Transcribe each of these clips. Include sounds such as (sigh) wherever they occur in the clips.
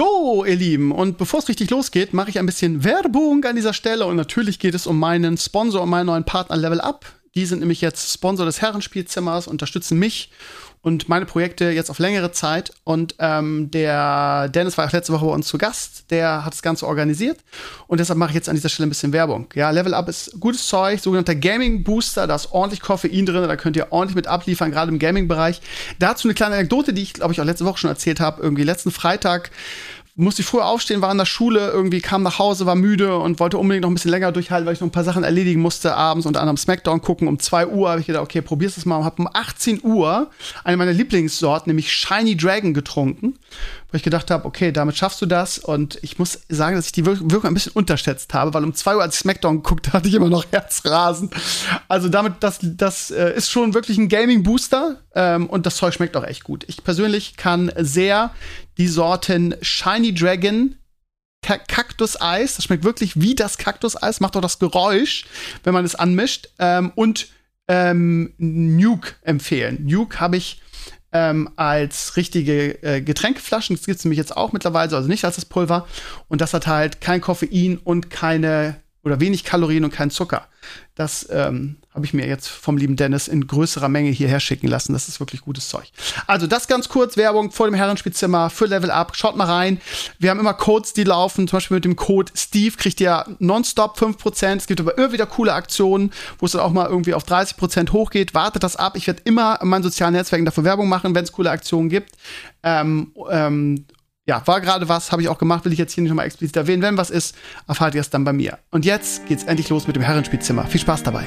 So, ihr Lieben, und bevor es richtig losgeht, mache ich ein bisschen Werbung an dieser Stelle. Und natürlich geht es um meinen Sponsor und meinen neuen Partner Level Up. Die sind nämlich jetzt Sponsor des Herrenspielzimmers, unterstützen mich und meine Projekte jetzt auf längere Zeit. Und ähm, der Dennis war auch letzte Woche bei uns zu Gast. Der hat das Ganze organisiert. Und deshalb mache ich jetzt an dieser Stelle ein bisschen Werbung. Ja, Level Up ist gutes Zeug, sogenannter Gaming Booster. Da ist ordentlich Koffein drin. Da könnt ihr ordentlich mit abliefern, gerade im Gaming-Bereich. Dazu eine kleine Anekdote, die ich, glaube ich, auch letzte Woche schon erzählt habe. Irgendwie letzten Freitag musste ich früher aufstehen, war in der Schule, irgendwie kam nach Hause, war müde und wollte unbedingt noch ein bisschen länger durchhalten, weil ich noch ein paar Sachen erledigen musste abends, unter anderem Smackdown gucken. Um 2 Uhr habe ich gedacht, okay, probier's das mal und habe um 18 Uhr eine meiner Lieblingssorten, nämlich Shiny Dragon, getrunken wo ich gedacht habe, okay, damit schaffst du das. Und ich muss sagen, dass ich die Wirkung ein bisschen unterschätzt habe, weil um zwei Uhr, als ich Smackdown geguckt hatte ich immer noch (laughs) Herzrasen. Also damit, das, das äh, ist schon wirklich ein Gaming-Booster ähm, und das Zeug schmeckt auch echt gut. Ich persönlich kann sehr die Sorten Shiny Dragon, Kaktus-Eis, das schmeckt wirklich wie das Kaktus-Eis, macht auch das Geräusch, wenn man es anmischt, ähm, und ähm, Nuke empfehlen. Nuke habe ich ähm, als richtige äh, Getränkeflaschen. Das gibt es nämlich jetzt auch mittlerweile, also nicht als das Pulver. Und das hat halt kein Koffein und keine oder wenig Kalorien und kein Zucker. Das ähm, habe ich mir jetzt vom lieben Dennis in größerer Menge hierher schicken lassen. Das ist wirklich gutes Zeug. Also das ganz kurz, Werbung vor dem Herrenspielzimmer für Level Up. Schaut mal rein. Wir haben immer Codes, die laufen. Zum Beispiel mit dem Code Steve kriegt ihr nonstop 5%. Es gibt aber immer wieder coole Aktionen, wo es dann auch mal irgendwie auf 30% hochgeht. Wartet das ab. Ich werde immer in meinen sozialen Netzwerken dafür Werbung machen, wenn es coole Aktionen gibt. Ähm, ähm, ja, war gerade was, habe ich auch gemacht, will ich jetzt hier nicht nochmal explizit erwähnen. Wenn was ist, erfahrt ihr es dann bei mir. Und jetzt geht's endlich los mit dem Herrenspielzimmer. Viel Spaß dabei.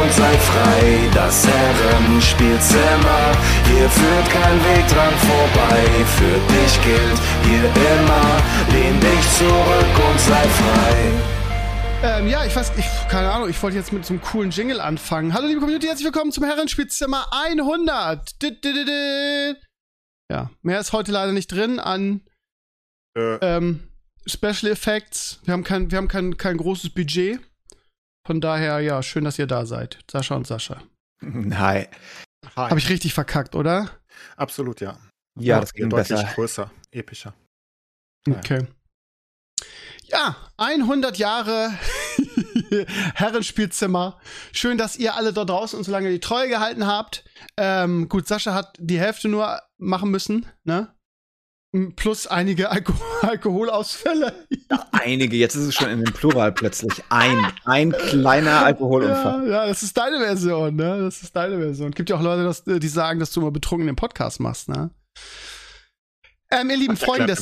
und und sei frei. Das Herrenspielzimmer, hier führt kein Weg dran vorbei. Für dich gilt hier immer, lehn dich zurück und sei frei. Ähm, ja, ich weiß, ich, keine Ahnung, ich wollte jetzt mit so einem coolen Jingle anfangen. Hallo liebe Community, herzlich willkommen zum Herrenspielzimmer 100. Ja, mehr ist heute leider nicht drin an äh. ähm, Special Effects. Wir haben kein, wir haben kein, kein großes Budget. Von daher, ja, schön, dass ihr da seid. Sascha und Sascha. Hi. Hi. Habe ich richtig verkackt, oder? Absolut, ja. Ja, das ging deutlich besser. größer, epischer. Okay. Ja, 100 Jahre (laughs) Herrenspielzimmer. Schön, dass ihr alle da draußen uns so lange die Treue gehalten habt. Ähm, gut, Sascha hat die Hälfte nur machen müssen, ne? Plus einige Alko (laughs) Alkoholausfälle. Ja, einige, jetzt ist es schon in dem Plural plötzlich. Ein, ein kleiner Alkoholunfall. Ja, ja, das ist deine Version, ne? Das ist deine Version. Gibt ja auch Leute, dass, die sagen, dass du mal betrunken den Podcast machst, ne? Ähm, ihr Lieben, folgendes.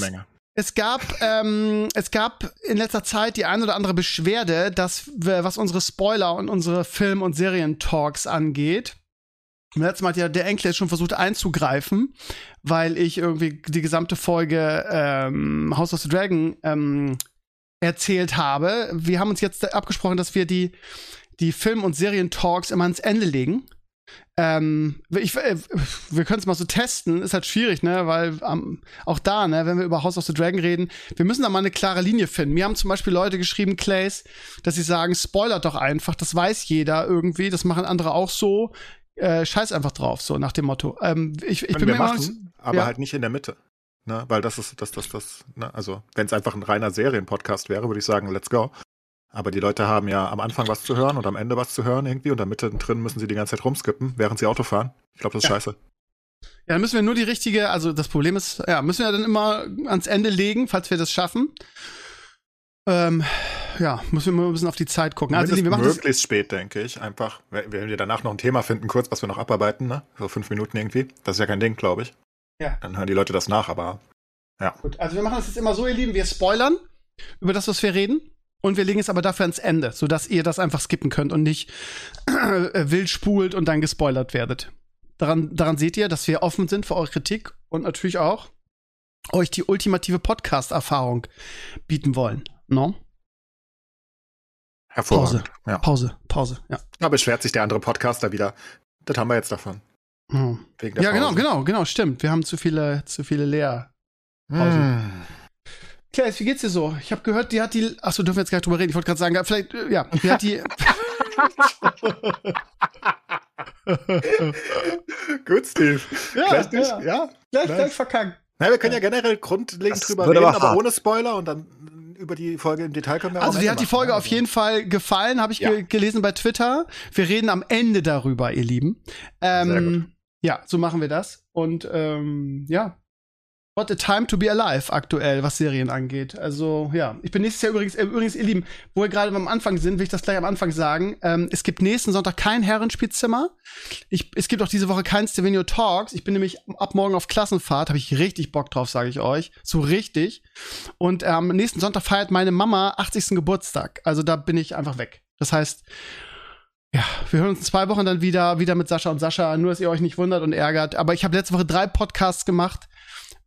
Es gab, ähm, es gab in letzter Zeit die ein oder andere Beschwerde, dass, was unsere Spoiler und unsere Film- und Serientalks angeht. Letztes Mal hat ja der Enkel schon versucht einzugreifen, weil ich irgendwie die gesamte Folge ähm, House of the Dragon ähm, erzählt habe. Wir haben uns jetzt abgesprochen, dass wir die, die Film- und Serientalks immer ans Ende legen. Ähm, ich, äh, wir können es mal so testen, ist halt schwierig, ne, weil ähm, auch da, ne, wenn wir über House of the Dragon reden, wir müssen da mal eine klare Linie finden. Mir haben zum Beispiel Leute geschrieben, Clays, dass sie sagen, spoilert doch einfach, das weiß jeder irgendwie, das machen andere auch so äh, scheiß einfach drauf, so nach dem Motto. Ähm, ich, ich bin wir mir machen, aber ja. halt nicht in der Mitte. Ne? Weil das ist, das, das, das, ne? also wenn es einfach ein reiner Serienpodcast wäre, würde ich sagen, let's go. Aber die Leute haben ja am Anfang was zu hören und am Ende was zu hören irgendwie und in der Mitte drin müssen sie die ganze Zeit rumskippen, während sie Auto fahren. Ich glaube, das ist ja. scheiße. Ja, dann müssen wir nur die richtige, also das Problem ist, ja, müssen wir dann immer ans Ende legen, falls wir das schaffen. Ähm, ja, müssen wir mal ein bisschen auf die Zeit gucken. Also, wir machen möglichst spät, denke ich. Einfach, wenn wir danach noch ein Thema finden, kurz, was wir noch abarbeiten, ne? So fünf Minuten irgendwie. Das ist ja kein Ding, glaube ich. Ja. Dann hören die Leute das nach, aber ja. Gut, also wir machen das jetzt immer so, ihr Lieben, wir spoilern über das, was wir reden. Und wir legen es aber dafür ans Ende, sodass ihr das einfach skippen könnt und nicht (clears throat) wild spult und dann gespoilert werdet. Daran, daran seht ihr, dass wir offen sind für eure Kritik und natürlich auch euch die ultimative Podcast-Erfahrung bieten wollen. No? Hervorragend. Pause. Ja. Pause, Pause, ja. Da beschwert sich der andere Podcaster wieder. Das haben wir jetzt davon. Hm. Wegen der Ja, genau, Pause. genau, genau, stimmt. Wir haben zu viele, zu viele Leer. Hm. Claes, wie geht's dir so? Ich habe gehört, die hat die. Achso, dürfen wir jetzt gar nicht drüber reden. Ich wollte gerade sagen, vielleicht, äh, ja, die hat die. (laughs) Gut, Steve. Ja, gleich, nicht- ja. ja. gleich, gleich verkacken. Na, wir können ja generell grundlegend Das drüber reden, aber aber, hart. ohne Spoiler und dann über die Folge im Detail können wir Also, dir hat die Folge auf jeden Fall gefallen, habe ich Ja. ge gelesen bei Twitter. Wir reden am Ende darüber, ihr Lieben. Ähm, Sehr gut. Ja, so machen wir das. Und ähm, ja. What a time to be alive aktuell, was Serien angeht. Also, ja. Ich bin nächstes Jahr übrigens, äh, übrigens, ihr Lieben, wo wir gerade am Anfang sind, will ich das gleich am Anfang sagen. Ähm, es gibt nächsten Sonntag kein Herrenspielzimmer. Ich, es gibt auch diese Woche kein Stevenio Talks. Ich bin nämlich ab morgen auf Klassenfahrt, habe ich richtig Bock drauf, sage ich euch. So richtig. Und am nächsten Sonntag feiert meine Mama 80. Geburtstag. Also da bin ich einfach weg. Das heißt, ja, wir hören uns in zwei Wochen dann wieder, wieder mit Sascha und Sascha. Nur, dass ihr euch nicht wundert und ärgert. Aber ich habe letzte Woche drei Podcasts gemacht.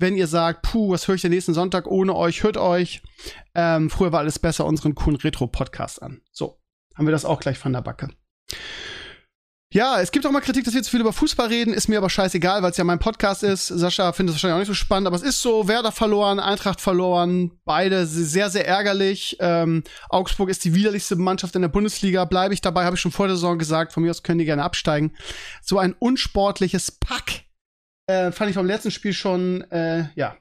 Wenn ihr sagt, puh, was höre ich den nächsten Sonntag ohne euch, hört euch. Ähm, früher war alles besser, unseren coolen Retro-Podcast an. So, haben wir das auch gleich von der Backe. Ja, es gibt auch mal Kritik, dass wir zu viel über Fußball reden. Ist mir aber scheißegal, weil es ja mein Podcast ist. Sascha findet es wahrscheinlich auch nicht so spannend, aber es ist so. Werder verloren, Eintracht verloren. Beide sehr, sehr ärgerlich. Ähm, Augsburg ist die widerlichste Mannschaft in der Bundesliga. Bleibe ich dabei, habe ich schon vor der Saison gesagt. Von mir aus können die gerne absteigen. So ein unsportliches Pack. Äh, fand ich beim letzten Spiel schon, äh, ja.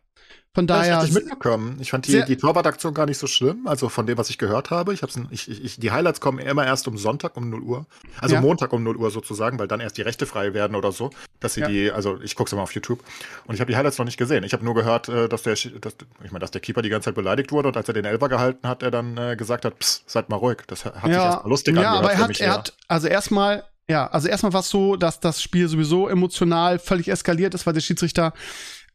Von Das daher. hatte ich mitbekommen. Ich fand die, die Torwartaktion gar nicht so schlimm. Also von dem, was ich gehört habe. Ich hab's, ich, ich, die Highlights kommen immer erst um Sonntag um 0 Uhr. Also Ja. Montag um 0 Uhr sozusagen, weil dann erst die Rechte frei werden oder so. Dass sie Ja. die, also ich guck's immer auf YouTube. Und ich habe die Highlights noch nicht gesehen. Ich habe nur gehört, äh, dass der, dass, ich meine, dass der Keeper die ganze Zeit beleidigt wurde und als er den Elfer gehalten hat, er dann äh, gesagt hat, Psst, seid mal ruhig. Das hat sich erstmal lustig ja, angehört aber er hat, er hat, also erstmal, ja, also erstmal war es so, dass das Spiel sowieso emotional völlig eskaliert ist, weil der Schiedsrichter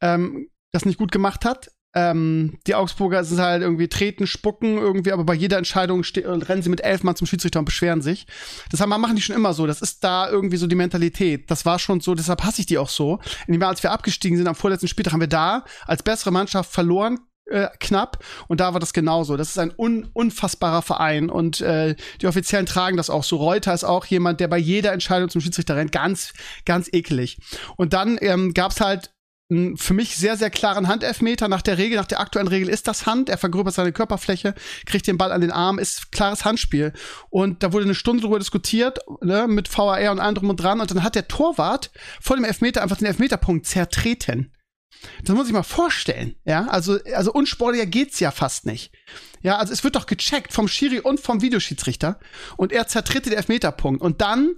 ähm, das nicht gut gemacht hat. Ähm, die Augsburger sind halt irgendwie treten, spucken irgendwie, aber bei jeder Entscheidung ste- rennen sie mit elf Mann zum Schiedsrichter und beschweren sich. Das haben, machen die schon immer so. Das ist da irgendwie so die Mentalität. Das war schon so, deshalb hasse ich die auch so. In dem als wir abgestiegen sind am vorletzten Spieltag, haben wir da als bessere Mannschaft verloren, äh, knapp. Und da war das genauso. Das ist ein un unfassbarer Verein und äh, die Offiziellen tragen das auch so. Reuter ist auch jemand, der bei jeder Entscheidung zum Schiedsrichter rennt. Ganz, ganz eklig. Und dann ähm, gab's halt für mich sehr, sehr klaren Handelfmeter. Nach der Regel, nach der aktuellen Regel ist das Hand. Er vergröbert seine Körperfläche, kriegt den Ball an den Arm, ist klares Handspiel. Und da wurde eine Stunde drüber diskutiert, ne, mit VAR und allem drum und dran. Und dann hat der Torwart vor dem Elfmeter einfach den Elfmeterpunkt zertreten. Das muss ich mal vorstellen, ja. Also, also unsportlicher geht's ja fast nicht. Ja, also es wird doch gecheckt vom Schiri und vom Videoschiedsrichter und er zertritt den Elfmeterpunkt und dann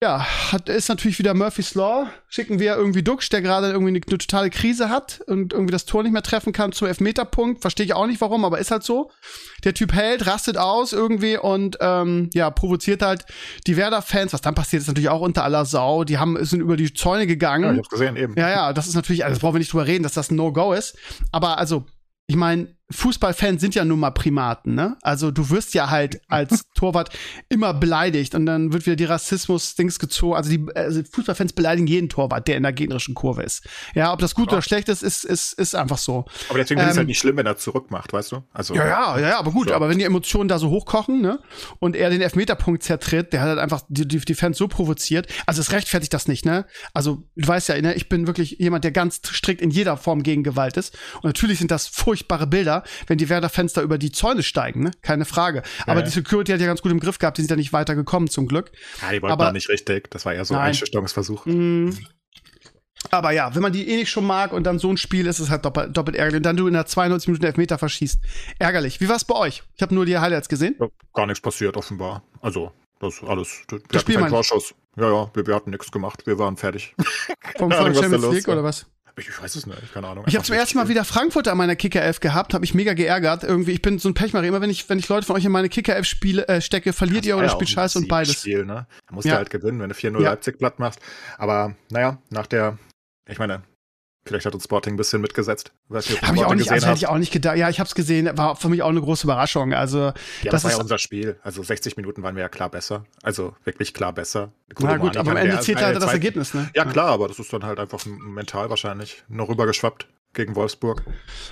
ja, hat, ist natürlich wieder Murphy's Law. Schicken wir irgendwie Dux, der gerade irgendwie eine, eine totale Krise hat und irgendwie das Tor nicht mehr treffen kann zum Elfmeterpunkt. Verstehe ich auch nicht warum, aber ist halt so. Der Typ hält, rastet aus irgendwie und ähm, ja, provoziert halt die Werder-Fans. Was dann passiert, ist natürlich auch unter aller Sau. Die haben, sind über die Zäune gegangen. Ja, ich hab's gesehen, eben. Ja, ja, das ist natürlich, also das brauchen wir nicht drüber reden, dass das ein No-Go ist. Aber also, ich meine, Fußballfans sind ja nun mal Primaten, ne? Also du wirst ja halt als (laughs) Torwart immer beleidigt und dann wird wieder die Rassismus-Dings gezogen. Also die also Fußballfans beleidigen jeden Torwart, der in der gegnerischen Kurve ist. Ja, ob das gut Ja. oder schlecht ist, ist, ist, ist einfach so. Aber deswegen finde ich es Ähm, halt nicht schlimm, wenn er zurückmacht, weißt du? Also, Ja, ja, ja, ja, aber gut, So. aber wenn die Emotionen da so hochkochen, ne, und er den Elfmeterpunkt zertritt, der hat halt einfach die, die, die Fans so provoziert, also es rechtfertigt das nicht, ne? Also, du weißt ja, ne, ich bin wirklich jemand, der ganz strikt in jeder Form gegen Gewalt ist. Und natürlich sind das furchtbare Bilder, wenn die Werder-Fans da über die Zäune steigen, ne? Keine Frage. Aber ja. die Security hat ja ganz gut im Griff gehabt, die sind ja nicht weiter gekommen, zum Glück. Ja, die wollten Aber- nicht richtig. Das war eher so ein. Einschüchterungsversuch. Mm. Aber ja, wenn man die eh nicht schon mag und dann so ein Spiel ist, ist es halt doppelt, doppelt ärgerlich. Und dann du in der 92 Minuten Elfmeter verschießt. Ärgerlich. Wie war's bei euch? Ich habe nur die Highlights gesehen. Ja, gar nichts passiert, offenbar. Also, das alles. Wir Das Spiel keinen. Torschuss. Ja, ja, wir, wir hatten nichts gemacht. Wir waren fertig. (laughs) Vom, da Champions League war. oder was? Ich, ich weiß es nicht, keine Ahnung. Ich habe zum ersten Mal wieder Frankfurter an meiner Kicker 11 gehabt, habe ich mega geärgert. Irgendwie, ich bin so ein Pechmacher. Immer wenn ich, wenn ich Leute von euch in meine Kicker 11 Spiele äh, stecke, verliert ihr oder ja spielt Scheiße und beides. Spiel, ne? Da musst Ja. du halt gewinnen, wenn du 4-0 Ja. Leipzig platt machst. Aber naja, nach der, ich meine, vielleicht hat uns Sporting ein bisschen mitgesetzt. Weiß nicht, ob ihr Habe ich auch nicht, also gesehen hätte ich auch nicht gedacht. Ja, ich habe es gesehen, war für mich auch eine große Überraschung. Also, Ja, das das war ja unser Spiel. Also 60 Minuten waren wir ja klar besser. Also wirklich klar besser. na gut, aber am Ende der- zählt äh, halt das Ergebnis, ne? Ja, klar, aber das ist dann halt einfach mental wahrscheinlich noch rübergeschwappt. Gegen Wolfsburg.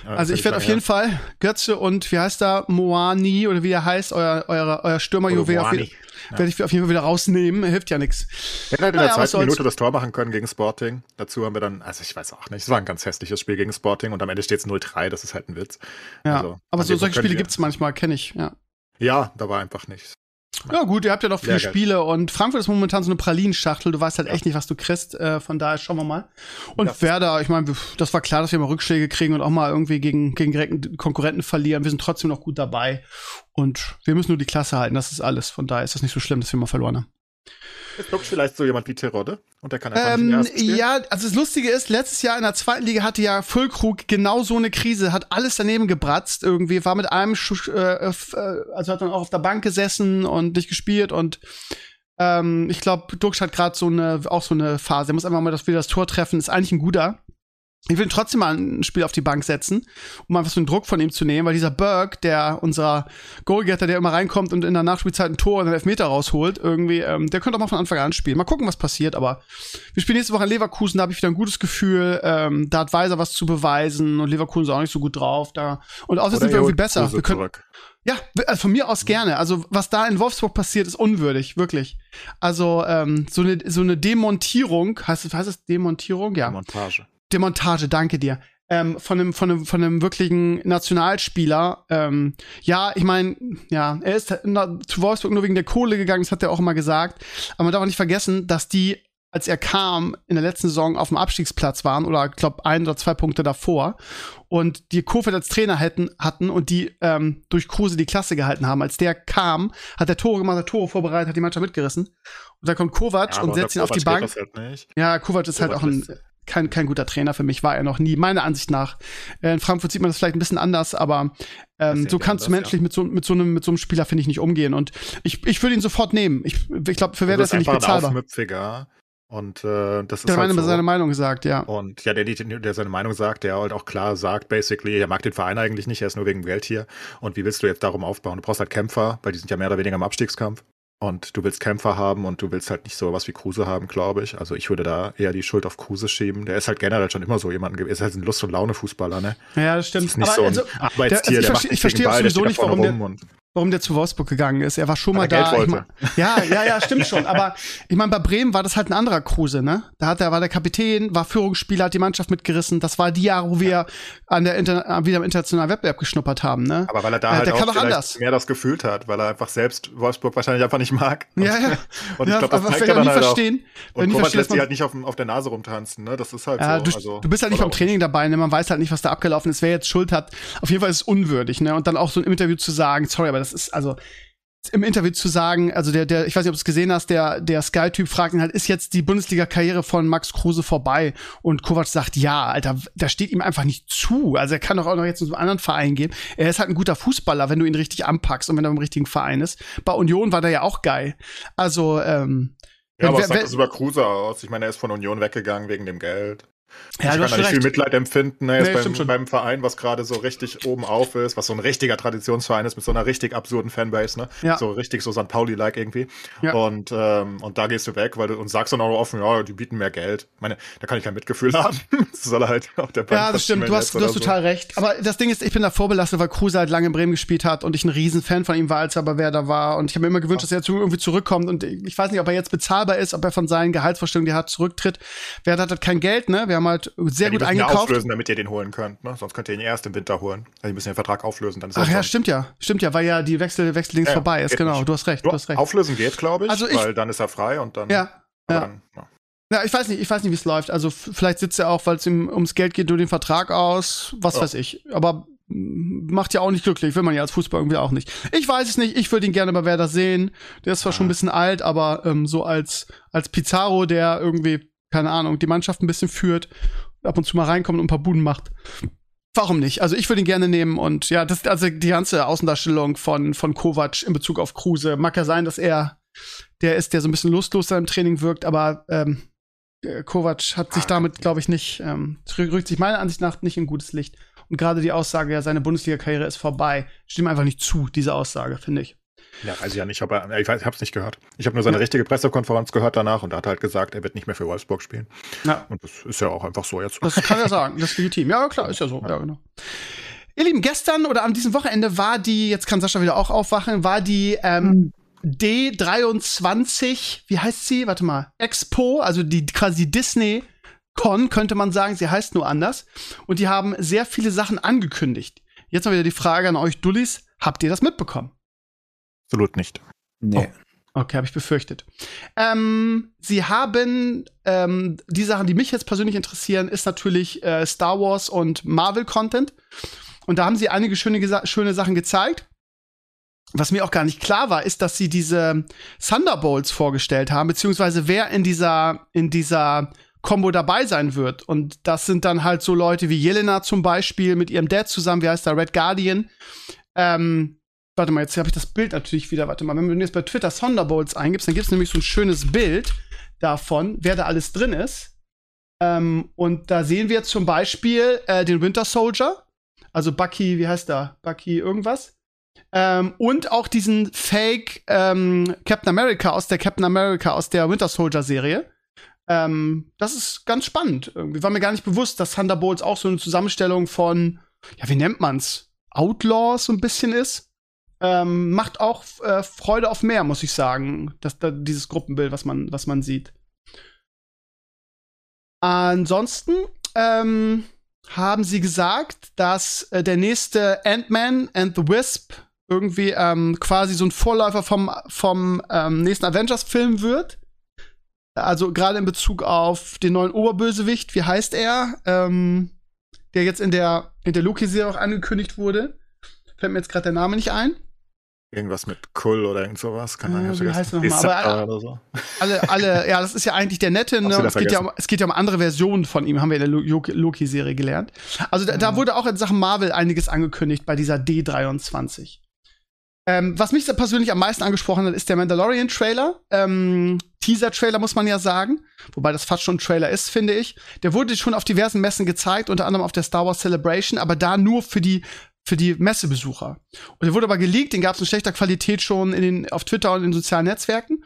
Äh, also ich werde auf jeden Fall Götze und wie heißt da Moani oder wie er heißt, euer, euer, euer Stürmerjuwel auf jeden, ja. werde ich auf jeden Fall wieder rausnehmen. Hilft ja nichts. Wir hätten in der zweiten Minute das Tor machen können gegen Sporting. Dazu haben wir dann, also ich weiß auch nicht, es war ein ganz hässliches Spiel gegen Sporting und am Ende steht es 0-3, das ist halt ein Witz. Ja, also, aber so solche Spiele gibt es manchmal, kenne ich, ja. Ja, da war einfach nichts. Ja, gut, ihr habt ja noch viele Spiele und Frankfurt ist momentan so eine Pralinschachtel. Du weißt halt echt nicht, was du kriegst. Äh, von daher schauen wir mal. Und ja. Werder, ich meine, das war klar, dass wir mal Rückschläge kriegen und auch mal irgendwie gegen, gegen direkten Konkurrenten verlieren. Wir sind trotzdem noch gut dabei. Und wir müssen nur die Klasse halten. Das ist alles. Von daher ist das nicht so schlimm, dass wir mal verloren haben. Jetzt guckt vielleicht so jemand wie Terodde und der kann einfach ähm, nicht Ja, also das Lustige ist, letztes Jahr in der zweiten Liga hatte ja Füllkrug genau so eine Krise, hat alles daneben gebratzt irgendwie, war mit einem, äh, äh, also hat dann auch auf der Bank gesessen und nicht gespielt und ähm, ich glaube, Dux hat gerade so eine, auch so eine Phase. Er muss einfach mal das, wieder das Tor treffen, ist eigentlich ein guter ich will trotzdem mal ein Spiel auf die Bank setzen, um einfach so einen Druck von ihm zu nehmen, weil dieser Burke, der unser Goalgetter, der immer reinkommt und in der Nachspielzeit ein Tor und einen Elfmeter rausholt, irgendwie, ähm, der könnte auch mal von Anfang an spielen. Mal gucken, was passiert, aber wir spielen nächste Woche in Leverkusen, da habe ich wieder ein gutes Gefühl, ähm, da hat Weiser was zu beweisen und Leverkusen ist auch nicht so gut drauf. Da, und außerdem sind wir irgendwie besser. Wir können, ja, also von mir aus gerne. Also was da in Wolfsburg passiert, ist unwürdig, wirklich. Also ähm, so eine so eine Demontierung, heißt heißt es Demontierung, ja. Montage. Demontage, danke dir. Ähm, von einem von einem von einem wirklichen Nationalspieler. Ähm, ja, ich meine, ja, er ist zu Wolfsburg nur wegen der Kohle gegangen, das hat er auch immer gesagt. Aber man darf auch nicht vergessen, dass die, als er kam, in der letzten Saison auf dem Abstiegsplatz waren oder ich glaube ein oder zwei Punkte davor und die Kofeld als Trainer hätten, hatten und die ähm, durch Kruse die Klasse gehalten haben. Als der kam, hat der Tore gemacht, hat Tore vorbereitet, hat die Mannschaft mitgerissen. Und da kommt Kovac ja, und setzt ihn auf die Bank. Halt ja, Kovac ist halt Kovac halt auch ein kein, kein guter Trainer für mich, war er noch nie, meiner Ansicht nach. Äh, in Frankfurt sieht man das vielleicht ein bisschen anders, aber ähm, so kannst du menschlich ja. mit, so, mit, so einem, mit so einem Spieler, finde ich, nicht umgehen. Und ich, ich würde ihn sofort nehmen. Ich, ich glaube, für wer das ja nicht bezahlbar. Ein und äh, das ist der halt so. seine Meinung gesagt, ja. Und ja, der, der seine Meinung sagt, der halt auch klar sagt, basically, er mag den Verein eigentlich nicht, er ist nur wegen Geld hier. Und wie willst du jetzt darum aufbauen? Du brauchst halt Kämpfer, weil die sind ja mehr oder weniger im Abstiegskampf. Und du willst Kämpfer haben und du willst halt nicht so was wie Kruse haben, glaube ich. Also ich würde da eher die Schuld auf Kruse schieben. Der ist halt generell schon immer so jemand gewesen. Ist halt ein Lust- und Laune-Fußballer, ne? Ja, das stimmt. Das ist nicht Aber so ein also, Arbeitstier, der, also ich, verstehe, ich verstehe sowieso nicht, warum der, warum der zu Wolfsburg gegangen ist. Er war schon mal da. Ich mein, ja, ja, ja, stimmt schon. Aber (laughs) ich meine, bei Bremen war das halt ein anderer Kruse, ne? Da hat er, war der Kapitän, war Führungsspieler, hat die Mannschaft mitgerissen. Das war die Jahre, wo wir an der Inter wieder im internationalen Wettbewerb geschnuppert haben, ne? Aber weil er da äh, halt auch anders. mehr das gefühlt hat, weil er einfach selbst Wolfsburg wahrscheinlich einfach nicht mag. Und, ja, ja. Und ich ja, glaube, das zeigt er dann halt verstehen, auch. Und Kovac lässt die halt nicht auf, auf der Nase rumtanzen, ne? Das ist halt ja, so. Du, also, du bist halt nicht beim Training dabei, ne? Man weiß halt nicht, was da abgelaufen ist, wer jetzt Schuld hat. Auf jeden Fall ist es unwürdig, ne? Und dann auch so ein Interview zu sagen, sorry, aber das ist, also, im Interview zu sagen, also der, der, ich weiß nicht, ob du es gesehen hast, der, der Sky-Typ fragt ihn halt, ist jetzt die Bundesliga-Karriere von Max Kruse vorbei? Und Kovac sagt, ja, Alter, da steht ihm einfach nicht zu. Also er kann doch auch noch jetzt in so einen anderen Verein gehen. Er ist halt ein guter Fußballer, wenn du ihn richtig anpackst und wenn er im richtigen Verein ist. Bei Union war der ja auch geil. Also, ähm, ja, aber was sagt das über Kruse aus? Ich meine, er ist von Union weggegangen wegen dem Geld. Ja, ich kann da nicht viel Mitleid empfinden, ne, nee, beim, beim, Verein, was gerade so richtig oben auf ist, was so ein richtiger Traditionsverein ist mit so einer richtig absurden Fanbase, ne? Ja. So richtig so St. Pauli-like irgendwie. Ja. Und, ähm, und da gehst du weg, weil du und sagst dann auch offen, ja, die bieten mehr Geld. Ich meine, da kann ich kein Mitgefühl (laughs) haben. das soll halt auf der Bank Ja, das stimmt, du hast, du hast so. total recht. Aber das Ding ist, ich bin da vorbelastet, weil Kruse halt lange in Bremen gespielt hat und ich ein Riesenfan von ihm war, als er aber wer da war. Und ich habe mir immer gewünscht, dass er zu, irgendwie zurückkommt. Und ich weiß nicht, ob er jetzt bezahlbar ist, ob er von seinen Gehaltsvorstellungen, die er hat, zurücktritt. Wer hat halt kein Geld, ne? Wir haben halt sehr ja, gut eingekauft. Ja auflösen, damit ihr den holen könnt. Ne? Sonst könnt ihr ihn erst im Winter holen. Also, die müssen den Vertrag auflösen. Dann ist Ach ja, stimmt ja. Stimmt ja, weil ja die Wechsel, Wechseldings ja, vorbei ist. Genau, nicht. du hast recht. Du hast recht. Auflösen geht, glaube ich, also ich, weil dann ist er frei und dann. Ja. ja. Dann, ja. Ja, ich weiß nicht, ich weiß nicht, wie es läuft. Also vielleicht sitzt er auch, weil es ihm ums Geld geht, nur den Vertrag aus, was ja. weiß ich. Aber macht ja auch nicht glücklich, will man ja als Fußball irgendwie auch nicht. Ich weiß es nicht, ich würde ihn gerne bei Werder sehen. Der ist zwar ja. schon ein bisschen alt, aber ähm, so als, als Pizarro, der irgendwie, keine Ahnung, die Mannschaft ein bisschen führt ab und zu mal reinkommt und ein paar Buden macht. Warum nicht? Also ich würde ihn gerne nehmen und ja, das also die ganze Außendarstellung von von Kovac in Bezug auf Kruse mag ja sein, dass er der ist, der so ein bisschen lustlos im Training wirkt, aber ähm, äh, Kovac hat sich damit, glaube ich, nicht ähm, rückt sich meiner Ansicht nach nicht in gutes Licht. Und gerade die Aussage, ja, seine Bundesliga-Karriere ist vorbei, stimmt einfach nicht zu, diese Aussage, finde ich. Ja, weiß ich ja nicht, aber ich, weiß, ich habe es nicht gehört. Ich habe nur seine ja. richtige Pressekonferenz gehört danach und er hat halt gesagt, er wird nicht mehr für Wolfsburg spielen. Ja. Und das ist ja auch einfach so jetzt. Das kann er sagen, das ist legitim. Ja, klar, ist ja so. Ja, ja genau. Ihr Lieben, gestern oder an diesem Wochenende war die, jetzt kann Sascha wieder auch aufwachen, war die ähm, D23, wie heißt sie? Warte mal, Expo, also die quasi Disney Con, könnte man sagen. Sie heißt nur anders. Und die haben sehr viele Sachen angekündigt. Jetzt mal wieder die Frage an euch, Dullis. Habt ihr das mitbekommen? Absolut nicht. Nee. Oh. Okay, habe ich befürchtet. Ähm, sie haben ähm, die Sachen, die mich jetzt persönlich interessieren, ist natürlich äh, Star Wars und Marvel Content. Und da haben sie einige schöne, schöne Sachen gezeigt. Was mir auch gar nicht klar war, ist, dass sie diese Thunderbolts vorgestellt haben, beziehungsweise wer in dieser, in dieser Combo dabei sein wird. Und das sind dann halt so Leute wie Jelena zum Beispiel mit ihrem Dad zusammen, wie heißt der, Red Guardian. Ähm, warte mal, jetzt habe ich das Bild natürlich wieder. Warte mal, wenn du jetzt bei Twitter Thunderbolts eingibst, dann gibt es nämlich so ein schönes Bild davon, wer da alles drin ist. Ähm, und da sehen wir zum Beispiel äh, den Winter Soldier, also Bucky, wie heißt der? Bucky irgendwas. Ähm, und auch diesen Fake ähm, Captain America aus der Captain America aus der Winter Soldier Serie. Ähm, das ist ganz spannend. Irgendwie war mir gar nicht bewusst, dass Thunderbolts auch so eine Zusammenstellung von, ja, wie nennt man's? Outlaws so ein bisschen ist. Ähm, macht auch äh, Freude auf mehr, muss ich sagen, dass, dass, dieses Gruppenbild, was man, was man sieht. Ansonsten ähm, haben sie gesagt, dass äh, der nächste Ant-Man and the Wisp irgendwie ähm, quasi so ein Vorläufer vom, vom ähm, nächsten Avengers-Film wird. Also gerade in Bezug auf den neuen Oberbösewicht, wie heißt er? Ähm, der jetzt in der, in der Loki-Serie auch angekündigt wurde. Fällt mir jetzt gerade der Name nicht ein. Irgendwas mit Kull oder irgend sowas. Kann man äh, wie heißt nochmal? Aber oder so. alle, alle, ja, das ist ja eigentlich der nette, ne? Es geht, ja um, es geht ja um andere Versionen von ihm, haben wir in der Loki-Serie gelernt. Also da, da, mhm. wurde auch in Sachen Marvel einiges angekündigt bei dieser D23. Ähm, was mich persönlich am meisten angesprochen hat, ist der Mandalorian-Trailer. Ähm, Teaser-Trailer muss man ja sagen. Wobei das fast schon ein Trailer ist, finde ich. Der wurde schon auf diversen Messen gezeigt, unter anderem auf der Star Wars Celebration, aber da nur für die für die Messebesucher. Und der wurde aber geleakt, den gab es in schlechter Qualität schon in den, auf Twitter und in sozialen Netzwerken.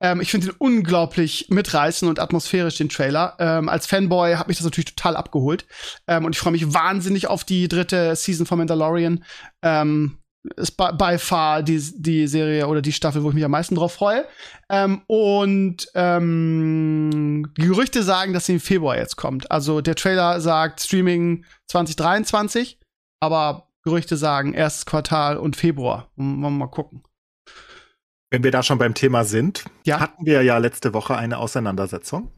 Ähm, ich finde den unglaublich mitreißend und atmosphärisch, den Trailer. Ähm, als Fanboy hat mich das natürlich total abgeholt. Ähm, und ich freue mich wahnsinnig auf die dritte Season von Mandalorian. Ähm, ist by, by far die, die Serie oder die Staffel, wo ich mich am meisten drauf freue. Ähm, und ähm, die Gerüchte sagen, dass sie im Februar jetzt kommt. Also der Trailer sagt Streaming 2023, aber Gerüchte sagen erstes Quartal und Februar. Wollen wir mal gucken. Wenn wir da schon beim Thema sind, ja? hatten wir ja letzte Woche eine Auseinandersetzung.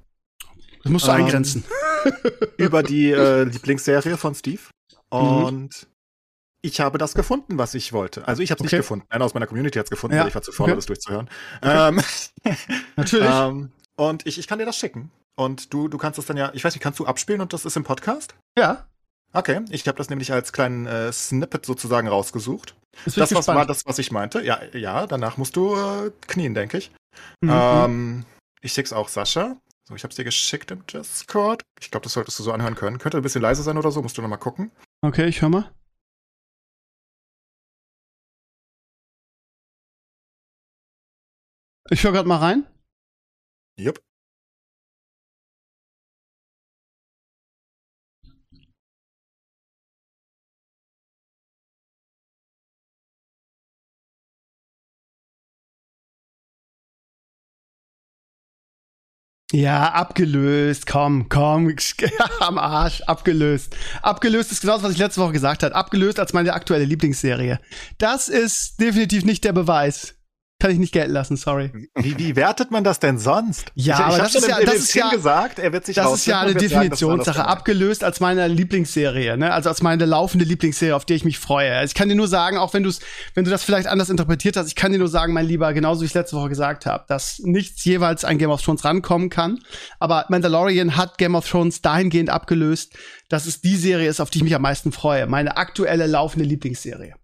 Das musst du ähm, eingrenzen. (laughs) über die äh, Lieblingsserie von Steve. Mhm. Und mhm ich habe das gefunden, was ich wollte. Also ich habe es okay. nicht gefunden. Einer aus meiner Community hat es gefunden, ja. weil ich war zu faul, okay. das durchzuhören. Okay. Ähm, (laughs) Natürlich. (laughs) ähm, und ich, ich kann dir das schicken. Und du, du kannst es dann ja, ich weiß nicht, kannst du abspielen und das ist im Podcast? Ja. Okay, ich habe das nämlich als kleinen äh, Snippet sozusagen rausgesucht. Das, das was war das, was ich meinte. Ja, ja, danach musst du äh, knien, denke ich. Mhm. Ähm, ich schick's auch Sascha. So, ich habe es dir geschickt im Discord. Ich glaube, das solltest du so anhören können. Könnte ein bisschen leiser sein oder so, musst du noch mal gucken. Okay, ich höre mal. Ich höre gerade mal rein. Jupp. Ja, abgelöst, komm, komm, (laughs) am Arsch, abgelöst. Abgelöst ist genau das, was ich letzte Woche gesagt habe. Abgelöst als meine aktuelle Lieblingsserie. Das ist definitiv nicht der Beweis kann ich nicht gelten lassen, sorry. Wie, wie wertet man das denn sonst? Ja, ich, ich aber das ist ja, das ist ja gesagt, er wird sich Das ist ja eine Definitionssache, sagen, abgelöst als meine Lieblingsserie, ne? Also als meine laufende Lieblingsserie, auf die ich mich freue. Also ich kann dir nur sagen, auch wenn du wenn du das vielleicht anders interpretiert hast, ich kann dir nur sagen, mein Lieber, genauso wie ich letzte Woche gesagt habe, dass nichts jeweils an Game of Thrones rankommen kann. Aber Mandalorian hat Game of Thrones dahingehend abgelöst, dass es die Serie ist, auf die ich mich am meisten freue. Meine aktuelle laufende Lieblingsserie.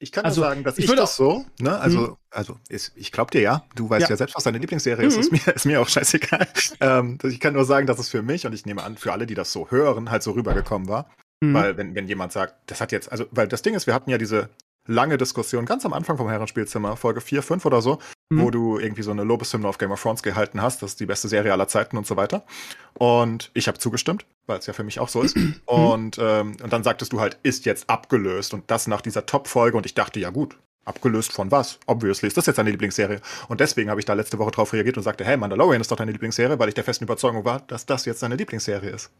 Ich kann also, nur sagen, dass ich, ich das so, ne, also, mhm. also ist, ich glaub dir ja, du weißt ja, ja selbst, was deine Lieblingsserie mhm. ist, ist mir, ist mir auch scheißegal. (laughs) ähm, ich kann nur sagen, dass es für mich und ich nehme an, für alle, die das so hören, halt so rübergekommen war. Mhm. Weil, wenn, wenn jemand sagt, das hat jetzt, also, weil das Ding ist, wir hatten ja diese lange Diskussion, ganz am Anfang vom Herrenspielzimmer, Folge 4, 5 oder so, Mhm. wo du irgendwie so eine Lobeshymne auf Game of Thrones gehalten hast, das ist die beste Serie aller Zeiten und so weiter. Und ich habe zugestimmt, weil es ja für mich auch so ist. Und, ähm, und dann sagtest du halt, ist jetzt abgelöst und das nach dieser Top-Folge und ich dachte, ja gut, abgelöst von was? Obviously ist das jetzt deine Lieblingsserie. Und deswegen habe ich da letzte Woche drauf reagiert und sagte, hey, Mandalorian ist doch deine Lieblingsserie, weil ich der festen Überzeugung war, dass das jetzt deine Lieblingsserie ist.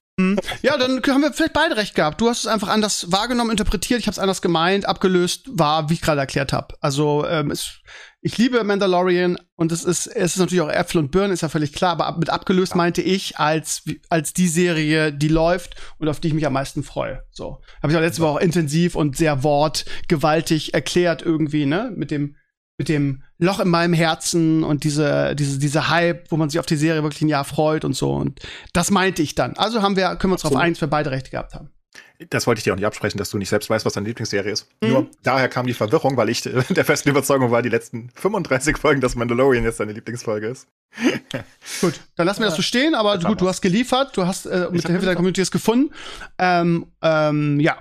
Ja, dann haben wir vielleicht beide recht gehabt. Du hast es einfach anders wahrgenommen, interpretiert, ich habe es anders gemeint, abgelöst war, wie ich gerade erklärt habe. Also ähm, es, ich liebe Mandalorian und es ist es ist natürlich auch Äpfel und Birnen, ist ja völlig klar, aber ab, mit abgelöst meinte ich als als die Serie, die läuft und auf die ich mich am meisten freue. So habe ich auch letzte Woche auch intensiv und sehr wortgewaltig erklärt irgendwie, ne, mit dem mit dem Loch in meinem Herzen und diese, diese, diese Hype, wo man sich auf die Serie wirklich ein Jahr freut und so. Und das meinte ich dann. Also haben wir, können wir uns darauf dass wir beide Recht gehabt haben. Das wollte ich dir auch nicht absprechen, dass du nicht selbst weißt, was deine Lieblingsserie ist. Mhm. Nur daher kam die Verwirrung, weil ich (laughs) der festen Überzeugung war, die letzten 35 Folgen, dass Mandalorian jetzt deine Lieblingsfolge ist. (laughs) Gut, dann lassen wir das so stehen, aber haben gut, du hast geliefert, du hast äh, mit der Hilfe der geliefert. Community es gefunden. Ähm, ähm, ja.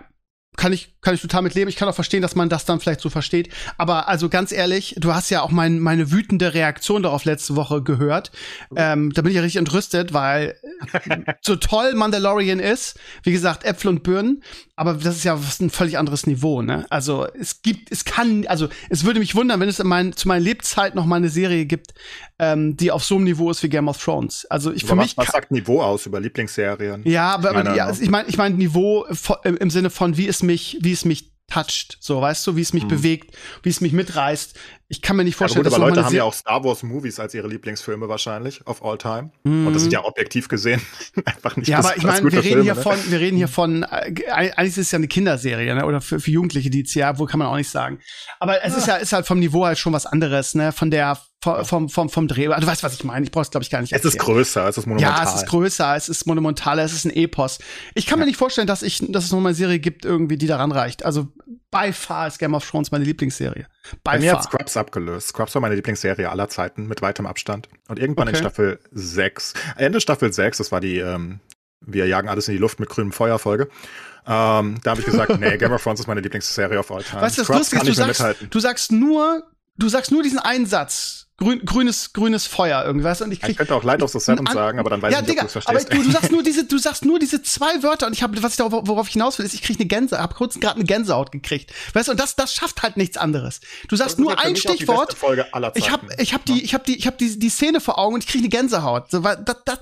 Kann ich, kann ich total mit leben. Ich kann auch verstehen, dass man das dann vielleicht so versteht. Aber also ganz ehrlich, du hast ja auch mein, meine wütende Reaktion darauf letzte Woche gehört. Ähm, da bin ich ja richtig entrüstet, weil so toll Mandalorian ist, wie gesagt, Äpfel und Birnen, aber das ist ja was ein völlig anderes Niveau, ne? Also es gibt, es kann, also es würde mich wundern, wenn es in mein, zu meiner Lebzeit noch mal eine Serie gibt, ähm, die auf so einem Niveau ist wie Game of Thrones. Also ich für Aber mich was, was sagt Niveau aus über Lieblingsserien? ja, aber, aber Meiner ja, Meinung. ich meine, ich mein Niveau im Sinne von wie es mich, wie es mich toucht, so weißt du, wie es mich Hm. bewegt, wie es mich mitreißt. Ich kann mir nicht vorstellen, gut, aber Leute haben ja auch Star Wars Movies als ihre Lieblingsfilme wahrscheinlich, of all time. Und das sind ja objektiv gesehen (laughs) einfach nicht Mhm. Ja, aber ich meine, wir reden hier Filme, von, wir reden hier von, äh, eigentlich ist es ja eine Kinderserie, ne? Oder für, für Jugendliche, die ja, wo kann man auch nicht sagen. Aber es ist ja, ist halt vom Niveau halt schon was anderes, ne? Von der, vom, vom, vom, vom Dreh. Du weißt, was ich meine. Ich brauch's, glaube ich, gar nicht? Es ist größer, es ist monumental. Ja, es ist größer, es ist monumentaler, es ist ein Epos. Ich kann mir nicht vorstellen, dass ich, dass es noch mal eine Serie gibt, irgendwie, die daran reicht. Also, by far ist Game of Thrones meine Lieblingsserie. Bei By mir hat. Scrubs abgelöst. Scrubs war meine Lieblingsserie aller Zeiten, mit weitem Abstand. Und irgendwann in Okay. Staffel 6, Ende Staffel 6, das war die, ähm, wir jagen alles in die Luft mit grünem Feuer Folge. Ähm, da habe ich gesagt, nee, (laughs) Game of Thrones ist meine Lieblingsserie of all time. Weißt du, das Lustige ist, du sagst, mithalten. du sagst nur, du sagst nur diesen einen Satz. Grün, grünes, grünes Feuer du? Und ich Ich krieg, könnte auch Light of the Seven An- sagen, aber dann weiß ja, ich nicht, Digga, ob du es aber verstehst. du, du sagst (laughs) nur diese, du sagst nur diese zwei Wörter und ich habe, was ich da, worauf ich hinaus will, ist, ich kriege eine Gänse, hab kurz gerade eine Gänsehaut gekriegt, weißt du? Und das, das schafft halt nichts anderes. Du sagst nur ein Stichwort. Ich habe, ich habe die, ich habe die, ich habe die, die Szene vor Augen und ich kriege eine Gänsehaut. So, weil das, das,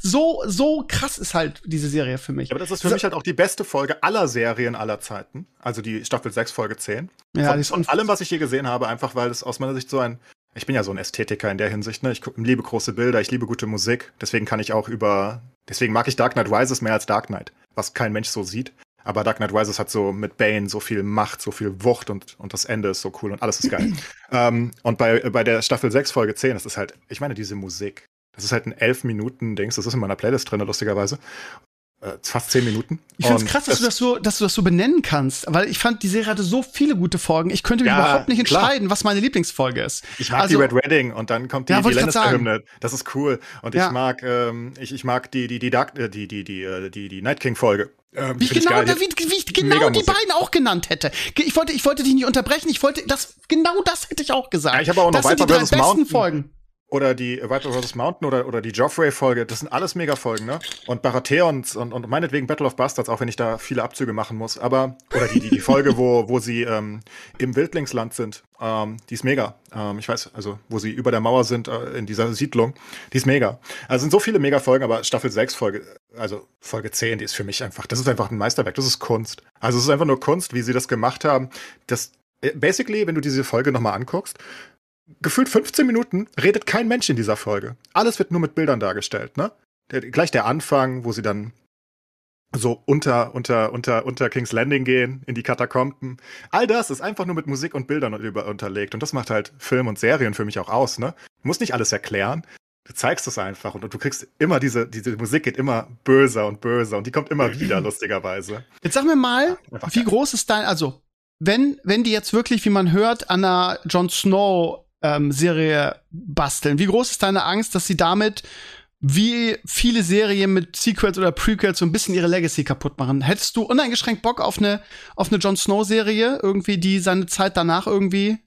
so, so krass ist halt diese Serie für mich. Ja, aber das ist für So- mich halt auch die beste Folge aller Serien aller Zeiten. Also die Staffel 6, Folge 10. Ja, von, die ist von allem, was ich je gesehen habe, einfach weil es aus meiner Sicht so ein. Ich bin ja so ein Ästhetiker in der Hinsicht, ne? Ich liebe große Bilder, ich liebe gute Musik. Deswegen kann ich auch über. Deswegen mag ich Dark Knight Rises mehr als Dark Knight, was kein Mensch so sieht. Aber Dark Knight Rises hat so mit Bane so viel Macht, so viel Wucht und, und das Ende ist so cool und alles ist geil. (clears throat) ähm, und bei, bei der Staffel 6, Folge 10, das ist halt, ich meine, diese Musik. Das ist halt ein 11 Minuten Dings, das ist in meiner Playlist drin, lustigerweise. Äh, fast 10 Minuten. Ich find's Und krass, dass du das so, dass du das so benennen kannst, weil ich fand, die Serie hatte so viele gute Folgen. Ich könnte mich Ja, überhaupt nicht klar. entscheiden, was meine Lieblingsfolge ist. Ich mag Also- die Red Wedding und dann kommt die, Ja, die ich. Lannister-Hymne. Das ist cool. Und Ja. ich mag, ähm, ich, ich mag die, die, die Dark, äh, die, die, die, äh, die, die Night King-Folge. Ähm, Wie ich genau, geil. wie, wie ich genau die beiden auch genannt hätte. Ich wollte, ich wollte dich nicht unterbrechen. Ich wollte, das, genau das hätte ich auch gesagt. Ja, ich habe auch noch das sind die drei besten Mountain. Folgen. Oder die Viper vs. Mountain oder, oder die Joffrey-Folge. Das sind alles Mega-Folgen, ne? Und Baratheons und, und meinetwegen Battle of Bastards, auch wenn ich da viele Abzüge machen muss. Aber, oder die, die, die Folge, wo, wo sie ähm, im Wildlingsland sind. Ähm, die ist mega. Ähm, ich weiß, also, wo sie über der Mauer sind, äh, in dieser Siedlung. Die ist mega. Also, sind so viele Mega-Folgen, aber Staffel 6, Folge, also Folge 10, die ist für mich einfach, das ist einfach ein Meisterwerk. Das ist Kunst. Also, es ist einfach nur Kunst, wie sie das gemacht haben. Das, äh, basically, wenn du diese Folge nochmal anguckst, gefühlt 15 Minuten redet kein Mensch in dieser Folge. Alles wird nur mit Bildern dargestellt, ne? Der, gleich der Anfang, wo sie dann so unter, unter, unter, unter King's Landing gehen, in die Katakomben. All das ist einfach nur mit Musik und Bildern über, unterlegt. Und das macht halt Film und Serien für mich auch aus, ne? Du musst nicht alles erklären. Du zeigst es einfach und du kriegst immer diese, diese Musik geht immer böser und böser und die kommt immer wieder, (clears throat) lustigerweise. Jetzt sag mir mal, Einfach wie geil. groß ist dein, also, wenn, wenn die jetzt wirklich, wie man hört, an einer Jon Snow ähm, Serie basteln, wie groß ist deine Angst, dass sie damit wie viele Serien mit Sequels oder Prequels so ein bisschen ihre Legacy kaputt machen. Hättest du uneingeschränkt Bock auf eine auf eine Jon Snow Serie irgendwie, die seine Zeit danach irgendwie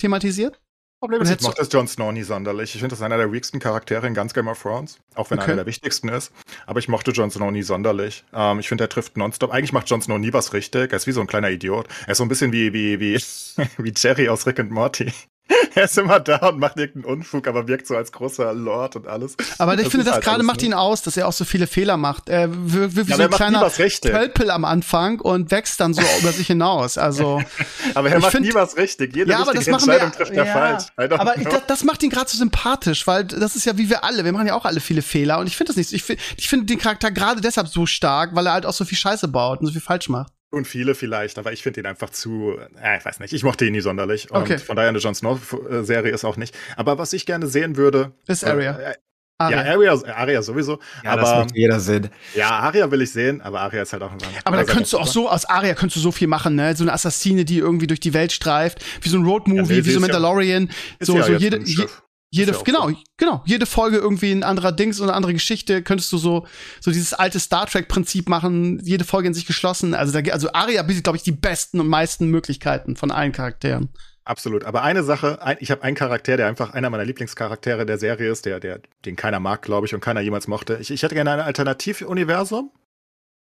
thematisiert? Problem ist, ich mochte das Jon Snow nie sonderlich. Ich finde, das ist einer der weaksten Charaktere in ganz Game of Thrones, auch wenn er Okay. einer der wichtigsten ist. Aber ich mochte Jon Snow nie sonderlich. Ähm, ich finde, er trifft nonstop. Eigentlich macht Jon Snow nie was richtig. Er ist wie so ein kleiner Idiot. Er ist so ein bisschen wie, wie, wie, (laughs) wie Jerry aus Rick and Morty. (laughs) er ist immer da und macht irgendeinen Unfug, aber wirkt so als großer Lord und alles. Aber ich Das finde, das halt gerade macht nicht. ihn aus, dass er auch so viele Fehler macht. Er wirkt wie Ja, so ein kleiner. Tölpel am Anfang und wächst dann so über sich hinaus. Also (laughs) Aber er macht find- nie was richtig. Jede ja, aber das richtige machen Entscheidung wir. trifft er ja, falsch. Aber ich, das, das macht ihn gerade so sympathisch, weil das ist ja wie wir alle. Wir machen ja auch alle viele Fehler und ich finde das nicht. so. Ich finde ich finde den Charakter gerade deshalb so stark, weil er halt auch so viel Scheiße baut und so viel falsch macht. Und viele vielleicht, aber ich finde ihn einfach zu, äh, ich weiß nicht, ich mochte ihn nie sonderlich. Und Okay. von daher eine Jon Snow-Serie ist auch nicht. Aber was ich gerne sehen würde. Ist äh, Arya. Äh, Aria. ja, Arya, Arya sowieso. Ja, das aber macht jeder Sinn. ja, Aria will ich sehen, aber Aria ist halt auch ein Aber da also könntest du auch so, aus Aria könntest du so viel machen, ne? So eine Assassine, die irgendwie durch die Welt streift, wie so ein Ja, Roadmovie, nee, wie so ja- Mandalorian. So, ja so jetzt jede, je, Schiff. Jede, ja genau, so. genau, jede Folge irgendwie ein anderer Dings und eine andere Geschichte, könntest du so, so dieses alte Star Trek Prinzip machen, jede Folge in sich geschlossen. Also da, also Aria bietet, glaube ich, die besten und meisten Möglichkeiten von allen Charakteren. Absolut. Aber eine Sache, ein, ich habe einen Charakter, der einfach einer meiner Lieblingscharaktere der Serie ist, der, der, den keiner mag, glaube ich, und keiner jemals mochte. Ich, ich hätte gerne ein Alternativuniversum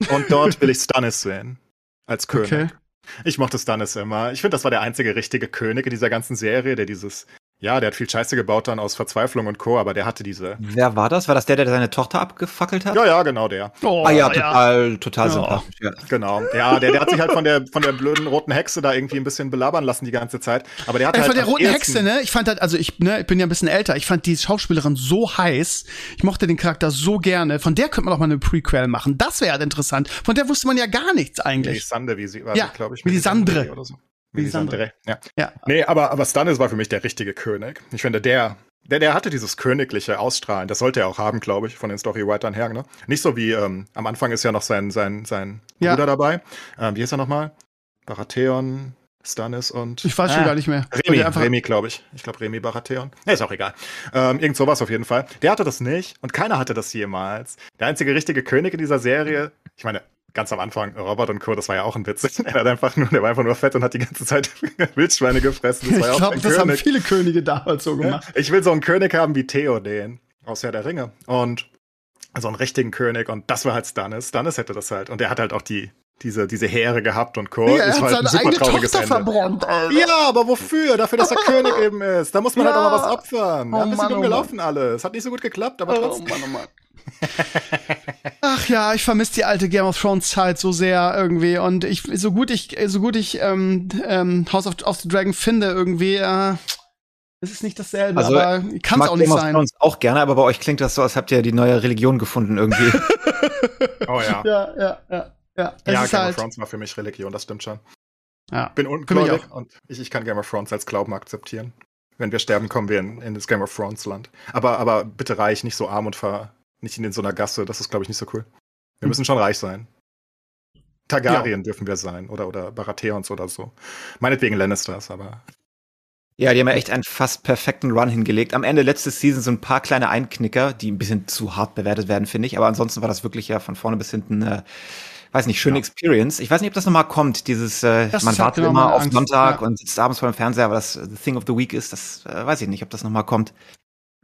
und dort will ich Stannis sehen. Als König. Okay. Ich mochte Stannis immer. Ich finde, das war der einzige richtige König in dieser ganzen Serie, der dieses, ja, der hat viel Scheiße gebaut dann aus Verzweiflung und Co., aber der hatte diese. Wer war das? War das der, der seine Tochter abgefackelt hat? Ja, ja, genau der. Oh, ah ja, total, total Ja. sympathisch. Ja. Genau. Ja, der, der hat sich halt von der, von der blöden roten Hexe da irgendwie ein bisschen belabern lassen die ganze Zeit. Aber der hat halt von der roten Hexe, ne? Ich fand halt, also ich, ne, ich bin ja ein bisschen älter. Ich fand die Schauspielerin so heiß. Ich mochte den Charakter so gerne. Von der könnte man auch mal eine Prequel machen. Das wäre halt interessant. Von der wusste man ja gar nichts eigentlich. Melisande, wie sie war, Ja, glaube ich. Melisandre. oder so. Melisandre. Melisandre, ja. Ja. Nee, aber, aber Stannis war für mich der richtige König. Ich finde, der, der, der hatte dieses königliche Ausstrahlen. Das sollte er auch haben, glaube ich, von den Storywritern her. Ne? Nicht so wie, ähm, am Anfang ist ja noch sein, sein, sein Ja. Bruder dabei. Ähm, wie hieß er nochmal? Baratheon, Stannis und. Ich weiß schon Ah, gar nicht mehr. Remy, Remy, glaube ich. Ich glaube, Remy Baratheon. Nee, ist auch egal. Ähm, irgend sowas auf jeden Fall. Der hatte das nicht und keiner hatte das jemals. Der einzige richtige König in dieser Serie, ich meine, ganz am Anfang, Robert und Co., das war ja auch ein Witz. (laughs) Er hat einfach nur, der war einfach nur fett und hat die ganze Zeit (laughs) Wildschweine gefressen. Das war Ich glaube, das haben König. viele Könige damals so gemacht. Ich will so einen König haben wie Theoden aus Herr der Ringe. Und so einen richtigen König. Und das war halt Stannis. Stannis hätte das halt. Und er hat halt auch die, diese, diese Heere gehabt und Co. Ja, er hat halt ein seine super eigene trauriges Tochter Ende. verbrannt, Alter. Ja, aber wofür? Dafür, dass er König (laughs) eben ist. Da muss man Ja. halt auch mal was opfern. Oh ja, ein bisschen Mann, oh dumm gelaufen alles. Hat nicht so gut geklappt, aber Oh trotzdem. Mann, oh Mann. Ach ja, ich vermisse die alte Game of Thrones Zeit so sehr irgendwie und ich so gut ich so gut ich ähm, ähm, House of, of the Dragon finde irgendwie äh, es ist nicht dasselbe, Also, aber Ich kann es mag auch nicht Game of sein. Thrones auch gerne, aber bei euch klingt das so, als habt ihr die neue Religion gefunden irgendwie. (laughs) Oh ja. Ja, ja, ja, ja. Es Ja, ist Game halt of Thrones war für mich Religion, das stimmt schon. ja. Bin ungläubig auch. und ich, ich kann Game of Thrones als Glauben akzeptieren. Wenn wir sterben, kommen wir in, in das Game of Thrones Land. Aber, aber bitte reich, nicht so arm und ver, nicht in so einer Gasse. Das ist, glaube ich, nicht so cool. Wir Hm. müssen schon reich sein. Targaryen dürfen wir sein oder, oder Baratheons oder so. Meinetwegen Lannisters, aber Ja, die haben ja echt einen fast perfekten Run hingelegt. Am Ende letzte Season so ein paar kleine Einknicker, die ein bisschen zu hart bewertet werden, finde ich. Aber ansonsten war das wirklich ja von vorne bis hinten, äh, weiß nicht, schöne Ja. Experience. Ich weiß nicht, ob das nochmal kommt, dieses, äh, Das man wartet immer auf Angst, Sonntag ja. und sitzt abends vor dem Fernseher, aber das The Thing of the Week ist, das äh, weiß ich nicht, ob das nochmal kommt.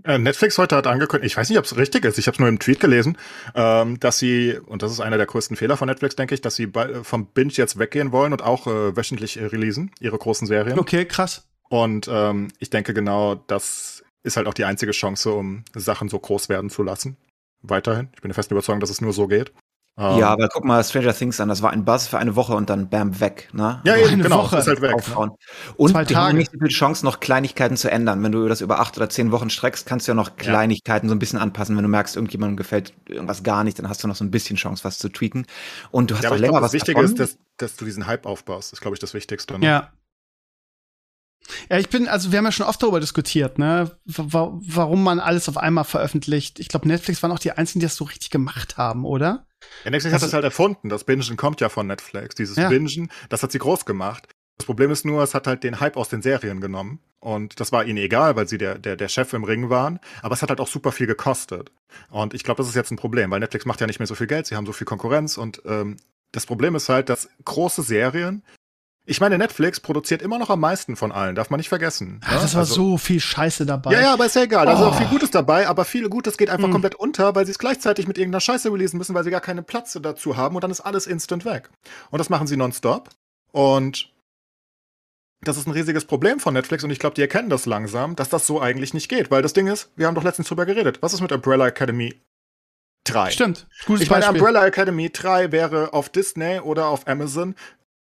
Äh, Netflix heute hat angekündigt, ich weiß nicht, ob es richtig ist, ich habe es nur im Tweet gelesen, ähm, dass sie, und das ist einer der größten Fehler von Netflix, denke ich, dass sie bei, vom Binge jetzt weggehen wollen und auch äh, wöchentlich äh, releasen, ihre großen Serien. Okay, krass. Und ähm, ich denke genau, das ist halt auch die einzige Chance, um Sachen so groß werden zu lassen. Weiterhin. Ich bin der festen Überzeugung, dass es nur so geht. Ähm, Ja, aber guck mal Stranger Things an, das war ein Buzz für eine Woche und dann bam, weg, ne? ja, Eine eben, genau, Woche. ist halt weg. Ne? aufhauen. Und Zwei die haben nicht so viel Chance, noch Kleinigkeiten zu ändern. Wenn du das über acht oder zehn Wochen streckst, kannst du ja noch Kleinigkeiten so ein bisschen anpassen. Wenn du merkst, irgendjemandem gefällt irgendwas gar nicht, dann hast du noch so ein bisschen Chance, was zu tweaken. Und du hast Ja, auch länger glaube, was das Wichtige davon. ist, dass, dass du diesen Hype aufbaust. Das ist, glaube ich, das Wichtigste. Ne? Ja. Ja, ich bin, also wir haben ja schon oft darüber diskutiert, ne, wa warum man alles auf einmal veröffentlicht. Ich glaube, Netflix waren auch die einzigen, die das so richtig gemacht haben, oder? Ja, Netflix Also- hat das halt erfunden. Das Bingen kommt ja von Netflix. Dieses Ja. Bingen, das hat sie groß gemacht. Das Problem ist nur, es hat halt den Hype aus den Serien genommen. Und das war ihnen egal, weil sie der, der, der Chef im Ring waren. Aber es hat halt auch super viel gekostet. Und ich glaube, das ist jetzt ein Problem, weil Netflix macht ja nicht mehr so viel Geld, sie haben so viel Konkurrenz. Und ähm, das Problem ist halt, dass große Serien ich meine, Netflix produziert immer noch am meisten von allen, darf man nicht vergessen. Ne? das war also, so viel Scheiße dabei. Ja, ja, aber ist ja egal. Da oh. ist auch viel Gutes dabei, aber viel Gutes geht einfach mm. komplett unter, weil sie es gleichzeitig mit irgendeiner Scheiße releasen müssen, weil sie gar keinen Platz dazu haben und dann ist alles instant weg. Und das machen sie nonstop. Und das ist ein riesiges Problem von Netflix und ich glaube, die erkennen das langsam, dass das so eigentlich nicht geht. Weil das Ding ist, wir haben doch letztens drüber geredet. Was ist mit Umbrella Academy 3? Stimmt. Gutes ich meine. Umbrella Academy 3 wäre auf Disney oder auf Amazon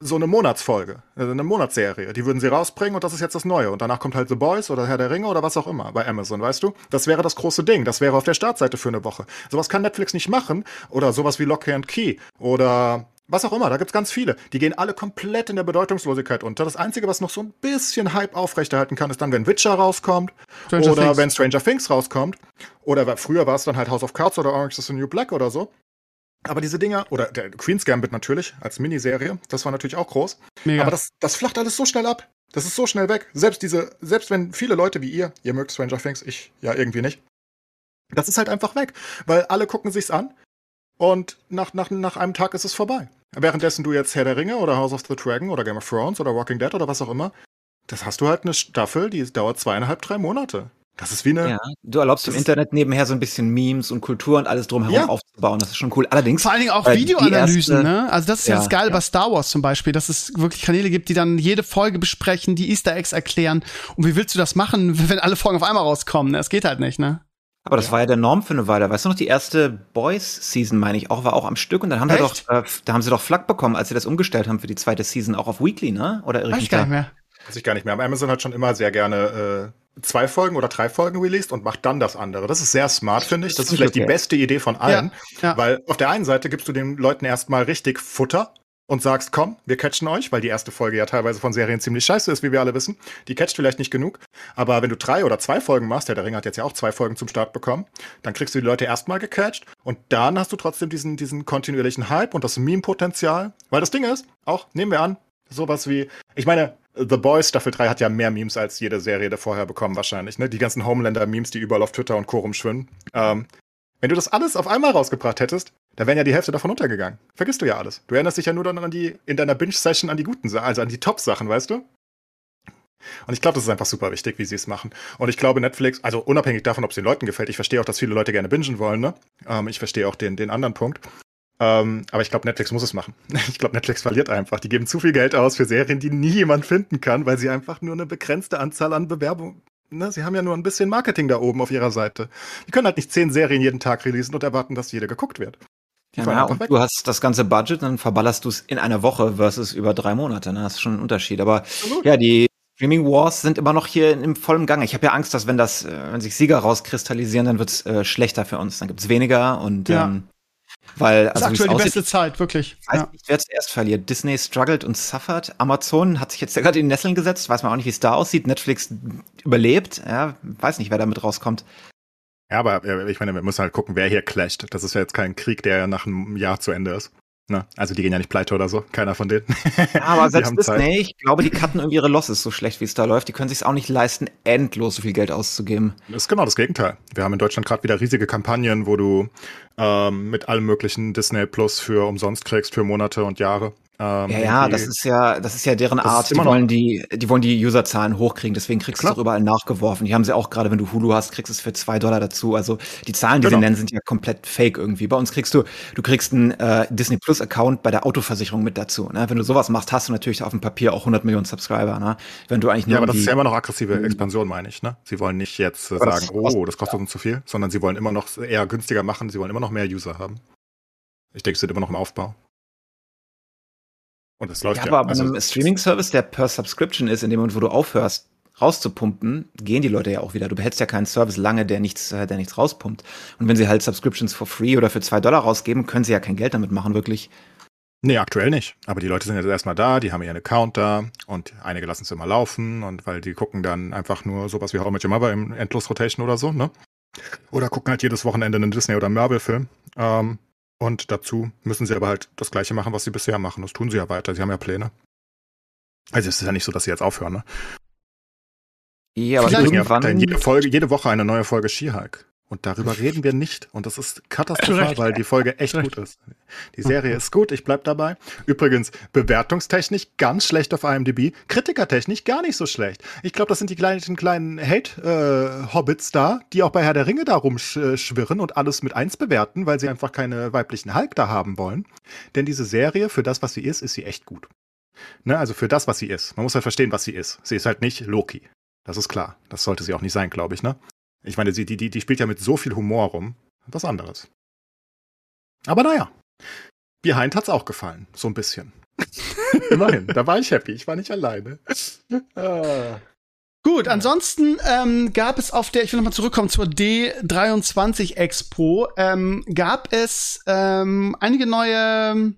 so eine Monatsfolge, also eine Monatsserie. Die würden sie rausbringen und das ist jetzt das Neue. Und danach kommt halt The Boys oder Herr der Ringe oder was auch immer bei Amazon, weißt du? Das wäre das große Ding. Das wäre auf der Startseite für eine Woche. Sowas kann Netflix nicht machen. Oder sowas wie Lock and Key. Oder was auch immer. Da gibt's ganz viele. Die gehen alle komplett in der Bedeutungslosigkeit unter. Das Einzige, was noch so ein bisschen Hype aufrechterhalten kann, ist dann, wenn Witcher rauskommt. Stranger oder Things. wenn Stranger Things rauskommt. Oder früher war es dann halt House of Cards oder Orange is the New Black oder so. Aber diese Dinger, oder der Queen's Gambit natürlich, als Miniserie, das war natürlich auch groß. Mega. Aber das, das flacht alles so schnell ab. Das ist so schnell weg. Selbst diese, selbst wenn viele Leute wie ihr, ihr mögt Stranger Things, ich ja irgendwie nicht. Das ist halt einfach weg. Weil alle gucken sich's an und nach, nach, nach einem Tag ist es vorbei. Währenddessen du jetzt Herr der Ringe oder House of the Dragon oder Game of Thrones oder Walking Dead oder was auch immer, das hast du halt eine Staffel, die dauert zweieinhalb, drei Monate. Das ist wie eine. Ja, du erlaubst im Internet nebenher so ein bisschen Memes und Kultur und alles drumherum ja. aufzubauen. Das ist schon cool. Allerdings. Vor allen Dingen auch Videoanalysen, ne? Also das ist ja, ja das Geile ja. bei Star Wars zum Beispiel, dass es wirklich Kanäle gibt, die dann jede Folge besprechen, die Easter Eggs erklären. Und wie willst du das machen, (laughs) wenn alle Folgen auf einmal rauskommen? Das geht halt nicht, ne? Aber das ja. war ja der Norm für eine Weile. Weißt du noch, die erste Boys-Season, meine ich, auch war auch am Stück und dann haben Echt? sie doch, äh, da haben sie doch Flack bekommen, als sie das umgestellt haben für die zweite Season, auch auf Weekly, ne? Oder irre ich gar nicht mehr. Weiß ich gar nicht mehr. Aber Amazon hat schon immer sehr gerne äh, zwei Folgen oder drei Folgen released und macht dann das andere. Das ist sehr smart, finde ich. Das ist vielleicht okay. die beste Idee von allen. Ja, ja. Weil auf der einen Seite gibst du den Leuten erstmal richtig Futter und sagst, komm, wir catchen euch, weil die erste Folge ja teilweise von Serien ziemlich scheiße ist, wie wir alle wissen. Die catcht vielleicht nicht genug. Aber wenn du drei oder zwei Folgen machst, der, der Ring hat jetzt ja auch zwei Folgen zum Start bekommen, dann kriegst du die Leute erstmal gecatcht und dann hast du trotzdem diesen, diesen kontinuierlichen Hype und das Meme-Potenzial. Weil das Ding ist, auch, nehmen wir an, sowas wie, ich meine, The Boys Staffel 3 hat ja mehr Memes als jede Serie der vorher bekommen, wahrscheinlich. Ne? Die ganzen Homelander-Memes, die überall auf Twitter und Co. rumschwimmen. Ähm, wenn du das alles auf einmal rausgebracht hättest, da wären ja die Hälfte davon untergegangen. Vergisst du ja alles. Du erinnerst dich ja nur dann an die, in deiner Binge-Session an die guten Sachen, also an die Top-Sachen, weißt du? Und ich glaube, das ist einfach super wichtig, wie sie es machen. Und ich glaube, Netflix, also unabhängig davon, ob es den Leuten gefällt, ich verstehe auch, dass viele Leute gerne bingen wollen, ne? Ähm, ich verstehe auch den, den anderen Punkt. Ähm, aber ich glaube, Netflix muss es machen. (laughs) Ich glaube, Netflix verliert einfach. Die geben zu viel Geld aus für Serien, die nie jemand finden kann, weil sie einfach nur eine begrenzte Anzahl an Bewerbungen. Ne, sie haben ja nur ein bisschen Marketing da oben auf ihrer Seite. Die können halt nicht zehn Serien jeden Tag releasen und erwarten, dass jede geguckt wird. Ja, na, und weg. du hast das ganze Budget, dann verballerst du es in einer Woche versus über drei Monate. Ne? Das ist schon ein Unterschied. Aber Absolut. ja, die Streaming Wars sind immer noch hier im vollen Gange. Ich habe ja Angst, dass wenn das, äh, wenn sich Sieger rauskristallisieren, dann wird es äh, schlechter für uns. Dann gibt es weniger und ja. ähm, weil, das ist also, aktuell die beste Zeit, wirklich. Ich weiß ja. nicht, wer zuerst verliert. Disney struggled und suffert. Amazon hat sich jetzt ja gerade in die Nesseln gesetzt. Weiß man auch nicht, wie es da aussieht. Netflix überlebt. Ja, weiß nicht, wer damit rauskommt. Ja, aber ich meine, wir müssen halt gucken, wer hier clasht. Das ist ja jetzt kein Krieg, der nach einem Jahr zu Ende ist. Ne? Also die gehen ja nicht pleite oder so, keiner von denen. Ja, aber (laughs) selbst Disney, ich glaube, die cutten irgendwie ihre Losses so schlecht, wie es da läuft. Die können sich auch nicht leisten, endlos so viel Geld auszugeben. Das ist genau das Gegenteil. Wir haben in Deutschland gerade wieder riesige Kampagnen, wo du ähm, mit allem möglichen Disney Plus für umsonst kriegst für Monate und Jahre. Ähm, ja, ja, das ist ja, das ist ja deren Art. Die wollen die, die wollen die Userzahlen hochkriegen, deswegen kriegst du es auch überall nachgeworfen. Die haben sie auch gerade, wenn du Hulu hast, kriegst du es für zwei Dollar dazu. Also die Zahlen, die genau. sie nennen, sind ja komplett fake irgendwie. Bei uns kriegst du, du kriegst einen äh, Disney Plus Account bei der Autoversicherung mit dazu. Ne? Wenn du sowas machst, hast du natürlich auf dem Papier auch 100 Millionen Subscriber. Ne? Wenn du eigentlich nur ja, aber das ist ja immer noch aggressive mhm. Expansion, meine ich. Ne? Sie wollen nicht jetzt äh, sagen, oh, das kostet uns zu viel, sondern sie wollen immer noch eher günstiger machen. Sie wollen immer noch mehr User haben. Ich denke, sie sind immer noch im Aufbau. Und es läuft ja. ja. Aber bei also, einem Streaming-Service, der per Subscription ist, in dem Moment, wo du aufhörst, rauszupumpen, gehen die Leute ja auch wieder. Du behältst ja keinen Service lange, der nichts, äh, der nichts rauspumpt. Und wenn sie halt Subscriptions for free oder für zwei Dollar rausgeben, können sie ja kein Geld damit machen, wirklich. Nee, aktuell nicht. Aber die Leute sind jetzt erstmal da, die haben ihren Account da und einige lassen es immer laufen und weil die gucken dann einfach nur sowas wie How Much Your Mother im Endlos-Rotation oder so, ne? Oder gucken halt jedes Wochenende einen Disney- oder Marvel-Film. Ähm, und dazu müssen sie aber halt das Gleiche machen, was sie bisher machen. Das tun sie ja weiter. Sie haben ja Pläne. Also es ist ja nicht so, dass sie jetzt aufhören, ne? Ja, aber irgendwann... Jede, Folge, jede Woche eine neue Folge She-Hulk. Und darüber reden wir nicht. Und das ist katastrophal, weil die Folge echt gut ist. Die Serie ist gut, ich bleib dabei. Übrigens, bewertungstechnisch ganz schlecht auf IMDb, kritikertechnisch gar nicht so schlecht. Ich glaube, das sind die kleinen, kleinen Hate-Hobbits äh, da, die auch bei Herr der Ringe da rumschwirren und alles mit eins bewerten, weil sie einfach keine weiblichen Hulk da haben wollen. Denn diese Serie, für das, was sie ist, ist sie echt gut. Ne, also für das, was sie ist. Man muss halt verstehen, was sie ist. Sie ist halt nicht Loki. Das ist klar. Das sollte sie auch nicht sein, glaube ich, ne? Ich meine, die, die, die spielt ja mit so viel Humor rum. Was anderes. Aber naja. Behind hat's auch gefallen. So ein bisschen. (laughs) Immerhin. Da war ich happy. Ich war nicht alleine. ah. Gut, ansonsten ähm, gab es auf der, ich will nochmal zurückkommen zur D23 Expo, ähm, gab es ähm, einige neue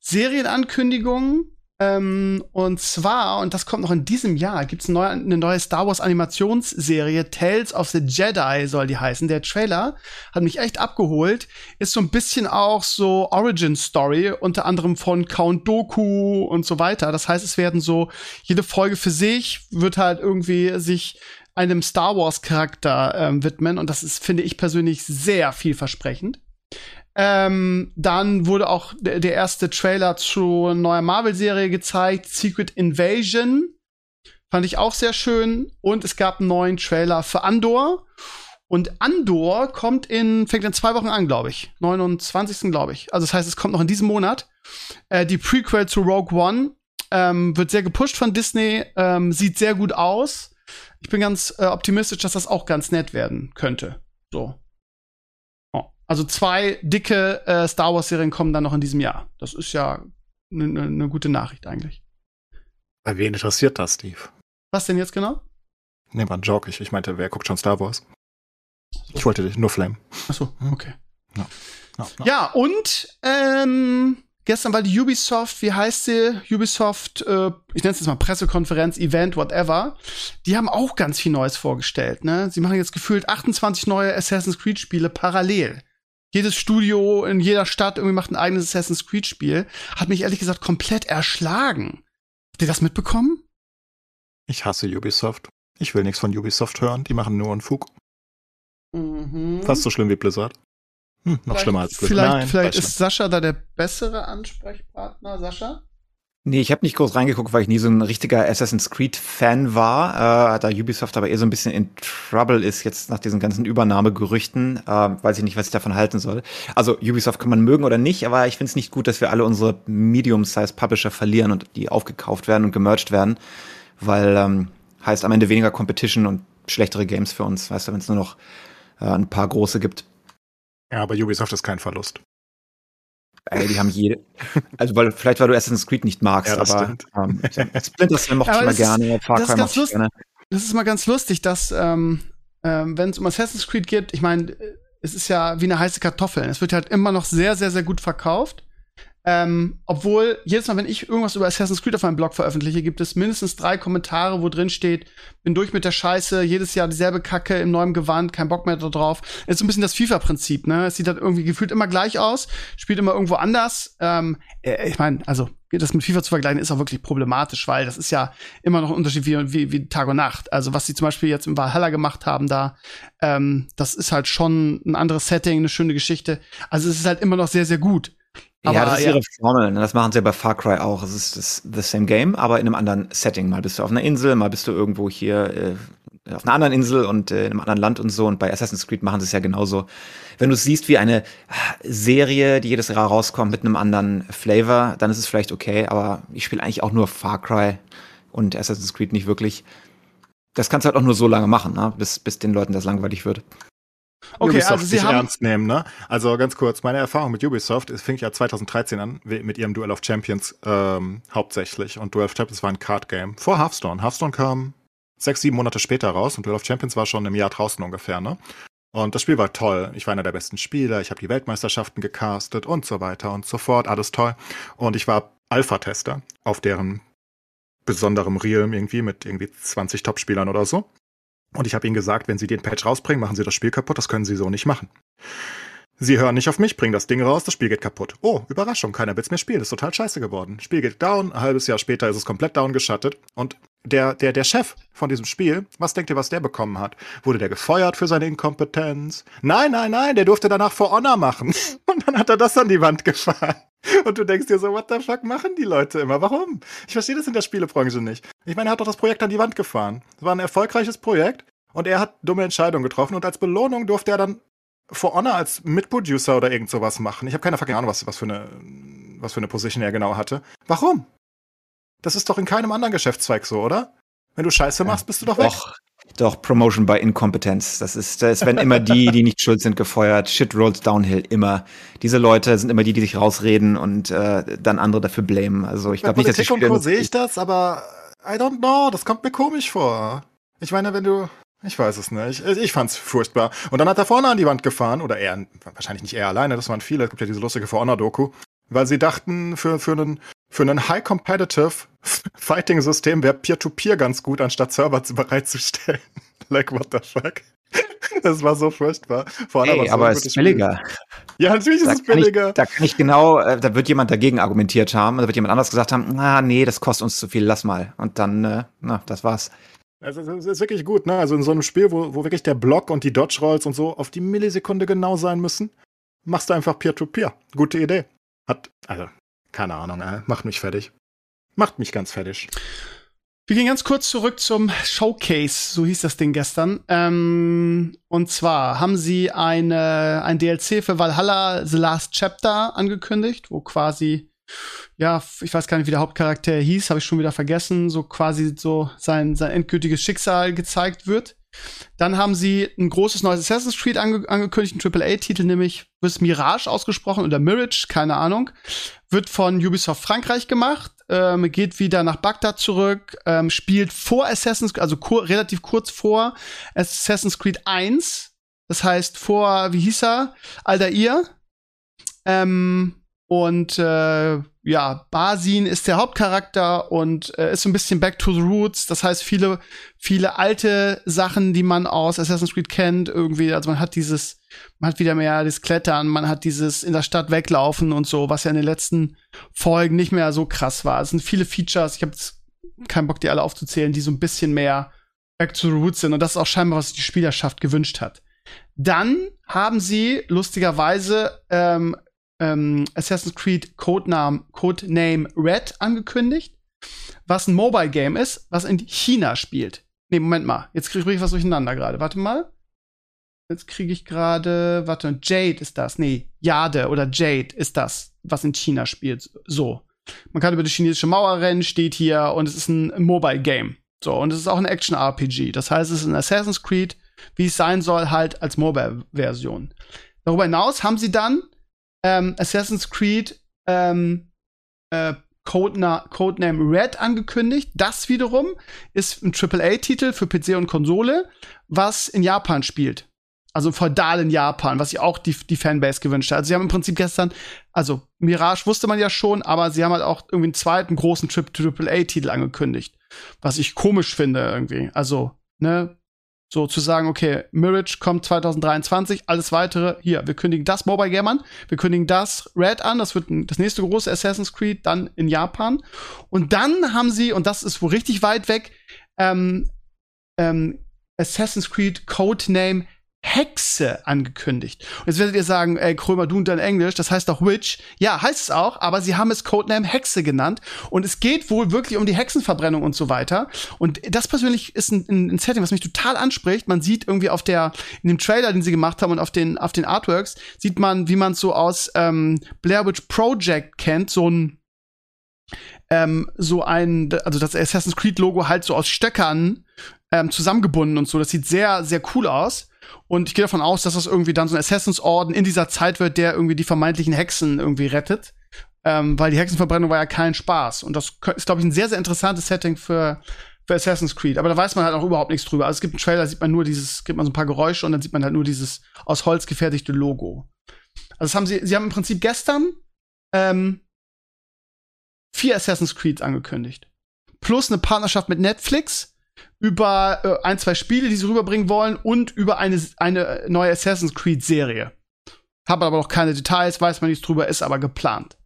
Serienankündigungen. Ähm, und zwar, und das kommt noch in diesem Jahr, gibt es eine, eine neue Star Wars Animationsserie, Tales of the Jedi soll die heißen. Der Trailer hat mich echt abgeholt. Ist so ein bisschen auch so Origin Story, unter anderem von Count Doku und so weiter. Das heißt, es werden so, jede Folge für sich wird halt irgendwie sich einem Star Wars Charakter ähm, widmen. Und das ist, finde ich persönlich, sehr vielversprechend. Ähm, dann wurde auch der, der erste Trailer zu neuer Marvel-Serie gezeigt, Secret Invasion. Fand ich auch sehr schön. Und es gab einen neuen Trailer für Andor. Und Andor kommt in, fängt in zwei Wochen an, glaube ich. 29. glaube ich. Also das heißt, es kommt noch in diesem Monat. Äh, die Prequel zu Rogue One ähm, wird sehr gepusht von Disney, ähm, sieht sehr gut aus. Ich bin ganz äh, optimistisch, dass das auch ganz nett werden könnte. So. Also zwei dicke äh, Star Wars-Serien kommen dann noch in diesem Jahr. Das ist ja eine ne, ne gute Nachricht eigentlich. Bei wen interessiert das, Steve? Was denn jetzt genau? Nee, war ein Joke. Ich, ich meinte, wer guckt schon Star Wars? Ich wollte dich nur flammen. Ach so, okay. Ja, ja, ja. ja und ähm, gestern war die Ubisoft, wie heißt sie? Ubisoft, äh, ich nenne es jetzt mal Pressekonferenz, Event, whatever. Die haben auch ganz viel Neues vorgestellt. Ne? Sie machen jetzt gefühlt 28 neue Assassin's Creed Spiele parallel jedes Studio in jeder Stadt irgendwie macht ein eigenes Assassin's Creed Spiel, hat mich ehrlich gesagt komplett erschlagen. Habt ihr das mitbekommen? Ich hasse Ubisoft. Ich will nichts von Ubisoft hören. Die machen nur Unfug. Mhm. Fast so schlimm wie Blizzard. Hm, noch vielleicht, schlimmer als Blizzard. Vielleicht, Nein, vielleicht ist Sascha da der bessere Ansprechpartner. Sascha? Nee, ich habe nicht groß reingeguckt, weil ich nie so ein richtiger Assassin's Creed-Fan war. Äh, da Ubisoft aber eher so ein bisschen in Trouble ist jetzt nach diesen ganzen Übernahmegerüchten, äh, weiß ich nicht, was ich davon halten soll. Also Ubisoft kann man mögen oder nicht, aber ich finde es nicht gut, dass wir alle unsere Medium-Size-Publisher verlieren und die aufgekauft werden und gemerged werden, weil ähm, heißt am Ende weniger Competition und schlechtere Games für uns, weißt du, wenn es nur noch äh, ein paar große gibt. Ja, aber Ubisoft ist kein Verlust. Ey, die haben jede. Also, weil, vielleicht, weil du Assassin's Creed nicht magst, ja, aber ähm, Splinter Cell mochte ich mal gerne, Far Cry mochte ich gerne. Das ist mal ganz lustig, dass, ähm, ähm, wenn es um Assassin's Creed geht, ich meine, es ist ja wie eine heiße Kartoffel. Es wird halt immer noch sehr, sehr, sehr gut verkauft. Ähm, obwohl, jedes Mal, wenn ich irgendwas über Assassin's Creed auf meinem Blog veröffentliche, gibt es mindestens drei Kommentare, wo drin steht, bin durch mit der Scheiße, jedes Jahr dieselbe Kacke im neuen Gewand, kein Bock mehr drauf. ist so ein bisschen das FIFA-Prinzip, ne? Es sieht halt irgendwie gefühlt immer gleich aus, spielt immer irgendwo anders. Ähm, äh, ich meine, also das mit FIFA zu vergleichen, ist auch wirklich problematisch, weil das ist ja immer noch ein Unterschied wie, wie, wie Tag und Nacht. Also was sie zum Beispiel jetzt im Valhalla gemacht haben da, ähm, das ist halt schon ein anderes Setting, eine schöne Geschichte. Also es ist halt immer noch sehr, sehr gut. Aber, ja, das ist ihre Formel. Ne? Das machen sie ja bei Far Cry auch. Es ist das the same game, aber in einem anderen Setting. Mal bist du auf einer Insel, mal bist du irgendwo hier äh, auf einer anderen Insel und äh, in einem anderen Land und so. Und bei Assassin's Creed machen sie es ja genauso. Wenn du es siehst wie eine Serie, die jedes Jahr rauskommt mit einem anderen Flavor, dann ist es vielleicht okay. Aber ich spiele eigentlich auch nur Far Cry und Assassin's Creed nicht wirklich. Das kannst du halt auch nur so lange machen, ne? bis, bis den Leuten das langweilig wird. Okay, Ubisoft also Sie haben ernst nehmen, ne? Also ganz kurz, meine Erfahrung mit Ubisoft, es fing ja 2013 an mit ihrem Duel of Champions ähm, hauptsächlich und Duel of Champions war ein Card Game vor Hearthstone. Hearthstone kam sechs, sieben Monate später raus und Duel of Champions war schon im Jahr draußen ungefähr, ne? Und das Spiel war toll. Ich war einer der besten Spieler, ich habe die Weltmeisterschaften gecastet und so weiter und so fort, alles toll. Und ich war Alpha-Tester auf deren besonderem Realm irgendwie mit irgendwie 20 Top-Spielern oder so. Und ich habe ihnen gesagt, wenn sie den Patch rausbringen, machen sie das Spiel kaputt, das können sie so nicht machen. Sie hören nicht auf mich, bringen das Ding raus, das Spiel geht kaputt. Oh, Überraschung, keiner will's mehr spielen, ist total scheiße geworden. Spiel geht down, ein halbes Jahr später ist es komplett down geschattet. Und der, der, der Chef von diesem Spiel, was denkt ihr, was der bekommen hat? Wurde der gefeuert für seine Inkompetenz? Nein, nein, nein, der durfte danach For Honor machen. (laughs) Und dann hat er das an die Wand gefahren. Und du denkst dir so, what the fuck machen die Leute immer? Warum? Ich verstehe das in der Spielebranche nicht. Ich meine, er hat doch das Projekt an die Wand gefahren. Es war ein erfolgreiches Projekt und er hat dumme Entscheidungen getroffen und als Belohnung durfte er dann For Honor als Mitproducer oder irgend sowas machen. Ich habe keine fucking Ahnung, was, was, für eine, was für eine Position er genau hatte. Warum? Das ist doch in keinem anderen Geschäftszweig so, oder? Wenn du Scheiße machst, bist du doch weg. Doch, doch, Promotion by Inkompetenz. Das ist, das werden immer die, die nicht schuld sind, gefeuert. Shit rolls downhill, immer. Diese Leute sind immer die, die sich rausreden und äh, dann andere dafür blamen. Also ich glaube nicht, dass ich Co. sehe ich das, aber I don't know, das kommt mir komisch vor. Ich meine, wenn du, ich weiß es nicht. Ich, fand's furchtbar. Und dann hat er vorne an die Wand gefahren, oder er, wahrscheinlich nicht er alleine, das waren viele, es gibt ja diese lustige For Honor-Doku, weil sie dachten, für, für einen, für einen High Competitive (laughs) Fighting System wäre Peer-to-Peer ganz gut, anstatt Server bereitzustellen. (laughs) like, what the fuck? (laughs) Das war so furchtbar. Vor allem, hey, aber es ist billiger. Ja, natürlich ist es billiger. Ich, da kann ich genau, äh, da wird jemand dagegen argumentiert haben, da wird jemand anders gesagt haben, na, nee, das kostet uns zu viel, lass mal. Und dann, äh, na, das war's. Also es ist wirklich gut, ne? Also in so einem Spiel, wo, wo wirklich der Block und die Dodge Rolls und so auf die Millisekunde genau sein müssen, machst du einfach Peer-to-Peer. -Peer. Gute Idee. Hat, also, keine Ahnung, äh, macht mich fertig. Macht mich ganz fertig. Wir gehen ganz kurz zurück zum Showcase, so hieß das Ding gestern. Ähm, und zwar haben sie eine, ein DLC für Valhalla The Last Chapter angekündigt, wo quasi ja, ich weiß gar nicht, wie der Hauptcharakter hieß, habe ich schon wieder vergessen, so quasi so sein, sein endgültiges Schicksal gezeigt wird. Dann haben sie ein großes neues Assassin's Creed ange angekündigt, ein AAA-Titel, nämlich wird Mirage ausgesprochen oder Mirage, keine Ahnung. Wird von Ubisoft Frankreich gemacht, ähm, geht wieder nach Bagdad zurück, ähm, spielt vor Assassin's Creed, also kur relativ kurz vor Assassin's Creed 1. Das heißt vor, wie hieß er? Aldair. Ähm, und äh, ja, Basin ist der Hauptcharakter und äh, ist so ein bisschen back to the roots. Das heißt, viele, viele alte Sachen, die man aus Assassin's Creed kennt, irgendwie, also man hat dieses, man hat wieder mehr das Klettern, man hat dieses in der Stadt weglaufen und so, was ja in den letzten Folgen nicht mehr so krass war. Es sind viele Features, ich habe keinen Bock, die alle aufzuzählen, die so ein bisschen mehr back to the roots sind. Und das ist auch scheinbar, was die Spielerschaft gewünscht hat. Dann haben sie lustigerweise ähm, ähm, Assassin's Creed Codename, Codename Red angekündigt, was ein Mobile Game ist, was in China spielt. Nee, Moment mal. Jetzt kriege ich was durcheinander gerade. Warte mal. Jetzt kriege ich gerade, warte, Jade ist das. Nee, Jade oder Jade ist das, was in China spielt. So. Man kann über die chinesische Mauer rennen, steht hier und es ist ein Mobile Game. So, und es ist auch ein Action-RPG. Das heißt, es ist ein Assassin's Creed, wie es sein soll, halt als Mobile-Version. Darüber hinaus haben sie dann ähm, Assassin's Creed ähm, äh, Codena Codename Red angekündigt. Das wiederum ist ein AAA-Titel für PC und Konsole, was in Japan spielt. Also feudal in Japan, was sich auch die, die Fanbase gewünscht hat. Also sie haben im Prinzip gestern, also Mirage wusste man ja schon, aber sie haben halt auch irgendwie einen zweiten großen AAA-Titel angekündigt. Was ich komisch finde irgendwie. Also, ne, so zu sagen, okay, Mirage kommt 2023, alles weitere, hier, wir kündigen das Mobile Game an, wir kündigen das Red an, das wird das nächste große Assassin's Creed dann in Japan. Und dann haben sie, und das ist wohl richtig weit weg, ähm, ähm, Assassin's Creed Codename Hexe angekündigt. Und jetzt werdet ihr sagen, ey, Krömer, du und dein Englisch, das heißt doch Witch. Ja, heißt es auch, aber sie haben es Codename Hexe genannt. Und es geht wohl wirklich um die Hexenverbrennung und so weiter. Und das persönlich ist ein, ein Setting, was mich total anspricht. Man sieht irgendwie auf der, in dem Trailer, den sie gemacht haben und auf den, auf den Artworks, sieht man, wie man es so aus ähm, Blair Witch Project kennt, so ein ähm, so ein, also das Assassin's Creed Logo halt so aus Stöckern ähm, zusammengebunden und so. Das sieht sehr, sehr cool aus. Und ich gehe davon aus, dass das irgendwie dann so ein Assassins-Orden in dieser Zeit wird, der irgendwie die vermeintlichen Hexen irgendwie rettet. Ähm, weil die Hexenverbrennung war ja kein Spaß. Und das ist, glaube ich, ein sehr, sehr interessantes Setting für, für Assassin's Creed. Aber da weiß man halt auch überhaupt nichts drüber. Also es gibt einen Trailer, da sieht man nur dieses, gibt man so ein paar Geräusche und dann sieht man halt nur dieses aus Holz gefertigte Logo. Also das haben sie, sie haben im Prinzip gestern ähm, vier Assassin's Creeds angekündigt. Plus eine Partnerschaft mit Netflix über äh, ein, zwei Spiele, die sie rüberbringen wollen und über eine, eine neue Assassin's Creed Serie. habe aber noch keine Details, weiß man nichts drüber, ist aber geplant.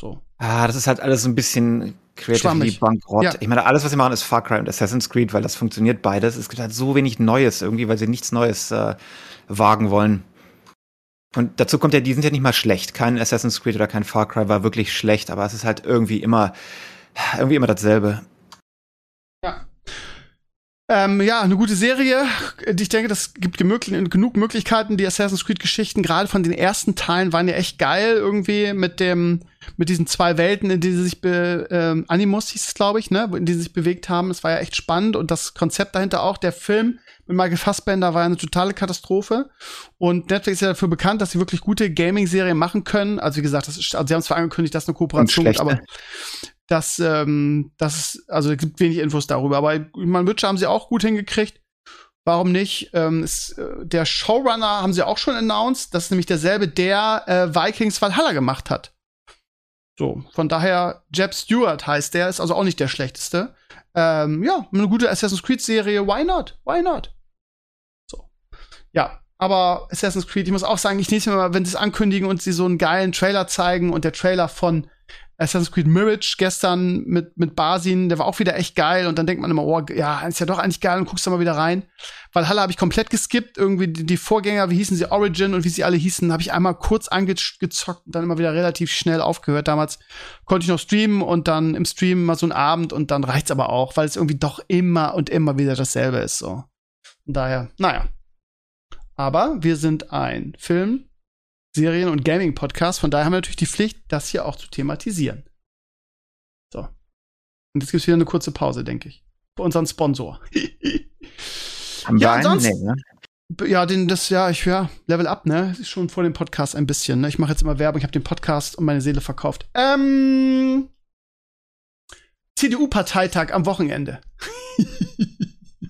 So. Ah, das ist halt alles ein bisschen creatively bankrott. Ja. Ich meine, alles, was sie machen, ist Far Cry und Assassin's Creed, weil das funktioniert beides. Es gibt halt so wenig Neues irgendwie, weil sie nichts Neues äh, wagen wollen. Und dazu kommt ja, die sind ja nicht mal schlecht. Kein Assassin's Creed oder kein Far Cry war wirklich schlecht, aber es ist halt irgendwie immer, irgendwie immer dasselbe. Ja. Ähm, ja, eine gute Serie. Ich denke, das gibt genug Möglichkeiten. Die Assassin's Creed-Geschichten, gerade von den ersten Teilen, waren ja echt geil irgendwie mit dem, mit diesen zwei Welten, in die sie sich be, ähm, Animus hieß es, glaube ich, ne, in die sie sich bewegt haben. Es war ja echt spannend und das Konzept dahinter auch. Der Film mit Michael Fassbender war ja eine totale Katastrophe. Und Netflix ist ja dafür bekannt, dass sie wirklich gute Gaming-Serien machen können. Also wie gesagt, das ist, also sie haben zwar angekündigt, dass eine Kooperation gibt, aber dass ähm, das also es gibt wenig Infos darüber. Aber man Witcher haben sie auch gut hingekriegt. Warum nicht? Ähm, ist, äh, der Showrunner haben sie auch schon announced. Das ist nämlich derselbe, der äh, Vikings Valhalla gemacht hat. So, von daher, Jeb Stewart heißt der, ist also auch nicht der schlechteste. Ähm, ja, eine gute Assassin's Creed-Serie, why not? Why not? So. Ja, aber Assassin's Creed, ich muss auch sagen, ich nächstes Mal, wenn sie es ankündigen und sie so einen geilen Trailer zeigen und der Trailer von Assassin's Creed Mirage gestern mit, mit Basin, der war auch wieder echt geil. Und dann denkt man immer, oh, ja, ist ja doch eigentlich geil und guckst da mal wieder rein. Weil Halle habe ich komplett geskippt. Irgendwie die, die, Vorgänger, wie hießen sie, Origin und wie sie alle hießen, habe ich einmal kurz angezockt und dann immer wieder relativ schnell aufgehört. Damals konnte ich noch streamen und dann im Stream mal so einen Abend und dann reicht's aber auch, weil es irgendwie doch immer und immer wieder dasselbe ist. So. Von daher, naja. Aber wir sind ein Film, Serien- und Gaming-Podcast. Von daher haben wir natürlich die Pflicht, das hier auch zu thematisieren. So. Und jetzt gibt es wieder eine kurze Pause, denke ich. Für unseren Sponsor. (laughs) haben ja, wir einen? Nee, ne? Ja, den, das, ja, ich, ja, Level Up, ne? Ist schon vor dem Podcast ein bisschen, ne? Ich mache jetzt immer Werbung, ich habe den Podcast und meine Seele verkauft. Ähm. CDU-Parteitag am Wochenende.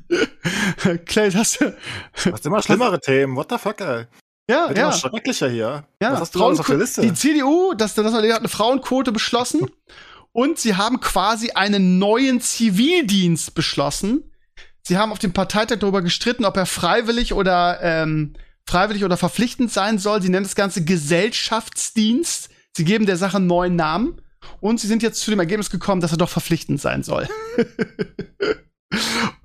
(laughs) Clay, hast du. Du hast immer schlimmere Themen, what the fuck, ey. Ja, Wird ja. schrecklicher hier. Ja, Was hast du auf der Liste? Die CDU, das, das hat eine Frauenquote beschlossen und sie haben quasi einen neuen Zivildienst beschlossen. Sie haben auf dem Parteitag darüber gestritten, ob er freiwillig oder ähm, freiwillig oder verpflichtend sein soll. Sie nennen das Ganze Gesellschaftsdienst. Sie geben der Sache einen neuen Namen und sie sind jetzt zu dem Ergebnis gekommen, dass er doch verpflichtend sein soll. (laughs)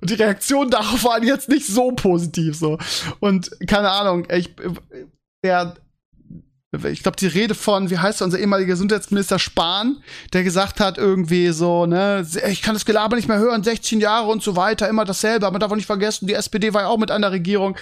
Und die Reaktionen darauf waren jetzt nicht so positiv so. Und keine Ahnung, ich, wer ich glaube, die Rede von, wie heißt unser ehemaliger Gesundheitsminister Spahn, der gesagt hat, irgendwie so, ne, ich kann das Gelaber nicht mehr hören, 16 Jahre und so weiter, immer dasselbe, aber man darf auch nicht vergessen, die SPD war ja auch mit der Regierung.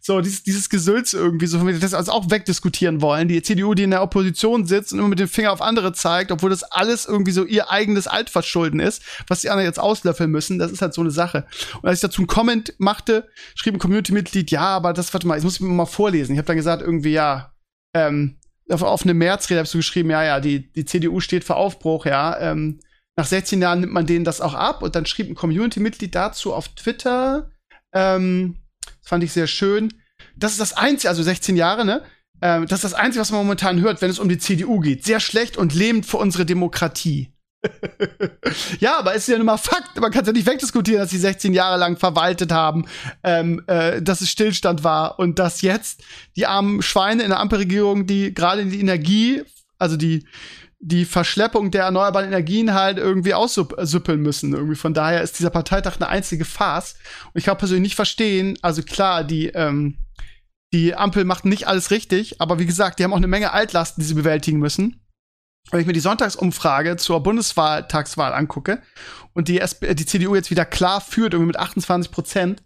So, dieses, dieses Gesülz irgendwie, so, wenn wir das also auch wegdiskutieren wollen. Die CDU, die in der Opposition sitzt und immer mit dem Finger auf andere zeigt, obwohl das alles irgendwie so ihr eigenes Altverschulden ist, was die anderen jetzt auslöffeln müssen, das ist halt so eine Sache. Und als ich dazu einen Comment machte, schrieb ein Community-Mitglied, ja, aber das, warte mal, ich muss mir mal vorlesen. Ich habe dann gesagt, irgendwie, ja, ähm, auf, eine Märzrede hast du geschrieben, ja, ja, die, die CDU steht für Aufbruch, ja. Ähm, nach 16 Jahren nimmt man denen das auch ab und dann schrieb ein Community-Mitglied dazu auf Twitter, ähm, das fand ich sehr schön. Das ist das Einzige, also 16 Jahre, ne? Ähm, das ist das Einzige, was man momentan hört, wenn es um die CDU geht. Sehr schlecht und lähmend für unsere Demokratie. (laughs) ja, aber es ist ja nun mal Fakt. Man kann es ja nicht wegdiskutieren, dass sie 16 Jahre lang verwaltet haben, ähm, äh, dass es Stillstand war und dass jetzt die armen Schweine in der Ampelregierung, die gerade die Energie, also die die Verschleppung der erneuerbaren Energien halt irgendwie aussüppeln müssen. Irgendwie von daher ist dieser Parteitag eine einzige Farce. Und ich kann persönlich nicht verstehen, also klar, die, ähm, die Ampel macht nicht alles richtig, aber wie gesagt, die haben auch eine Menge Altlasten, die sie bewältigen müssen wenn ich mir die Sonntagsumfrage zur Bundeswahltagswahl angucke und die, SP, die CDU jetzt wieder klar führt, irgendwie mit 28 Prozent,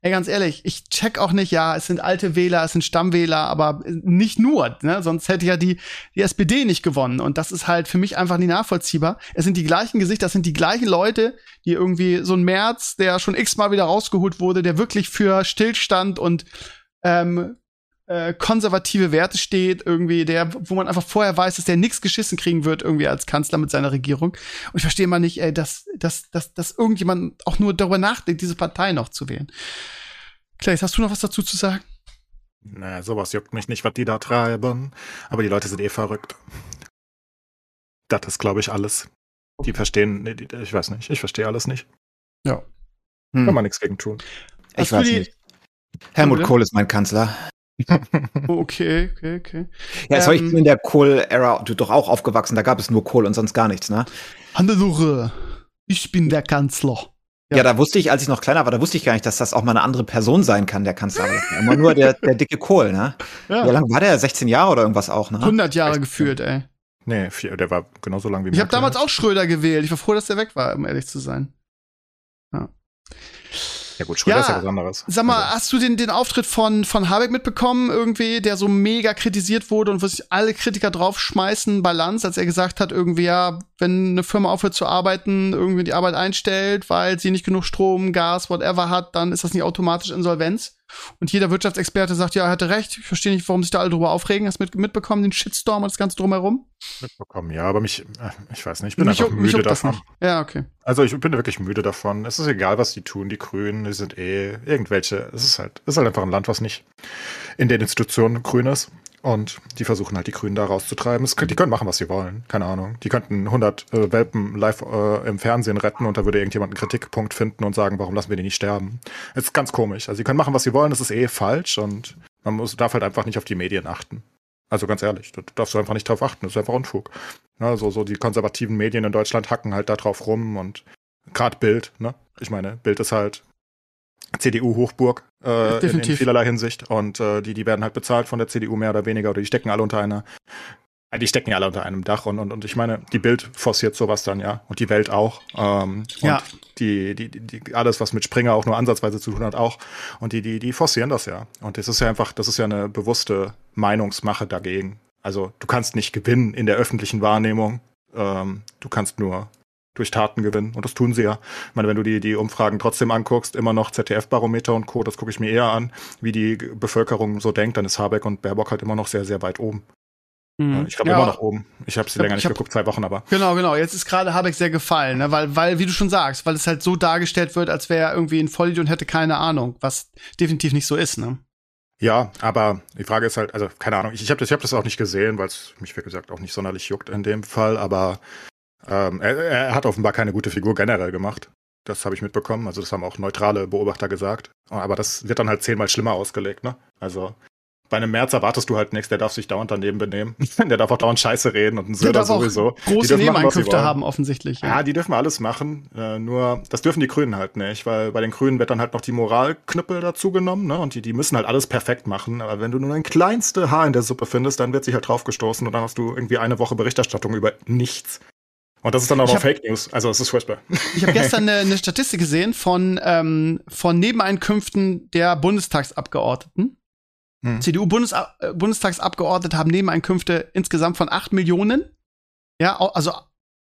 ey, ganz ehrlich, ich check auch nicht, ja, es sind alte Wähler, es sind Stammwähler, aber nicht nur, ne? sonst hätte ja die, die SPD nicht gewonnen. Und das ist halt für mich einfach nicht nachvollziehbar. Es sind die gleichen Gesichter, es sind die gleichen Leute, die irgendwie so ein März, der schon x-mal wieder rausgeholt wurde, der wirklich für Stillstand und ähm, äh, konservative Werte steht, irgendwie, der, wo man einfach vorher weiß, dass der nichts geschissen kriegen wird, irgendwie als Kanzler mit seiner Regierung. Und ich verstehe mal nicht, ey, dass, dass, dass, dass irgendjemand auch nur darüber nachdenkt, diese Partei noch zu wählen. Claes, hast du noch was dazu zu sagen? Naja, sowas juckt mich nicht, was die da treiben. Aber die Leute sind eh verrückt. Das ist, glaube ich, alles. Die verstehen, nee, die, ich weiß nicht, ich verstehe alles nicht. Ja. Hm. Kann man nichts gegen tun. Ich weiß nicht. Helmut Kohl ist mein Kanzler. Okay, okay, okay. Ja, ähm, ich bin in der Kohl-Ära doch auch aufgewachsen. Da gab es nur Kohl und sonst gar nichts, ne? Hannelore, ich bin der Kanzler. Ja. ja. da wusste ich, als ich noch kleiner war, da wusste ich gar nicht, dass das auch mal eine andere Person sein kann, der Kanzler. Immer nur der, der dicke Kohl, ne? Ja. Wie lange war der? 16 Jahre oder irgendwas auch, ne? 100 Jahre gefühlt, ey. Nee, vier, der war genauso lang wie Ich habe damals auch Schröder gewählt. Ich war froh, dass der weg war, um ehrlich zu sein. Ja. Gut, Schröder ja, ist ja was anderes. Sag mal, also. hast du den, den Auftritt von, von Habeck mitbekommen, irgendwie, der so mega kritisiert wurde und wo sich alle Kritiker draufschmeißen bei Lanz, als er gesagt hat, irgendwie, ja, wenn eine Firma aufhört zu arbeiten, irgendwie die Arbeit einstellt, weil sie nicht genug Strom, Gas, whatever hat, dann ist das nicht automatisch Insolvenz. Und jeder Wirtschaftsexperte sagt, ja, er hatte recht. Ich verstehe nicht, warum sich da alle drüber aufregen. Hast du mit, mitbekommen, den Shitstorm und das Ganze drumherum? Mitbekommen, ja, aber mich, äh, ich weiß nicht, ich bin mich einfach müde davon. Ja, okay. Also ich bin wirklich müde davon. Es ist egal, was die tun, die Grünen, die sind eh irgendwelche. Es ist halt, es ist halt einfach ein Land, was nicht in den Institutionen grün ist. Und die versuchen halt die Grünen da rauszutreiben. Es, die können machen, was sie wollen. Keine Ahnung. Die könnten 100 äh, Welpen live äh, im Fernsehen retten und da würde irgendjemand einen Kritikpunkt finden und sagen, warum lassen wir die nicht sterben. Es ist ganz komisch. Also sie können machen, was sie wollen. Das ist eh falsch und man muss, darf halt einfach nicht auf die Medien achten. Also ganz ehrlich, da darfst du einfach nicht drauf achten. Das ist einfach Unfug. Ja, so, so die konservativen Medien in Deutschland hacken halt da drauf rum und gerade Bild, ne? Ich meine, Bild ist halt CDU-Hochburg äh, in, in, vielerlei Hinsicht. Und äh, die, die werden halt bezahlt von der CDU mehr oder weniger oder die stecken alle unter einer. Äh, die stecken ja alle unter einem Dach und, und, und ich meine, die Bild forciert sowas dann, ja. Und die Welt auch. Ähm, ja. Und die, die, die, alles, was mit Springer auch nur ansatzweise zu tun hat, auch. Und die, die, die forcieren das ja. Und das ist ja einfach, das ist ja eine bewusste Meinungsmache dagegen. Also du kannst nicht gewinnen in der öffentlichen Wahrnehmung. Ähm, du kannst nur durch Taten gewinnen. Und das tun sie ja. Ich meine, wenn du die, die Umfragen trotzdem anguckst, immer noch ZDF-Barometer und Co., das gucke ich mir eher an, wie die Bevölkerung so denkt, dann ist Habeck und Baerbock halt immer noch sehr, sehr weit oben. Mhm. Ich glaube ja, immer noch oben. Ich habe sie länger nicht hab, geguckt, zwei Wochen aber. Genau, genau. Jetzt ist gerade Habeck sehr gefallen, ne? weil, weil, wie du schon sagst, weil es halt so dargestellt wird, als wäre er irgendwie ein Vollidiot und hätte keine Ahnung, was definitiv nicht so ist, ne? Ja, aber die Frage ist halt, also keine Ahnung, ich, ich habe das, ich hab das auch nicht gesehen, weil es mich, wie gesagt, auch nicht sonderlich juckt in dem Fall, aber ähm, er, er, hat offenbar keine gute Figur generell gemacht. Das habe ich mitbekommen. Also das haben auch neutrale Beobachter gesagt. Aber das wird dann halt zehnmal schlimmer ausgelegt, ne? Also bei einem März erwartest du halt nichts, der darf sich dauernd daneben benehmen. (laughs) der darf auch dauernd Scheiße reden und ein Söder sowieso. Große Nebeneinkünfte haben offensichtlich. Ja. ja. die dürfen alles machen. Äh, nur, das dürfen die Grünen halt nicht, weil bei den Grünen wird dann halt noch die Moralknüppel dazu genommen, ne? Und die, die müssen halt alles perfekt machen. Aber wenn du nur ein kleinste Haar in der Suppe findest, dann wird sich halt draufgestoßen und dann hast du irgendwie eine Woche Berichterstattung über nichts. Und das ist dann auch noch Fake News. Also es ist furchtbar. Ich habe gestern (laughs) eine, eine, Statistik gesehen von, ähm, von Nebeneinkünften der Bundestagsabgeordneten. Hm. CDU-Bundestagsabgeordnete äh, haben Nebeneinkünfte insgesamt von 8 Millionen. Ja, also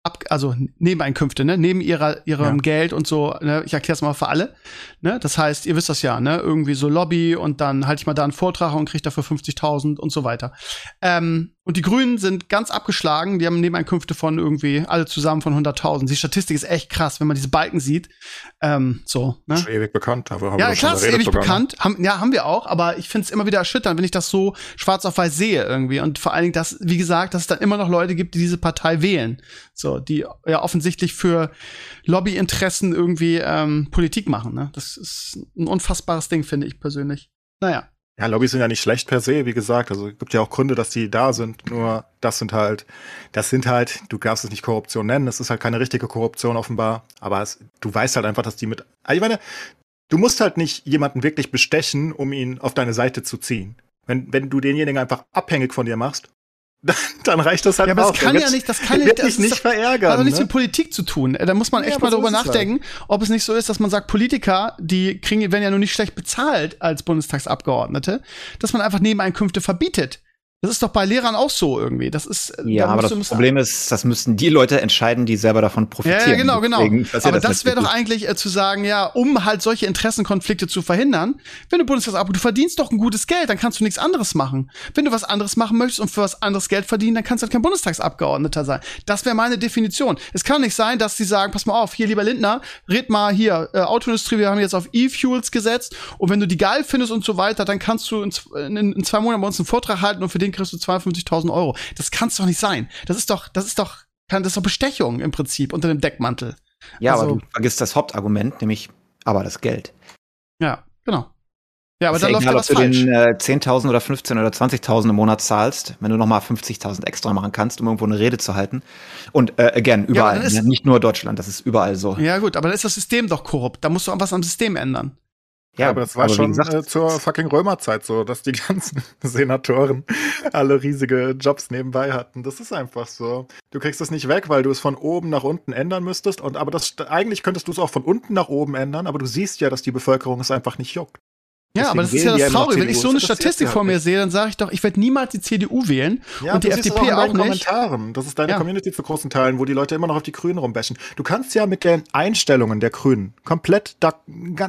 ab, also Nebeneinkünfte, ne, neben ihrer ihrem ja. Geld und so, ne, ich erkläre es mal für alle, ne, das heißt, ihr wisst das ja, ne, irgendwie so Lobby und dann halte ich mal da einen Vortrag und kriege dafür 50.000 und so weiter. Ähm, und die Grünen sind ganz abgeschlagen, die haben Nebeneinkünfte von irgendwie alle zusammen von 100.000. Die Statistik ist echt krass, wenn man diese Balken sieht. Ähm, so, ne? Ist ewig bekannt, aber haben ja, wir klar, ist ewig sogar, ne? bekannt. Ne? Haben, ja, haben wir auch, aber ich finde es immer wieder erschütternd, wenn ich das so schwarz auf weiß sehe irgendwie. Und vor allen Dingen, dass, wie gesagt, dass es dann immer noch Leute gibt, die diese Partei wählen. So, die ja offensichtlich für Lobbyinteressen irgendwie ähm, Politik machen. Ne? Das ist ein unfassbares Ding, finde ich persönlich. Naja. Ja, Lobbys sind ja nicht schlecht per se, wie gesagt. Also gibt ja auch Gründe, dass die da sind. Nur das sind halt, das sind halt, du darfst es nicht Korruption nennen. Das ist halt keine richtige Korruption offenbar. Aber es, du weißt halt einfach, dass die mit. Ich meine, du musst halt nicht jemanden wirklich bestechen, um ihn auf deine Seite zu ziehen. Wenn, wenn du denjenigen einfach abhängig von dir machst, (laughs) dann reicht das halt ja, aber das kann ja nicht, das kann wird das nicht verärgern. Hat doch nichts ne? mit Politik zu tun. Da muss man echt ja, mal drüber nachdenken, halt. ob es nicht so ist, dass man sagt, Politiker, die kriegen, werden ja nur nicht schlecht bezahlt als Bundestagsabgeordnete, dass man einfach Nebeneinkünfte verbietet. Das ist doch bei Lehrern auch so irgendwie. Das ist äh, ja, da aber das Problem ist, das müssten die Leute entscheiden, die selber davon profitieren. Ja, genau, genau. Deswegen, aber das, das wäre doch eigentlich äh, zu sagen, ja, um halt solche Interessenkonflikte zu verhindern, wenn du Bundestagsab, du verdienst doch ein gutes Geld, dann kannst du nichts anderes machen. Wenn du was anderes machen möchtest und für was anderes Geld verdienen, dann kannst du halt kein Bundestagsabgeordneter sein. Das wäre meine Definition. Es kann nicht sein, dass die sagen, pass mal auf, hier lieber Lindner, red mal hier äh, Autoindustrie, wir haben jetzt auf E-Fuels gesetzt und wenn du die geil findest und so weiter, dann kannst du in, in, in zwei Monaten bei uns einen Vortrag halten und für den kriegst du 52.000 Euro. Das kann es doch nicht sein. Das ist doch, das ist doch, kann, das ist doch Bestechung im Prinzip unter dem Deckmantel. Ja, also, aber du vergisst das Hauptargument, nämlich aber das Geld. Ja, genau. Ja, aber dann läuft egal, ja was ob falsch. du den äh, 10.000 oder 15 oder 20.000 im Monat zahlst, wenn du nochmal 50.000 extra machen kannst, um irgendwo eine Rede zu halten. Und äh, again, überall, ja, ist, nicht nur Deutschland, das ist überall so. Ja gut, aber dann ist das System doch korrupt. Da musst du was am System ändern. Ja, aber das war aber schon gesagt, äh, zur fucking Römerzeit so, dass die (laughs) ganzen Senatoren alle riesige Jobs nebenbei hatten. Das ist einfach so. Du kriegst es nicht weg, weil du es von oben nach unten ändern müsstest. Und aber das eigentlich könntest du es auch von unten nach oben ändern, aber du siehst ja, dass die Bevölkerung es einfach nicht juckt. Ja, aber das ist ja das Traurige. Wenn ich so eine Statistik vor mir sehe, dann sage ich doch, ich werde niemals die CDU wählen ja, und die FDP auch, auch nicht. Kommentaren. Das ist deine ja. Community zu großen Teilen, wo die Leute immer noch auf die Grünen rumbashen. Du kannst ja mit den Einstellungen der Grünen komplett da,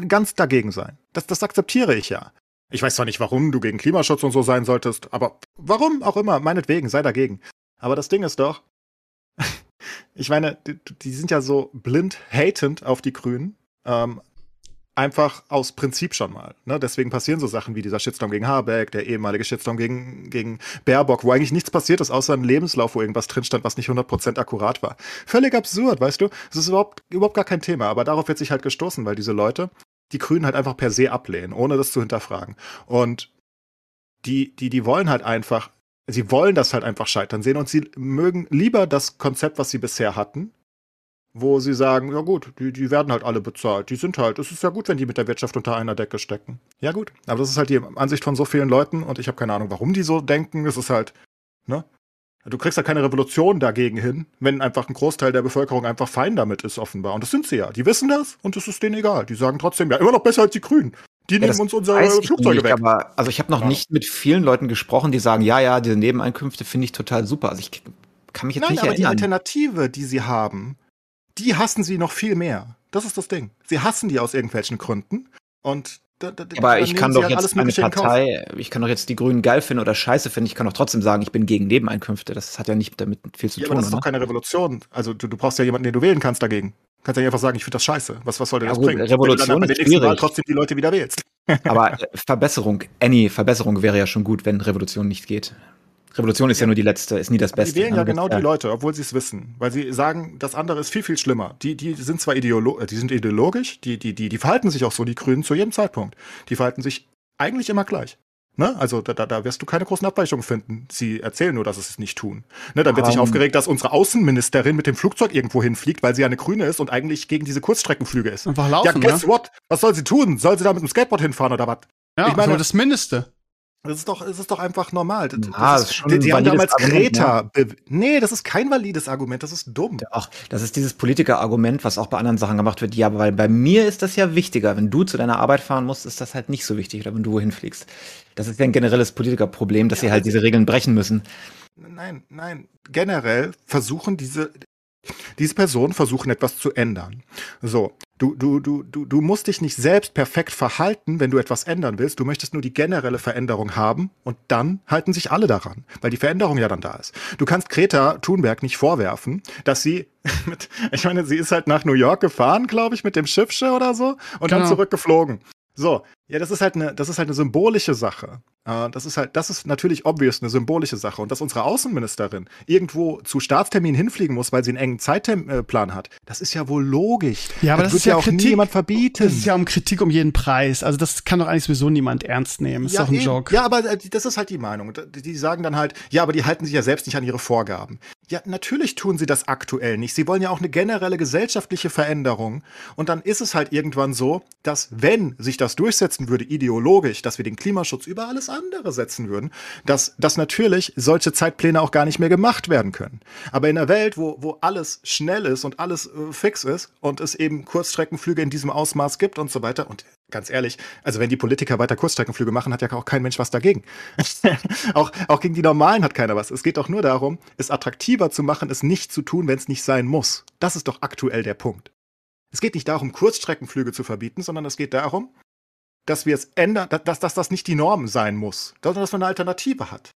ganz dagegen sein. Das, das akzeptiere ich ja. Ich weiß zwar nicht, warum du gegen Klimaschutz und so sein solltest, aber warum auch immer, meinetwegen, sei dagegen. Aber das Ding ist doch, (laughs) ich meine, die, die sind ja so blind hatend auf die Grünen. Ähm, einfach aus Prinzip schon mal. Ne? Deswegen passieren so Sachen wie dieser Shitstorm gegen Habeck, der ehemalige Shitstorm gegen, gegen Baerbock, wo eigentlich nichts passiert ist, außer ein Lebenslauf, wo irgendwas drin stand, was nicht 100% akkurat war. Völlig absurd, weißt du? Das ist überhaupt, überhaupt gar kein Thema, aber darauf wird sich halt gestoßen, weil diese Leute die Grünen halt einfach per se ablehnen, ohne das zu hinterfragen. Und die, die, die wollen halt einfach, sie wollen das halt einfach scheitern sehen und sie mögen lieber das Konzept, was sie bisher hatten, wo sie sagen, ja gut, die, die werden halt alle bezahlt. Die sind halt, es ist ja gut, wenn die mit der Wirtschaft unter einer Decke stecken. Ja gut, aber das ist halt die Ansicht von so vielen Leuten und ich habe keine Ahnung, warum die so denken. Es ist halt, ne? Du kriegst ja keine Revolution dagegen hin, wenn einfach ein Großteil der Bevölkerung einfach fein damit ist, offenbar. Und das sind sie ja. Die wissen das und es ist denen egal. Die sagen trotzdem, ja, immer noch besser als die Grünen. Die ja, nehmen uns unsere Flugzeuge nicht, weg. Aber, also ich habe noch ja. nicht mit vielen Leuten gesprochen, die sagen, ja, ja, diese Nebeneinkünfte finde ich total super. Also ich kann mich jetzt Nein, nicht aber erinnern. die Alternative, die sie haben, die hassen sie noch viel mehr. Das ist das Ding. Sie hassen die aus irgendwelchen Gründen. Und da, da, aber ich kann doch halt jetzt eine Partei, ich kann doch jetzt die Grünen geil finden oder scheiße finden. Ich kann doch trotzdem sagen, ich bin gegen Nebeneinkünfte. Das hat ja nicht damit viel zu ja, tun. Aber das ist oder? doch keine Revolution. Also du, du brauchst ja jemanden, den du wählen kannst dagegen. Du kannst ja einfach sagen, ich finde das scheiße. Was, was soll denn ja, das gut, bringen? Revolution Wenn du dann ist schwierig. Mal trotzdem die Leute wieder wählst. aber (laughs) äh, Verbesserung, any Verbesserung wäre ja schon gut, wenn Revolution nicht geht. Revolution ist ja, ja nur die letzte, ist nie das Beste. Die wählen ja genau die Leute, obwohl sie es wissen, weil sie sagen, das andere ist viel, viel schlimmer. Die, die sind zwar ideolo die sind ideologisch, die, die, die, die verhalten sich auch so, die Grünen, zu jedem Zeitpunkt. Die verhalten sich eigentlich immer gleich. Ne? Also da, da, da wirst du keine großen Abweichungen finden. Sie erzählen nur, dass sie es nicht tun. Ne? Dann wird um. sich aufgeregt, dass unsere Außenministerin mit dem Flugzeug irgendwo hinfliegt, weil sie ja eine Grüne ist und eigentlich gegen diese Kurzstreckenflüge ist. Einfach laufen, ja, guess ne? what? Was soll sie tun? Soll sie da mit dem Skateboard hinfahren oder was? Ja, ich meine, das Mindeste. Das ist doch, es ist doch einfach normal. Das, ah, das ist, schon die, die haben damals Greta. Ja. Nee, das ist kein valides Argument, das ist dumm. Ach, das ist dieses Politiker-Argument, was auch bei anderen Sachen gemacht wird. Ja, weil bei mir ist das ja wichtiger. Wenn du zu deiner Arbeit fahren musst, ist das halt nicht so wichtig oder wenn du wohin fliegst. Das ist ja ein generelles Politikerproblem, dass ja, sie halt diese Regeln brechen müssen. Nein, nein. Generell versuchen diese, diese Personen versuchen etwas zu ändern. So, du, du, du, du, du musst dich nicht selbst perfekt verhalten, wenn du etwas ändern willst. Du möchtest nur die generelle Veränderung haben und dann halten sich alle daran, weil die Veränderung ja dann da ist. Du kannst Greta Thunberg nicht vorwerfen, dass sie (laughs) mit, ich meine, sie ist halt nach New York gefahren, glaube ich, mit dem Schiffsche oder so und genau. dann zurückgeflogen. So, ja, das ist halt eine, das ist halt eine symbolische Sache. Uh, das ist halt, das ist natürlich obvious eine symbolische Sache. Und dass unsere Außenministerin irgendwo zu Staatstermin hinfliegen muss, weil sie einen engen Zeitplan hat, das ist ja wohl logisch. Ja, aber das, das wird ja auch Kritik, niemand verbieten. Das ist ja um Kritik um jeden Preis. Also das kann doch eigentlich sowieso niemand ernst nehmen. Das ja, ist doch ein eben. Joke. Ja, aber äh, das ist halt die Meinung. Die sagen dann halt, ja, aber die halten sich ja selbst nicht an ihre Vorgaben. Ja, natürlich tun sie das aktuell nicht. Sie wollen ja auch eine generelle gesellschaftliche Veränderung. Und dann ist es halt irgendwann so, dass wenn sich das durchsetzen würde, ideologisch, dass wir den Klimaschutz über alles andere setzen würden, dass, dass natürlich solche Zeitpläne auch gar nicht mehr gemacht werden können. Aber in einer Welt, wo, wo alles schnell ist und alles äh, fix ist und es eben Kurzstreckenflüge in diesem Ausmaß gibt und so weiter und ganz ehrlich, also wenn die Politiker weiter Kurzstreckenflüge machen, hat ja auch kein Mensch was dagegen. (laughs) auch, auch gegen die Normalen hat keiner was. Es geht doch nur darum, es attraktiver zu machen, es nicht zu tun, wenn es nicht sein muss. Das ist doch aktuell der Punkt. Es geht nicht darum, Kurzstreckenflüge zu verbieten, sondern es geht darum, dass wir es ändern, dass, dass das nicht die Norm sein muss, sondern dass man eine Alternative hat.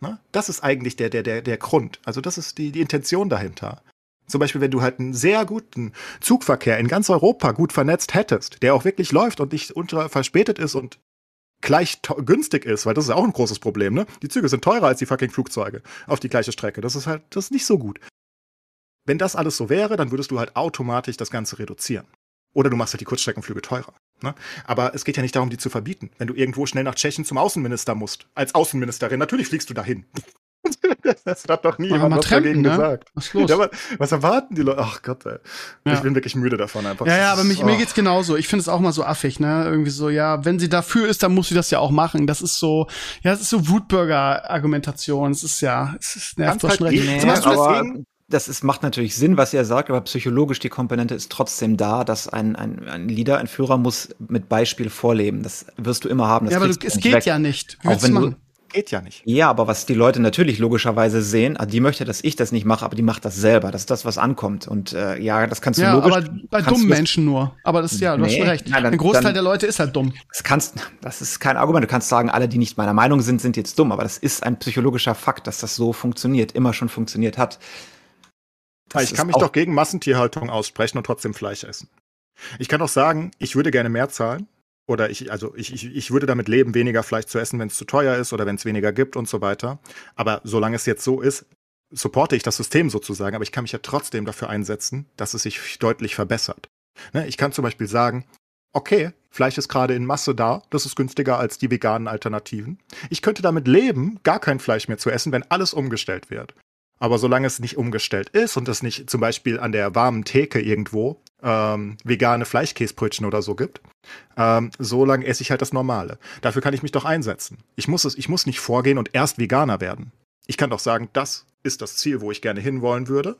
Ne? Das ist eigentlich der, der, der, der Grund. Also das ist die, die Intention dahinter. Zum Beispiel, wenn du halt einen sehr guten Zugverkehr in ganz Europa gut vernetzt hättest, der auch wirklich läuft und nicht unter verspätet ist und gleich günstig ist, weil das ist auch ein großes Problem, ne? Die Züge sind teurer als die fucking Flugzeuge auf die gleiche Strecke. Das ist halt, das ist nicht so gut. Wenn das alles so wäre, dann würdest du halt automatisch das Ganze reduzieren. Oder du machst halt die Kurzstreckenflüge teurer. Ne? Aber es geht ja nicht darum, die zu verbieten. Wenn du irgendwo schnell nach Tschechien zum Außenminister musst, als Außenministerin, natürlich fliegst du dahin. (laughs) das hat doch nie jemand was dagegen ne? gesagt. Was, los? Ja, aber, was erwarten die Leute? Ach Gott, ey. Ja. Ich bin wirklich müde davon einfach. Ja, ja, aber mich, oh. mir geht's genauso. Ich finde es auch mal so affig, ne? Irgendwie so, ja, wenn sie dafür ist, dann muss sie das ja auch machen. Das ist so, ja, das ist so Wutbürger-Argumentation. Es ist ja, es ist nervt doch schon recht. Nee, deswegen, das ist, macht natürlich Sinn, was er sagt, aber psychologisch die Komponente ist trotzdem da, dass ein, ein, ein Leader, ein Führer muss mit Beispiel vorleben. Das wirst du immer haben. ja, aber du, es geht weg. ja nicht. Auch wenn du, geht ja nicht. Ja, aber was die Leute natürlich logischerweise sehen, ah, die möchte, dass ich das nicht mache, aber die macht das selber. Das ist das, was ankommt. Und äh, ja, das kannst du ja, logisch. Aber bei dummen Menschen nur. Aber das ja, du nee, hast schon recht. Nein, dann, Ein Großteil dann, der Leute ist halt dumm. Das kannst, das ist kein Argument. Du kannst sagen, alle, die nicht meiner Meinung sind, sind jetzt dumm. Aber das ist ein psychologischer Fakt, dass das so funktioniert, immer schon funktioniert hat. Das ich kann mich doch gegen Massentierhaltung aussprechen und trotzdem Fleisch essen. Ich kann auch sagen, ich würde gerne mehr zahlen. Oder ich, also ich, ich, ich würde damit leben, weniger Fleisch zu essen, wenn es zu teuer ist oder wenn es weniger gibt und so weiter. Aber solange es jetzt so ist, supporte ich das System sozusagen, aber ich kann mich ja trotzdem dafür einsetzen, dass es sich deutlich verbessert. Ne? Ich kann zum Beispiel sagen, okay, Fleisch ist gerade in Masse da, das ist günstiger als die veganen Alternativen. Ich könnte damit leben, gar kein Fleisch mehr zu essen, wenn alles umgestellt wird. Aber solange es nicht umgestellt ist und es nicht zum Beispiel an der warmen Theke irgendwo ähm, vegane Fleischkäsebrötchen oder so gibt, ähm, solange esse ich halt das Normale. Dafür kann ich mich doch einsetzen. Ich muss es, ich muss nicht vorgehen und erst Veganer werden. Ich kann doch sagen, das ist das Ziel, wo ich gerne hinwollen würde.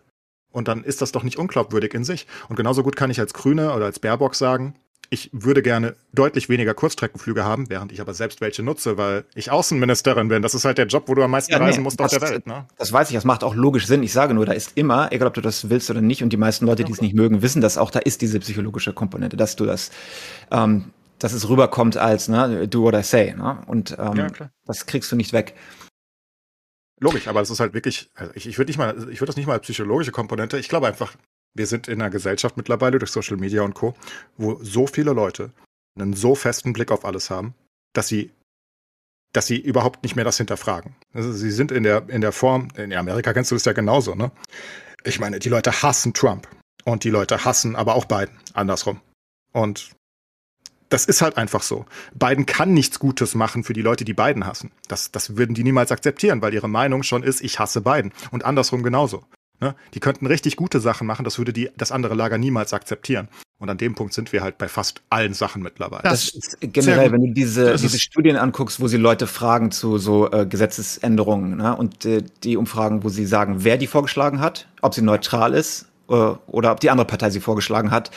Und dann ist das doch nicht unglaubwürdig in sich. Und genauso gut kann ich als Grüne oder als Baerbock sagen, ich würde gerne deutlich weniger Kurzstreckenflüge haben, während ich aber selbst welche nutze, weil ich Außenministerin bin. Das ist halt der Job, wo du am meisten ja, reisen nee, musst das, auf der Welt. Ne? Das weiß ich, das macht auch logisch Sinn. Ich sage nur, da ist immer, egal ob du das willst oder nicht, und die meisten Leute, die es nicht mögen, wissen das auch, da ist diese psychologische Komponente, dass du das, ähm, dass es rüberkommt als ne, do what I say. Ne? Und ähm, ja, das kriegst du nicht weg. Logisch, aber es ist halt wirklich, also ich, ich würde nicht mal, ich würde das nicht mal als psychologische Komponente. Ich glaube einfach, wir sind in einer Gesellschaft mittlerweile durch Social Media und Co., wo so viele Leute einen so festen Blick auf alles haben, dass sie, dass sie überhaupt nicht mehr das hinterfragen. Also sie sind in der, in der Form, in Amerika kennst du das ja genauso, ne? Ich meine, die Leute hassen Trump und die Leute hassen aber auch Biden, andersrum. Und das ist halt einfach so. Biden kann nichts Gutes machen für die Leute, die Biden hassen. Das, das würden die niemals akzeptieren, weil ihre Meinung schon ist, ich hasse Biden. Und andersrum genauso. Ne? Die könnten richtig gute Sachen machen, das würde die, das andere Lager niemals akzeptieren. Und an dem Punkt sind wir halt bei fast allen Sachen mittlerweile. Das, das ist generell, wenn du diese, diese Studien anguckst, wo sie Leute fragen zu so äh, Gesetzesänderungen ne? und äh, die Umfragen, wo sie sagen, wer die vorgeschlagen hat, ob sie neutral ist oder ob die andere Partei sie vorgeschlagen hat.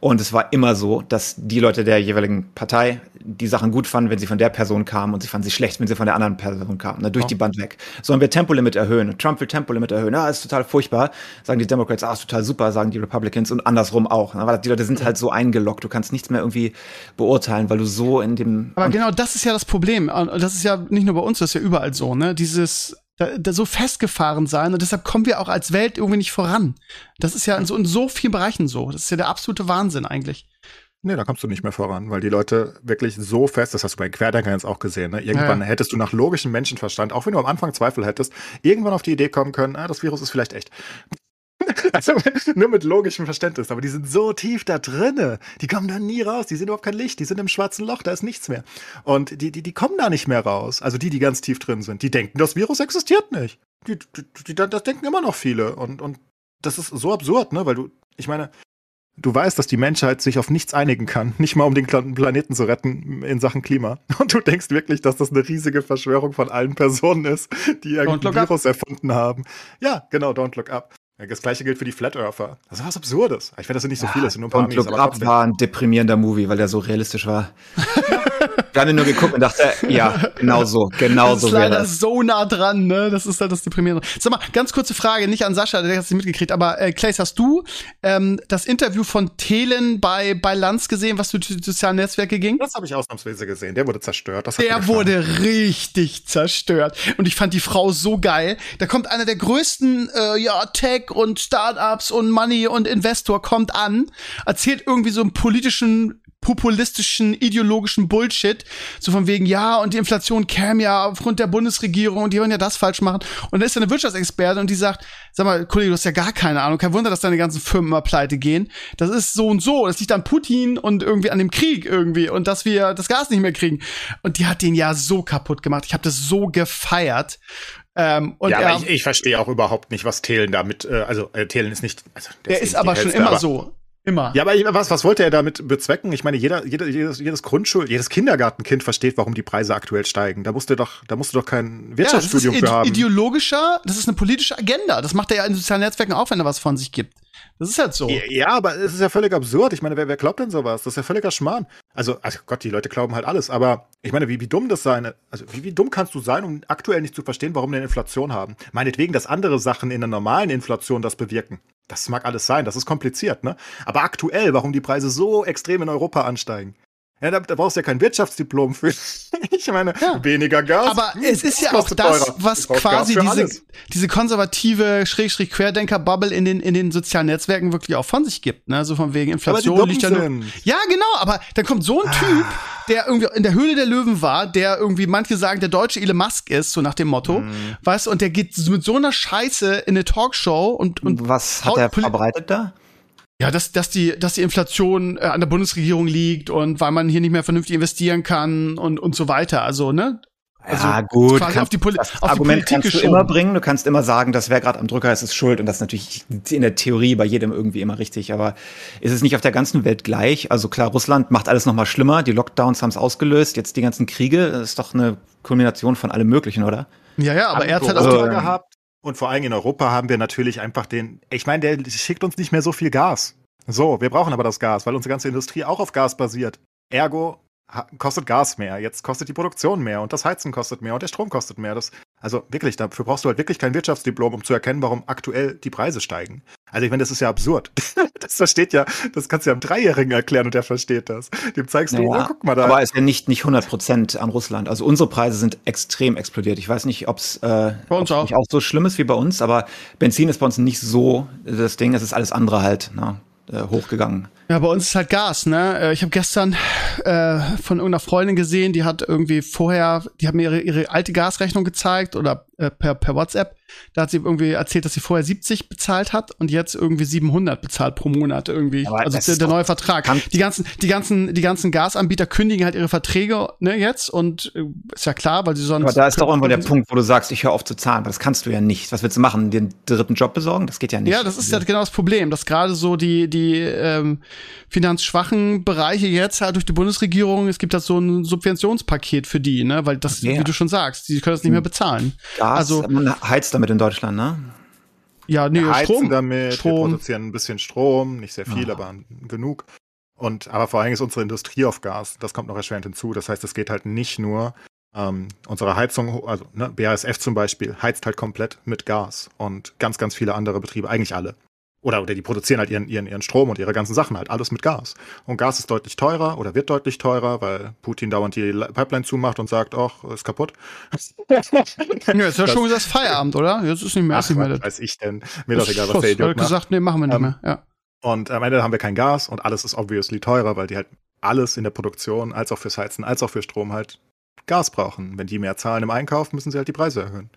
Und es war immer so, dass die Leute der jeweiligen Partei die Sachen gut fanden, wenn sie von der Person kamen und sie fanden sie schlecht, wenn sie von der anderen Person kamen. Ne, durch oh. die Band weg. Sollen wir Tempolimit erhöhen? Trump will Tempolimit erhöhen. Ja, ist total furchtbar. Sagen die Democrats, ah, ist total super, sagen die Republicans und andersrum auch. Ne? Weil die Leute sind halt so eingeloggt. Du kannst nichts mehr irgendwie beurteilen, weil du so in dem. Aber genau das ist ja das Problem. Und das ist ja nicht nur bei uns, das ist ja überall so, ne? Dieses da, da so festgefahren sein und deshalb kommen wir auch als Welt irgendwie nicht voran. Das ist ja in so, in so vielen Bereichen so. Das ist ja der absolute Wahnsinn eigentlich. Nee, da kommst du nicht mehr voran, weil die Leute wirklich so fest, das hast du bei Querdenkern jetzt auch gesehen, ne? irgendwann ja. hättest du nach logischem Menschenverstand, auch wenn du am Anfang Zweifel hättest, irgendwann auf die Idee kommen können, ah, das Virus ist vielleicht echt. (laughs) Also nur mit logischem Verständnis, aber die sind so tief da drinne, die kommen da nie raus, die sehen überhaupt kein Licht, die sind im schwarzen Loch, da ist nichts mehr. Und die, die, die kommen da nicht mehr raus. Also die, die ganz tief drin sind, die denken, das Virus existiert nicht. Die, die, die, das denken immer noch viele. Und, und das ist so absurd, ne? Weil du, ich meine, du weißt, dass die Menschheit sich auf nichts einigen kann, (laughs) nicht mal um den Planeten zu retten in Sachen Klima. (laughs) Und du denkst wirklich, dass das eine riesige Verschwörung von allen Personen ist, die irgendein Virus erfunden haben. Ja, genau, don't look up. Das gleiche gilt für die Flat Earther. Das ist was Absurdes. Ich finde, das sind nicht so viele, das sind nur ein paar Und Look Up war ein deprimierender Movie, weil der so realistisch war. (laughs) Wir haben ihn nur geguckt und dachte, ja, genau so, genau so wäre das. Das ist so nah dran, ne? Das ist halt das Deprimierende. Sag mal, ganz kurze Frage, nicht an Sascha, der hat es nicht mitgekriegt, aber äh, Clays, hast du ähm, das Interview von Thelen bei, bei Lanz gesehen, was durch die sozialen Netzwerke ging? Das habe ich ausnahmsweise gesehen. Der wurde zerstört. Das der wurde richtig zerstört. Und ich fand die Frau so geil. Da kommt einer der größten äh, ja, Tech und Startups und Money und Investor kommt an, erzählt irgendwie so einen politischen populistischen, ideologischen Bullshit. So von wegen, ja, und die Inflation käme ja aufgrund der Bundesregierung und die wollen ja das falsch machen. Und dann ist da eine Wirtschaftsexperte und die sagt, sag mal, Kollege, du hast ja gar keine Ahnung. Kein Wunder, dass deine ganzen Firmen immer pleite gehen. Das ist so und so. Das liegt an Putin und irgendwie an dem Krieg irgendwie und dass wir das Gas nicht mehr kriegen. Und die hat den ja so kaputt gemacht. Ich habe das so gefeiert. Ähm, und ja, er, aber ich, ich verstehe auch überhaupt nicht, was Thelen damit, äh, also äh, Thelen ist nicht. Also, der ist aber schon immer so. Immer. Ja, aber was, was wollte er damit bezwecken? Ich meine, jeder, jeder, jedes, jedes Grundschul-, jedes Kindergartenkind versteht, warum die Preise aktuell steigen. Da musst du doch, da musst du doch kein Wirtschaftsstudium ja, das ist für haben. ideologischer, das ist eine politische Agenda. Das macht er ja in sozialen Netzwerken auch, wenn er was von sich gibt. Das ist halt so. Ja, aber es ist ja völlig absurd. Ich meine, wer, wer glaubt denn sowas? Das ist ja völliger Schmarrn. Also, also Gott, die Leute glauben halt alles. Aber ich meine, wie, wie dumm das sein? Also, wie, wie dumm kannst du sein, um aktuell nicht zu verstehen, warum wir eine Inflation haben? Meinetwegen, dass andere Sachen in der normalen Inflation das bewirken. Das mag alles sein, das ist kompliziert, ne? Aber aktuell, warum die Preise so extrem in Europa ansteigen? Ja, da, da brauchst du ja kein Wirtschaftsdiplom für. (laughs) ich meine, ja. weniger Gas. Aber hm, es ist ja auch das, teurer. was quasi diese, diese konservative Schrägstrich-Querdenker-Bubble in den, in den sozialen Netzwerken wirklich auch von sich gibt. Ne? So von wegen Inflation liegt ja nur. Ja, genau, aber dann kommt so ein ah. Typ, der irgendwie in der Höhle der Löwen war, der irgendwie, manche sagen, der deutsche Elon Musk ist, so nach dem Motto. Mhm. Weißt du, und der geht mit so einer Scheiße in eine Talkshow und. und was hat er verbreitet da? Ja, dass, dass, die, dass die Inflation äh, an der Bundesregierung liegt und weil man hier nicht mehr vernünftig investieren kann und, und so weiter. Also, ne? Also ja, gut. Kannst, auf die, Poli das auf Argument die kannst du immer bringen. Du kannst immer sagen, dass wer gerade am Drücker ist, ist schuld. Und das ist natürlich in der Theorie bei jedem irgendwie immer richtig. Aber ist es nicht auf der ganzen Welt gleich? Also klar, Russland macht alles noch mal schlimmer. Die Lockdowns haben es ausgelöst. Jetzt die ganzen Kriege. Das ist doch eine Kombination von allem Möglichen, oder? Ja, ja, aber er hat halt auch also, gehabt. Und vor allem in Europa haben wir natürlich einfach den, ich meine, der schickt uns nicht mehr so viel Gas. So, wir brauchen aber das Gas, weil unsere ganze Industrie auch auf Gas basiert. Ergo kostet Gas mehr, jetzt kostet die Produktion mehr und das Heizen kostet mehr und der Strom kostet mehr. Das, also wirklich, dafür brauchst du halt wirklich kein Wirtschaftsdiplom, um zu erkennen, warum aktuell die Preise steigen. Also ich meine, das ist ja absurd. (laughs) das versteht ja, das kannst du ja einem Dreijährigen erklären und der versteht das. Dem zeigst du, naja, oh, guck mal da. Aber es ist ja nicht, nicht 100 Prozent an Russland. Also unsere Preise sind extrem explodiert. Ich weiß nicht, ob es äh, auch. Nicht auch so schlimm ist wie bei uns, aber Benzin ist bei uns nicht so das Ding. Es ist alles andere halt. Ne? Äh, hochgegangen. Ja, bei uns ist halt Gas, ne? Äh, ich habe gestern äh, von irgendeiner Freundin gesehen, die hat irgendwie vorher, die hat mir ihre, ihre alte Gasrechnung gezeigt oder äh, per, per WhatsApp. Da hat sie irgendwie erzählt, dass sie vorher 70 bezahlt hat und jetzt irgendwie 700 bezahlt pro Monat irgendwie. Aber also der, der neue Vertrag. Die ganzen, die ganzen, die ganzen Gasanbieter kündigen halt ihre Verträge ne, jetzt und äh, ist ja klar, weil sie sonst. Aber da ist doch irgendwo der Punkt, wo du sagst, ich höre auf zu zahlen. Aber das kannst du ja nicht. Was willst du machen? Den dritten Job besorgen? Das geht ja nicht. Ja, das ist ja genau das Problem, dass gerade so die die ähm, finanzschwachen Bereiche jetzt halt durch die Bundesregierung, es gibt da so ein Subventionspaket für die, ne, weil das, ja. wie du schon sagst, die können das nicht mehr bezahlen. Gas, also man heizt damit in Deutschland, ne? Ja, nee, wir Strom. damit, Strom. wir produzieren ein bisschen Strom, nicht sehr viel, ja. aber genug. Und aber vor allem ist unsere Industrie auf Gas. Das kommt noch erschwerend hinzu. Das heißt, es geht halt nicht nur ähm, unsere Heizung, also ne, BASF zum Beispiel, heizt halt komplett mit Gas und ganz, ganz viele andere Betriebe, eigentlich alle. Oder, oder die produzieren halt ihren, ihren, ihren Strom und ihre ganzen Sachen halt, alles mit Gas. Und Gas ist deutlich teurer oder wird deutlich teurer, weil Putin dauernd die Pipeline zumacht und sagt, ach, ist kaputt. (laughs) ja, ist ja schon gesagt Feierabend, oder? Jetzt ist nicht mehr. Ach, nicht mehr weiß ich denn. Mir doch egal, was der Idiot macht. gesagt, nee, machen wir nicht ähm, mehr, ja. Und am Ende haben wir kein Gas und alles ist obviously teurer, weil die halt alles in der Produktion, als auch fürs Heizen, als auch für Strom halt Gas brauchen. Wenn die mehr zahlen im Einkauf, müssen sie halt die Preise erhöhen.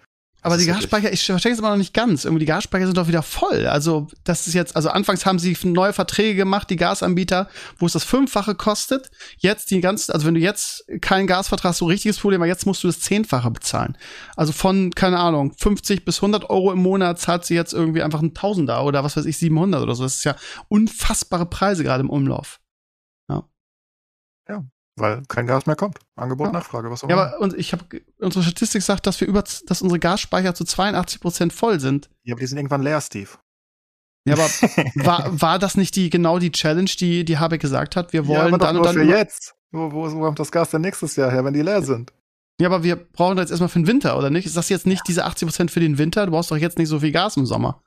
Aber die Gasspeicher, ich verstehe es immer noch nicht ganz. Irgendwie die Gasspeicher sind doch wieder voll. Also, das ist jetzt, also anfangs haben sie neue Verträge gemacht, die Gasanbieter, wo es das Fünffache kostet. Jetzt die ganzen, also wenn du jetzt keinen Gasvertrag hast, so richtiges Problem, aber jetzt musst du das Zehnfache bezahlen. Also von, keine Ahnung, 50 bis 100 Euro im Monat zahlt sie jetzt irgendwie einfach ein Tausender oder was weiß ich, 700 oder so. Das ist ja unfassbare Preise gerade im Umlauf. Ja. Ja. Weil kein Gas mehr kommt. Angebot, ja. Nachfrage, was auch immer. Ja, aber und ich habe unsere Statistik sagt, dass wir über, dass unsere Gasspeicher zu 82 Prozent voll sind. Ja, aber die sind irgendwann leer, Steve. Ja, aber (laughs) war, war das nicht die genau die Challenge, die die Habeck gesagt hat? Wir wollen ja, aber dann und dann für jetzt. Wo, wo, wo kommt das Gas denn nächstes Jahr her, wenn die leer sind? Ja, aber wir brauchen das jetzt erstmal für den Winter, oder nicht? Ist das jetzt nicht diese 80 Prozent für den Winter? Du brauchst doch jetzt nicht so viel Gas im Sommer.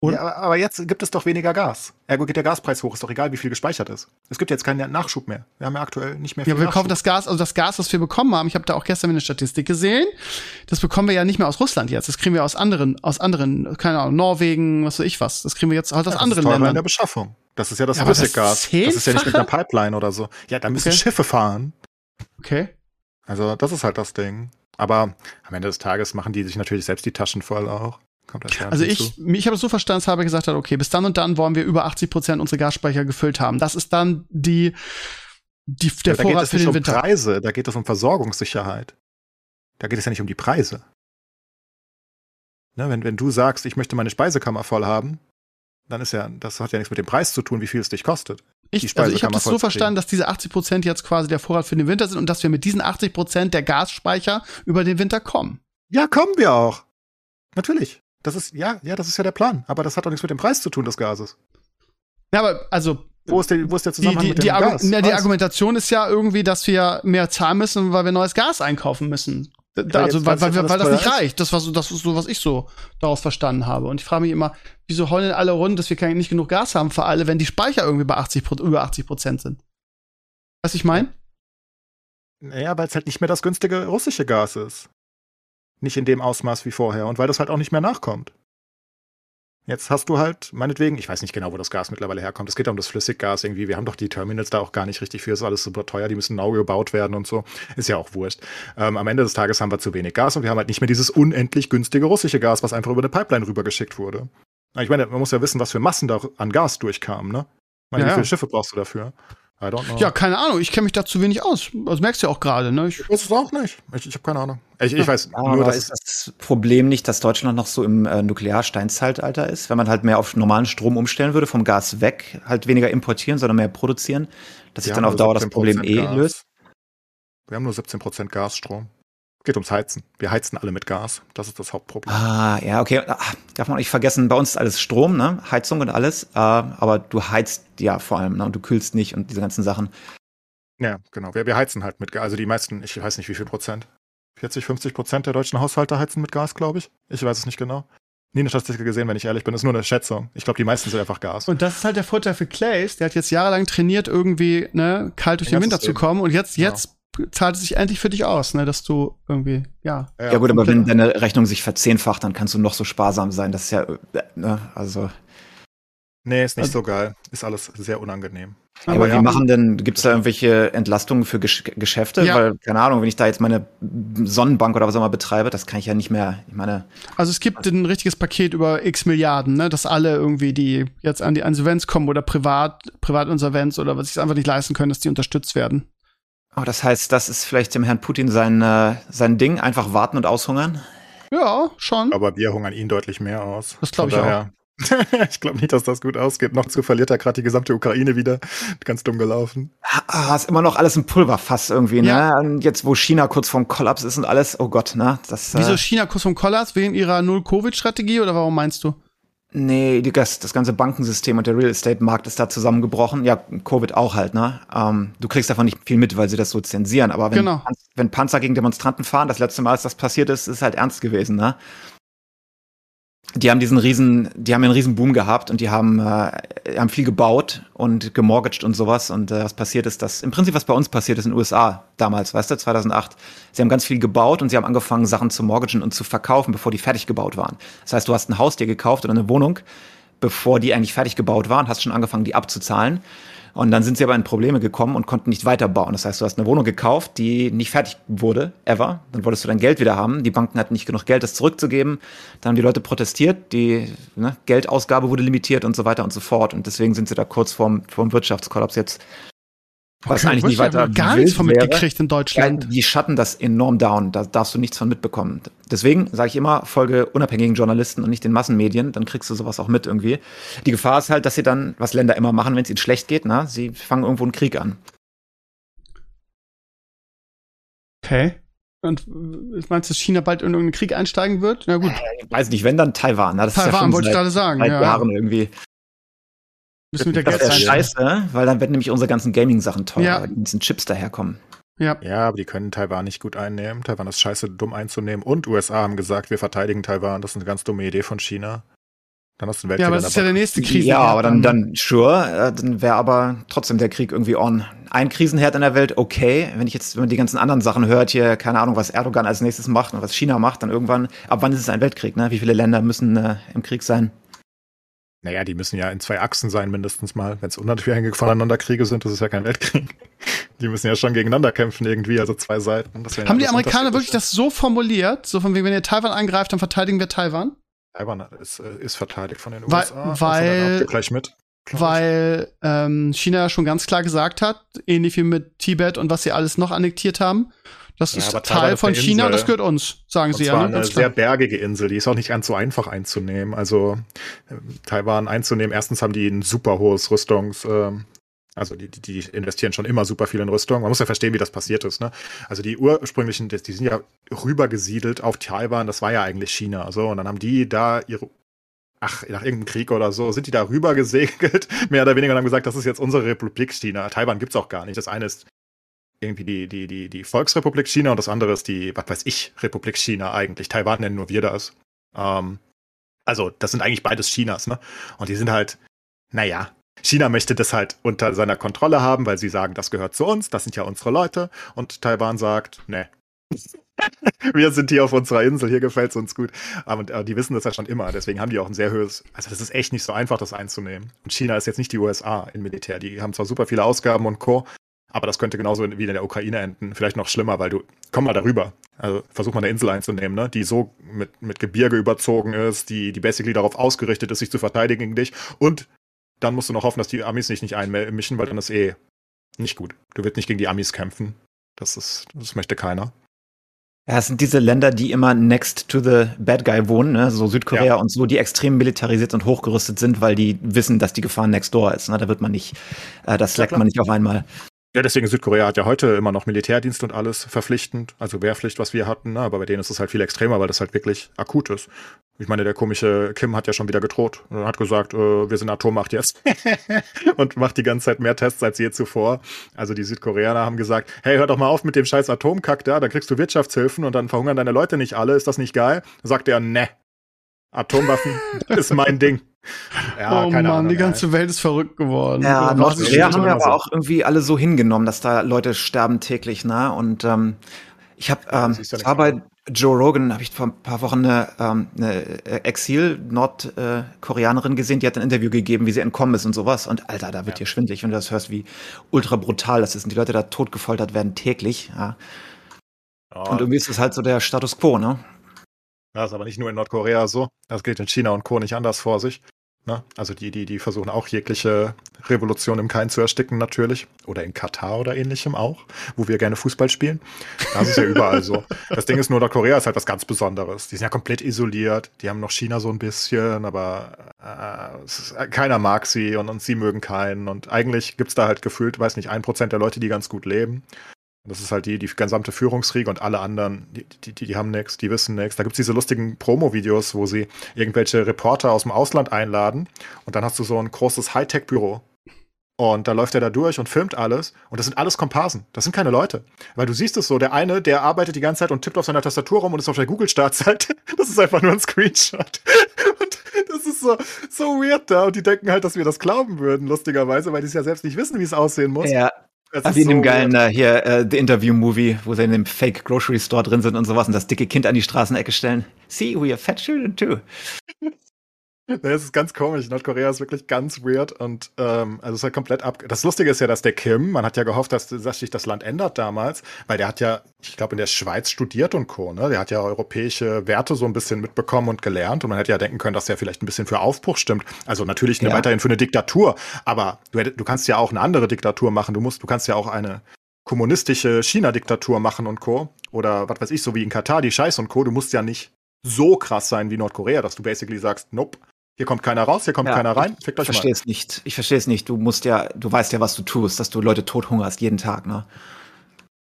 Ja, aber jetzt gibt es doch weniger Gas. Ergo geht der Gaspreis hoch, ist doch egal, wie viel gespeichert ist. Es gibt jetzt keinen Nachschub mehr. Wir haben ja aktuell nicht mehr viel. Ja, wir Nachschub. kaufen das Gas, also das Gas, was wir bekommen haben, ich habe da auch gestern eine Statistik gesehen, das bekommen wir ja nicht mehr aus Russland jetzt. Das kriegen wir aus anderen, aus anderen, keine Ahnung, Norwegen, was weiß ich was. Das kriegen wir jetzt halt aus ja, anderen ist Ländern. in der Beschaffung. Das ist ja das ja, Flüssiggas. Das, das, ist ja nicht mit einer Pipeline oder so. Ja, da müssen okay. Schiffe fahren. Okay. Also, das ist halt das Ding. Aber am Ende des Tages machen die sich natürlich selbst die Taschen voll auch. Also ich, zu. ich habe es so verstanden, dass Habeck gesagt hat, okay, bis dann und dann wollen wir über 80 Prozent unsere Gasspeicher gefüllt haben. Das ist dann die, die der ja, Vorrat für den um Winter. Preise, da geht es um Versorgungssicherheit. Da geht es ja nicht um die Preise. Ne, wenn, wenn du sagst, ich möchte meine Speisekammer voll haben, dann ist ja, das hat ja nichts mit dem Preis zu tun, wie viel es dich kostet. Ich, also ich habe das so verstanden, dass diese 80 Prozent jetzt quasi der Vorrat für den Winter sind und dass wir mit diesen 80 Prozent der Gasspeicher über den Winter kommen. Ja, kommen wir auch. Natürlich. Das ist, ja, ja, das ist ja der Plan. Aber das hat doch nichts mit dem Preis zu tun des Gases. Ja, aber also. Wo ist der, wo ist der Zusammenhang die, die, mit dem die Gas? Ja, die Argumentation ist ja irgendwie, dass wir mehr zahlen müssen, weil wir neues Gas einkaufen müssen. Da, also, weil, weil, weil das nicht reicht. Das war so, das ist so, was ich so daraus verstanden habe. Und ich frage mich immer, wieso heulen alle rund, dass wir nicht genug Gas haben für alle, wenn die Speicher irgendwie bei 80, über 80 Prozent sind? Was ich meine? Naja, weil es halt nicht mehr das günstige russische Gas ist. Nicht in dem Ausmaß wie vorher und weil das halt auch nicht mehr nachkommt. Jetzt hast du halt, meinetwegen, ich weiß nicht genau, wo das Gas mittlerweile herkommt. Es geht ja um das Flüssiggas irgendwie. Wir haben doch die Terminals da auch gar nicht richtig für. Es ist alles super teuer. Die müssen neu gebaut werden und so. Ist ja auch wurscht. Ähm, am Ende des Tages haben wir zu wenig Gas und wir haben halt nicht mehr dieses unendlich günstige russische Gas, was einfach über eine Pipeline rübergeschickt wurde. Ich meine, man muss ja wissen, was für Massen da an Gas durchkamen, ne? Ich meine, ja, wie viele. Schiffe brauchst du dafür? I don't know. Ja, keine Ahnung. Ich kenne mich da zu wenig aus. Das merkst du ja auch gerade. Ne? Ich, ich weiß es auch nicht. Ich, ich habe keine Ahnung. Ich, ich weiß ja, nur, dass ist das Problem nicht, dass Deutschland noch so im äh, Nuklearsteinzeitalter ist, wenn man halt mehr auf normalen Strom umstellen würde, vom Gas weg, halt weniger importieren, sondern mehr produzieren, dass sich dann auf Dauer das Problem eh Gas. löst. Wir haben nur 17% Gasstrom geht ums Heizen. Wir heizen alle mit Gas. Das ist das Hauptproblem. Ah, ja, okay. Ach, darf man nicht vergessen, bei uns ist alles Strom, ne? Heizung und alles. Äh, aber du heizt ja vor allem, ne? Und du kühlst nicht und diese ganzen Sachen. Ja, genau. Wir, wir heizen halt mit Gas. Also die meisten, ich weiß nicht wie viel Prozent. 40, 50 Prozent der deutschen Haushalte heizen mit Gas, glaube ich. Ich weiß es nicht genau. Nie eine Statistik gesehen, wenn ich ehrlich bin. Das ist nur eine Schätzung. Ich glaube, die meisten sind einfach Gas. Und das ist halt der Vorteil für Clays. Der hat jetzt jahrelang trainiert, irgendwie ne, kalt durch den, den Winter zu kommen. Und jetzt, jetzt genau zahlt es sich endlich für dich aus, ne, dass du irgendwie, ja. Ja, ja gut, aber wenn deine Rechnung sich verzehnfacht, dann kannst du noch so sparsam sein. Das ist ja, äh, ne, also. Nee, ist nicht also, so geil. Ist alles sehr unangenehm. Aber, aber ja. wie machen denn, gibt es da irgendwelche Entlastungen für Gesch Geschäfte? Ja. Weil, keine Ahnung, wenn ich da jetzt meine Sonnenbank oder was auch immer betreibe, das kann ich ja nicht mehr, ich meine. Also es gibt ein richtiges Paket über x Milliarden, ne, dass alle irgendwie, die jetzt an die Insolvenz kommen oder privat, Privatinsolvenz oder was sich einfach nicht leisten können, dass die unterstützt werden. Oh, das heißt, das ist vielleicht dem Herrn Putin sein, äh, sein Ding, einfach warten und aushungern? Ja, schon. Aber wir hungern ihn deutlich mehr aus. Das glaube ich auch. (laughs) ich glaube nicht, dass das gut ausgeht. Noch zu verliert er gerade die gesamte Ukraine wieder. Ganz dumm gelaufen. Ah, ist immer noch alles ein Pulverfass irgendwie, ne? ja. ne? Und jetzt, wo China kurz vorm Kollaps ist und alles, oh Gott, ne? Das, Wieso äh, China kurz vorm Kollaps? Wegen ihrer Null-Covid-Strategie oder warum meinst du? Nee, die, das, das ganze Bankensystem und der Real Estate-Markt ist da zusammengebrochen. Ja, Covid auch halt, ne? Ähm, du kriegst davon nicht viel mit, weil sie das so zensieren. Aber wenn, genau. wenn Panzer gegen Demonstranten fahren, das letzte Mal, als das passiert ist, ist halt ernst gewesen, ne? Die haben diesen riesen, die haben einen riesen Boom gehabt und die haben, äh, haben viel gebaut und gemortgaged und sowas. Und äh, was passiert ist, dass im Prinzip was bei uns passiert ist in den USA damals, weißt du, 2008. Sie haben ganz viel gebaut und sie haben angefangen, Sachen zu mortgagen und zu verkaufen, bevor die fertig gebaut waren. Das heißt, du hast ein Haus dir gekauft oder eine Wohnung, bevor die eigentlich fertig gebaut waren, hast schon angefangen, die abzuzahlen. Und dann sind sie aber in Probleme gekommen und konnten nicht weiterbauen. Das heißt, du hast eine Wohnung gekauft, die nicht fertig wurde, ever. Dann wolltest du dein Geld wieder haben. Die Banken hatten nicht genug Geld, das zurückzugeben. Dann haben die Leute protestiert, die ne, Geldausgabe wurde limitiert und so weiter und so fort. Und deswegen sind sie da kurz vorm, vorm Wirtschaftskollaps jetzt was okay, eigentlich nicht weiter gar nichts von mitgekriegt in Deutschland. Ja, die schatten das enorm down, da darfst du nichts von mitbekommen. Deswegen sage ich immer, folge unabhängigen Journalisten und nicht den Massenmedien, dann kriegst du sowas auch mit irgendwie. Die Gefahr ist halt, dass sie dann, was Länder immer machen, wenn es ihnen schlecht geht, na, sie fangen irgendwo einen Krieg an. Okay. Und meinst du, dass China bald in irgendeinen Krieg einsteigen wird? Na gut. Äh, ich weiß nicht, wenn dann Taiwan. Na, Taiwan ja wollte ich gerade sagen. Seit ja. Jahren irgendwie. Müssen wir das ist scheiße, weil dann werden nämlich unsere ganzen Gaming-Sachen teurer, ja. weil die diesen Chips daherkommen. Ja. ja, aber die können Taiwan nicht gut einnehmen. Taiwan ist scheiße dumm einzunehmen. Und USA haben gesagt, wir verteidigen Taiwan. Das ist eine ganz dumme Idee von China. Dann hast du einen Weltkrieg. Ja, aber das ist ja der nächste Krieg. Ja, aber dann, dann sure, äh, dann wäre aber trotzdem der Krieg irgendwie on. Ein Krisenherd in der Welt, okay. Wenn ich jetzt, wenn man die ganzen anderen Sachen hört, hier, keine Ahnung, was Erdogan als nächstes macht und was China macht, dann irgendwann, ab wann ist es ein Weltkrieg, ne? Wie viele Länder müssen äh, im Krieg sein? Naja, die müssen ja in zwei Achsen sein, mindestens mal. Wenn es unabhängige voneinander Kriege sind, das ist ja kein Weltkrieg. Die müssen ja schon gegeneinander kämpfen irgendwie, also zwei Seiten. Haben ja die Amerikaner wirklich das so formuliert, so von wegen, wenn ihr Taiwan angreift, dann verteidigen wir Taiwan? Taiwan ist, äh, ist verteidigt von den weil, USA. Weil, gleich mit. Weil ähm, China schon ganz klar gesagt hat, ähnlich wie mit Tibet und was sie alles noch annektiert haben, das ja, ist Teil von China und das gehört uns, sagen sie ja. Das ne? eine sehr bergige Insel, die ist auch nicht ganz so einfach einzunehmen. Also äh, Taiwan einzunehmen, erstens haben die ein super hohes Rüstungs, äh, also die, die, die investieren schon immer super viel in Rüstung. Man muss ja verstehen, wie das passiert ist. Ne? Also die ursprünglichen, die sind ja rübergesiedelt auf Taiwan, das war ja eigentlich China. So, und dann haben die da ihre ach, nach irgendeinem Krieg oder so, sind die da rüber gesegelt, (laughs) mehr oder weniger, und haben gesagt, das ist jetzt unsere Republik China. Taiwan gibt's auch gar nicht. Das eine ist irgendwie die, die, die, die Volksrepublik China und das andere ist die, was weiß ich, Republik China eigentlich. Taiwan nennen nur wir das. Ähm, also, das sind eigentlich beides Chinas, ne? Und die sind halt, naja, China möchte das halt unter seiner Kontrolle haben, weil sie sagen, das gehört zu uns, das sind ja unsere Leute. Und Taiwan sagt, ne. (laughs) Wir sind hier auf unserer Insel, hier gefällt es uns gut. Aber die wissen das ja schon immer, deswegen haben die auch ein sehr höheres, also das ist echt nicht so einfach, das einzunehmen. Und China ist jetzt nicht die USA im Militär. Die haben zwar super viele Ausgaben und Co., aber das könnte genauso wie in der Ukraine enden. Vielleicht noch schlimmer, weil du, komm mal darüber. Also versuch mal eine Insel einzunehmen, ne? die so mit, mit Gebirge überzogen ist, die, die basically darauf ausgerichtet ist, sich zu verteidigen gegen dich. Und dann musst du noch hoffen, dass die Amis sich nicht einmischen, weil dann ist eh nicht gut. Du wirst nicht gegen die Amis kämpfen. Das ist, das möchte keiner. Ja, es sind diese Länder, die immer next to the bad guy wohnen, ne? so Südkorea ja. und so, die extrem militarisiert und hochgerüstet sind, weil die wissen, dass die Gefahr next door ist. Ne? Da wird man nicht, äh, das ja, man nicht auf einmal. Ja, deswegen Südkorea hat ja heute immer noch Militärdienst und alles verpflichtend, also Wehrpflicht, was wir hatten, ne? aber bei denen ist es halt viel extremer, weil das halt wirklich akut ist. Ich meine, der komische Kim hat ja schon wieder gedroht und hat gesagt, äh, wir sind Atommacht jetzt (laughs) und macht die ganze Zeit mehr Tests als je zuvor. Also die Südkoreaner haben gesagt, hey, hör doch mal auf mit dem scheiß Atomkack da, dann kriegst du Wirtschaftshilfen und dann verhungern deine Leute nicht alle, ist das nicht geil? sagt er, ne, Atomwaffen (laughs) ist mein Ding. Ja, oh Mann, Ahnung, die ganze ey. Welt ist verrückt geworden. Ja, Nordkorea haben wir aber auch irgendwie alle so hingenommen, dass da Leute sterben täglich, ne? Und ähm, ich habe ähm, ja war bei Joe Rogan, habe ich vor ein paar Wochen eine, ähm, eine Exil-Nordkoreanerin gesehen, die hat ein Interview gegeben, wie sie entkommen ist und sowas. Und Alter, da wird ja. dir schwindlig, wenn du das hörst, wie ultra brutal das ist. Und die Leute da tot gefoltert werden täglich, ja. ja. Und irgendwie ist es halt so der Status quo, ne? Das ist aber nicht nur in Nordkorea so. Das geht in China und Co. nicht anders vor sich. Ne? Also die, die, die versuchen auch jegliche Revolution im Keim zu ersticken, natürlich. Oder in Katar oder ähnlichem auch, wo wir gerne Fußball spielen. Das ist ja (laughs) überall so. Das Ding ist nur, Nordkorea ist halt was ganz Besonderes. Die sind ja komplett isoliert. Die haben noch China so ein bisschen, aber äh, ist, keiner mag sie und, und sie mögen keinen. Und eigentlich gibt es da halt gefühlt, weiß nicht, ein Prozent der Leute, die ganz gut leben. Das ist halt die, die gesamte Führungsriege und alle anderen, die, die, die haben nichts, die wissen nichts. Da gibt es diese lustigen Promo-Videos, wo sie irgendwelche Reporter aus dem Ausland einladen und dann hast du so ein großes Hightech-Büro. Und da läuft er da durch und filmt alles. Und das sind alles Komparsen. Das sind keine Leute. Weil du siehst es so, der eine, der arbeitet die ganze Zeit und tippt auf seiner Tastatur rum und ist auf der Google-Startseite. (laughs) Das ist einfach nur ein Screenshot. Und das ist so, so weird da. Und die denken halt, dass wir das glauben würden, lustigerweise, weil die es ja selbst nicht wissen, wie es aussehen muss. Ja, das wie in dem geilen äh, hier äh, The Interview Movie, wo sie in dem Fake Grocery Store drin sind und sowas und das dicke Kind an die Straßenecke stellen. See, we are fat children too. (laughs) Das ist ganz komisch. Nordkorea ist wirklich ganz weird und ähm, also es ist halt komplett ab. Das Lustige ist ja, dass der Kim, man hat ja gehofft, dass, dass sich das Land ändert damals, weil der hat ja, ich glaube, in der Schweiz studiert und Co. Ne? Der hat ja europäische Werte so ein bisschen mitbekommen und gelernt und man hätte ja denken können, dass der vielleicht ein bisschen für Aufbruch stimmt. Also natürlich ja. weiterhin für eine Diktatur, aber du, du kannst ja auch eine andere Diktatur machen. Du musst, du kannst ja auch eine kommunistische China-Diktatur machen und Co. Oder was weiß ich, so wie in Katar, die Scheiß und Co. Du musst ja nicht so krass sein wie Nordkorea, dass du basically sagst, nope, hier kommt keiner raus, hier kommt ja, keiner rein. Fickt euch ich verstehe es nicht. Ich verstehe es nicht. Du musst ja, du weißt ja, was du tust, dass du Leute tothungerst jeden Tag, ne?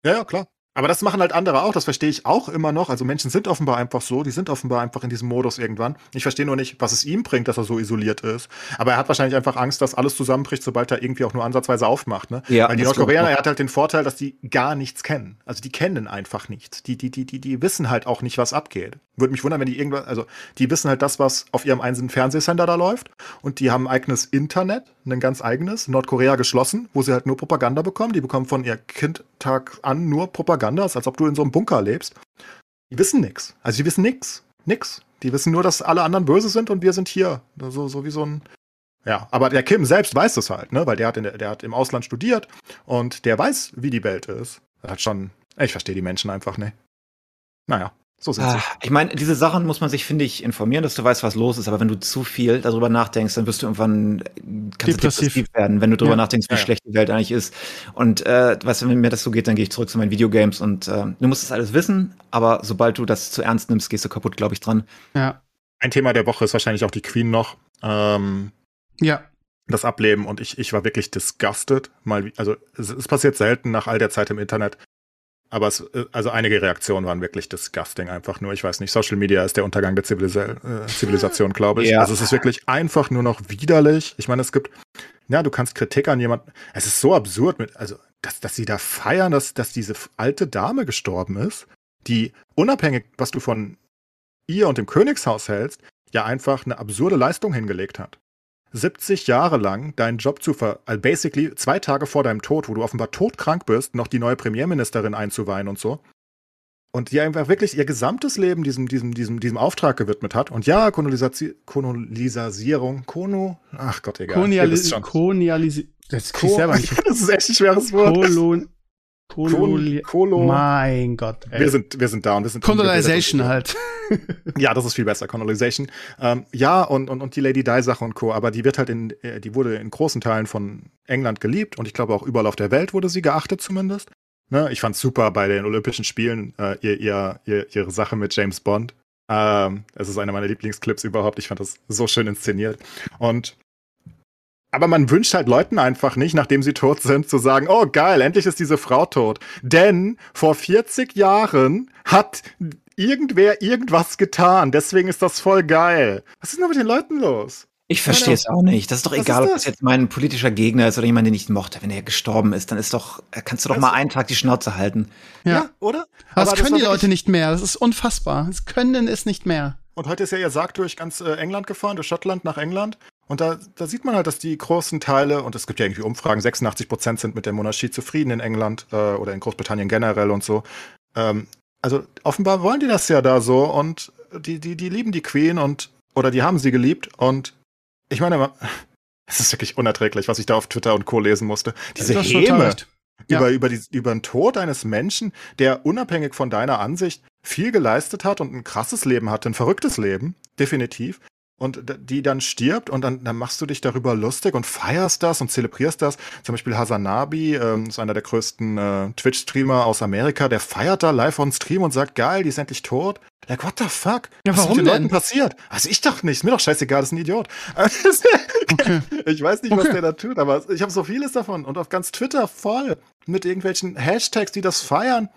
Ja, ja, klar. Aber das machen halt andere auch, das verstehe ich auch immer noch. Also Menschen sind offenbar einfach so, die sind offenbar einfach in diesem Modus irgendwann. Ich verstehe nur nicht, was es ihm bringt, dass er so isoliert ist. Aber er hat wahrscheinlich einfach Angst, dass alles zusammenbricht, sobald er irgendwie auch nur ansatzweise aufmacht. Ne? Ja, Weil die Nordkoreaner, er hat halt den Vorteil, dass die gar nichts kennen. Also die kennen einfach nichts. Die, die, die, die, die wissen halt auch nicht, was abgeht. Würde mich wundern, wenn die irgendwas, also die wissen halt das, was auf ihrem einzelnen Fernsehsender da läuft. Und die haben ein eigenes Internet, ein ganz eigenes, Nordkorea geschlossen, wo sie halt nur Propaganda bekommen. Die bekommen von ihr Kindtag an nur Propaganda, als ob du in so einem Bunker lebst. Die wissen nix. Also die wissen nix. Nix. Die wissen nur, dass alle anderen böse sind und wir sind hier. So, so wie so ein. Ja, aber der Kim selbst weiß das halt, ne? Weil der hat, in der, der hat im Ausland studiert und der weiß, wie die Welt ist. Er hat schon. Ich verstehe die Menschen einfach, ne? Naja. So sind ah, Ich meine, diese Sachen muss man sich, finde ich, informieren, dass du weißt, was los ist. Aber wenn du zu viel darüber nachdenkst, dann wirst du irgendwann kannst depressiv. depressiv werden, wenn du darüber ja. nachdenkst, wie ja, schlecht die Welt eigentlich ist. Und äh, weißt du, wenn mir das so geht, dann gehe ich zurück zu meinen Videogames und äh, du musst das alles wissen, aber sobald du das zu ernst nimmst, gehst du kaputt, glaube ich, dran. Ja. Ein Thema der Woche ist wahrscheinlich auch die Queen noch. Ähm, ja. Das Ableben und ich, ich war wirklich disgusted. Mal, also es, es passiert selten nach all der Zeit im Internet, aber es, äh, also einige Reaktionen waren wirklich disgusting einfach nur. Ich weiß nicht, Social Media ist der Untergang der Zivilisa äh, Zivilisation, glaube ich. Ja. Also es ist wirklich einfach nur noch widerlich. Ich meine, es gibt, ja, du kannst Kritik an jemanden. Es ist so absurd mit, also, dass, dass sie da feiern, dass, dass diese alte Dame gestorben ist, die unabhängig, was du von ihr und dem Königshaus hältst, ja einfach eine absurde Leistung hingelegt hat. 70 Jahre lang deinen Job zu ver... Also basically zwei Tage vor deinem Tod, wo du offenbar todkrank bist, noch die neue Premierministerin einzuweihen und so. Und die einfach wirklich ihr gesamtes Leben diesem, diesem, diesem, diesem Auftrag gewidmet hat. Und ja, Kolonisation, Kolonisierung, Kono, ach Gott, egal. Kolonialis Kolonialis das, (laughs) das ist echt ein schweres Wort. Kolon Kololi Kolo. Mein Gott, ey. Wir sind, wir sind da und wir sind. Colonization halt. (laughs) ja, das ist viel besser, Colonization. Ähm, ja, und, und, und die Lady Di-Sache und Co., aber die wird halt in, äh, die wurde in großen Teilen von England geliebt und ich glaube auch überall auf der Welt wurde sie geachtet zumindest. Ne? Ich fand's super bei den Olympischen Spielen, äh, ihr, ihr, ihr, ihre Sache mit James Bond. Ähm, es ist einer meiner Lieblingsclips überhaupt. Ich fand das so schön inszeniert. Und aber man wünscht halt Leuten einfach nicht, nachdem sie tot sind, zu sagen, oh geil, endlich ist diese Frau tot. Denn vor 40 Jahren hat irgendwer irgendwas getan. Deswegen ist das voll geil. Was ist denn mit den Leuten los? Ich verstehe es auch nicht. Das ist doch Was egal, ist ob das jetzt mein politischer Gegner ist oder jemand, den ich mochte. Wenn er gestorben ist, dann ist doch, kannst du doch also, mal einen Tag die Schnauze halten. Ja, ja oder? Aber, das können die Leute nicht mehr. Das ist unfassbar. Das können es nicht mehr. Und heute ist ja ihr Sarg durch ganz äh, England gefahren, durch Schottland nach England. Und da, da sieht man halt, dass die großen Teile, und es gibt ja irgendwie Umfragen, 86 Prozent sind mit der Monarchie zufrieden in England äh, oder in Großbritannien generell und so. Ähm, also offenbar wollen die das ja da so und die, die, die lieben die Queen und oder die haben sie geliebt und ich meine, (laughs) es ist wirklich unerträglich, was ich da auf Twitter und Co. lesen musste. Diese Häme über, ja. über, die, über den Tod eines Menschen, der unabhängig von deiner Ansicht viel geleistet hat und ein krasses Leben hatte, ein verrücktes Leben, definitiv und die dann stirbt und dann, dann machst du dich darüber lustig und feierst das und zelebrierst das. Zum Beispiel Hasanabi ähm, ist einer der größten äh, Twitch-Streamer aus Amerika, der feiert da live on Stream und sagt, geil, die ist endlich tot. Like, what the fuck? Ja, Was warum ist mit den denn? Leuten passiert? Also ich doch nicht, ist mir doch scheißegal, das ist ein Idiot. (laughs) okay. Ich weiß nicht, was okay. der da tut, aber ich habe so vieles davon und auf ganz Twitter voll mit irgendwelchen Hashtags, die das feiern.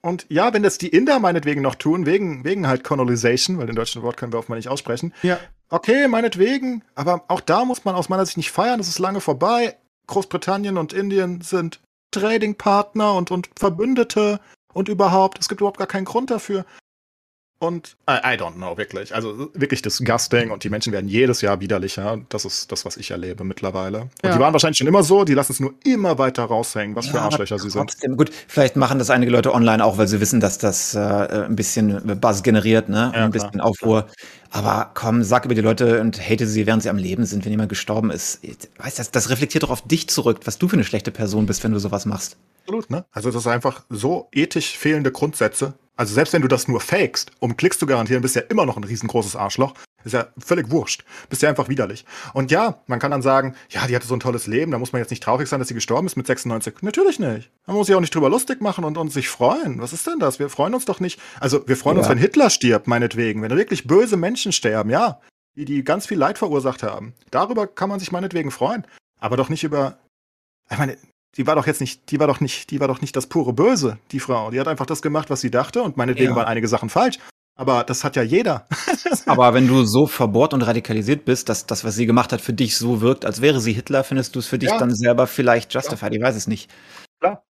Und ja, wenn das die Inder meinetwegen noch tun, wegen, wegen halt Colonization, weil den deutschen Wort können wir offenbar nicht aussprechen. Ja. Okay, meinetwegen, aber auch da muss man aus meiner Sicht nicht feiern, das ist lange vorbei. Großbritannien und Indien sind Tradingpartner und, und Verbündete und überhaupt, es gibt überhaupt gar keinen Grund dafür. Und I, I, don't know, wirklich. Also wirklich disgusting und die Menschen werden jedes Jahr widerlicher. Das ist das, was ich erlebe mittlerweile. Und ja. die waren wahrscheinlich schon immer so, die lassen es nur immer weiter raushängen, was ja, für Arschlöcher sie sind. Gut, vielleicht machen das einige Leute online auch, weil sie wissen, dass das äh, ein bisschen Buzz generiert, ne? Ja, ein bisschen klar. Aufruhr. Aber komm, sag über die Leute und hate sie, während sie am Leben sind, wenn jemand gestorben ist. Weißt du, das, das reflektiert doch auf dich zurück, was du für eine schlechte Person bist, wenn du sowas machst. Absolut, ne? Also das ist einfach so ethisch fehlende Grundsätze, also selbst wenn du das nur fakest, um Klicks zu garantieren, bist du ja immer noch ein riesengroßes Arschloch. Ist ja völlig wurscht. Bist ja einfach widerlich. Und ja, man kann dann sagen, ja, die hatte so ein tolles Leben, da muss man jetzt nicht traurig sein, dass sie gestorben ist mit 96. Natürlich nicht. Man muss sich auch nicht drüber lustig machen und, und sich freuen. Was ist denn das? Wir freuen uns doch nicht. Also wir freuen ja. uns, wenn Hitler stirbt, meinetwegen. Wenn wirklich böse Menschen sterben, ja. Die, die ganz viel Leid verursacht haben. Darüber kann man sich meinetwegen freuen. Aber doch nicht über. Ich meine, die war doch jetzt nicht, die war doch nicht, die war doch nicht das pure Böse, die Frau. Die hat einfach das gemacht, was sie dachte und meinetwegen ja. waren einige Sachen falsch. Aber das hat ja jeder. (laughs) Aber wenn du so verbohrt und radikalisiert bist, dass das, was sie gemacht hat, für dich so wirkt, als wäre sie Hitler, findest du es für dich ja. dann selber vielleicht justified? Ja. Ich weiß es nicht. Klar.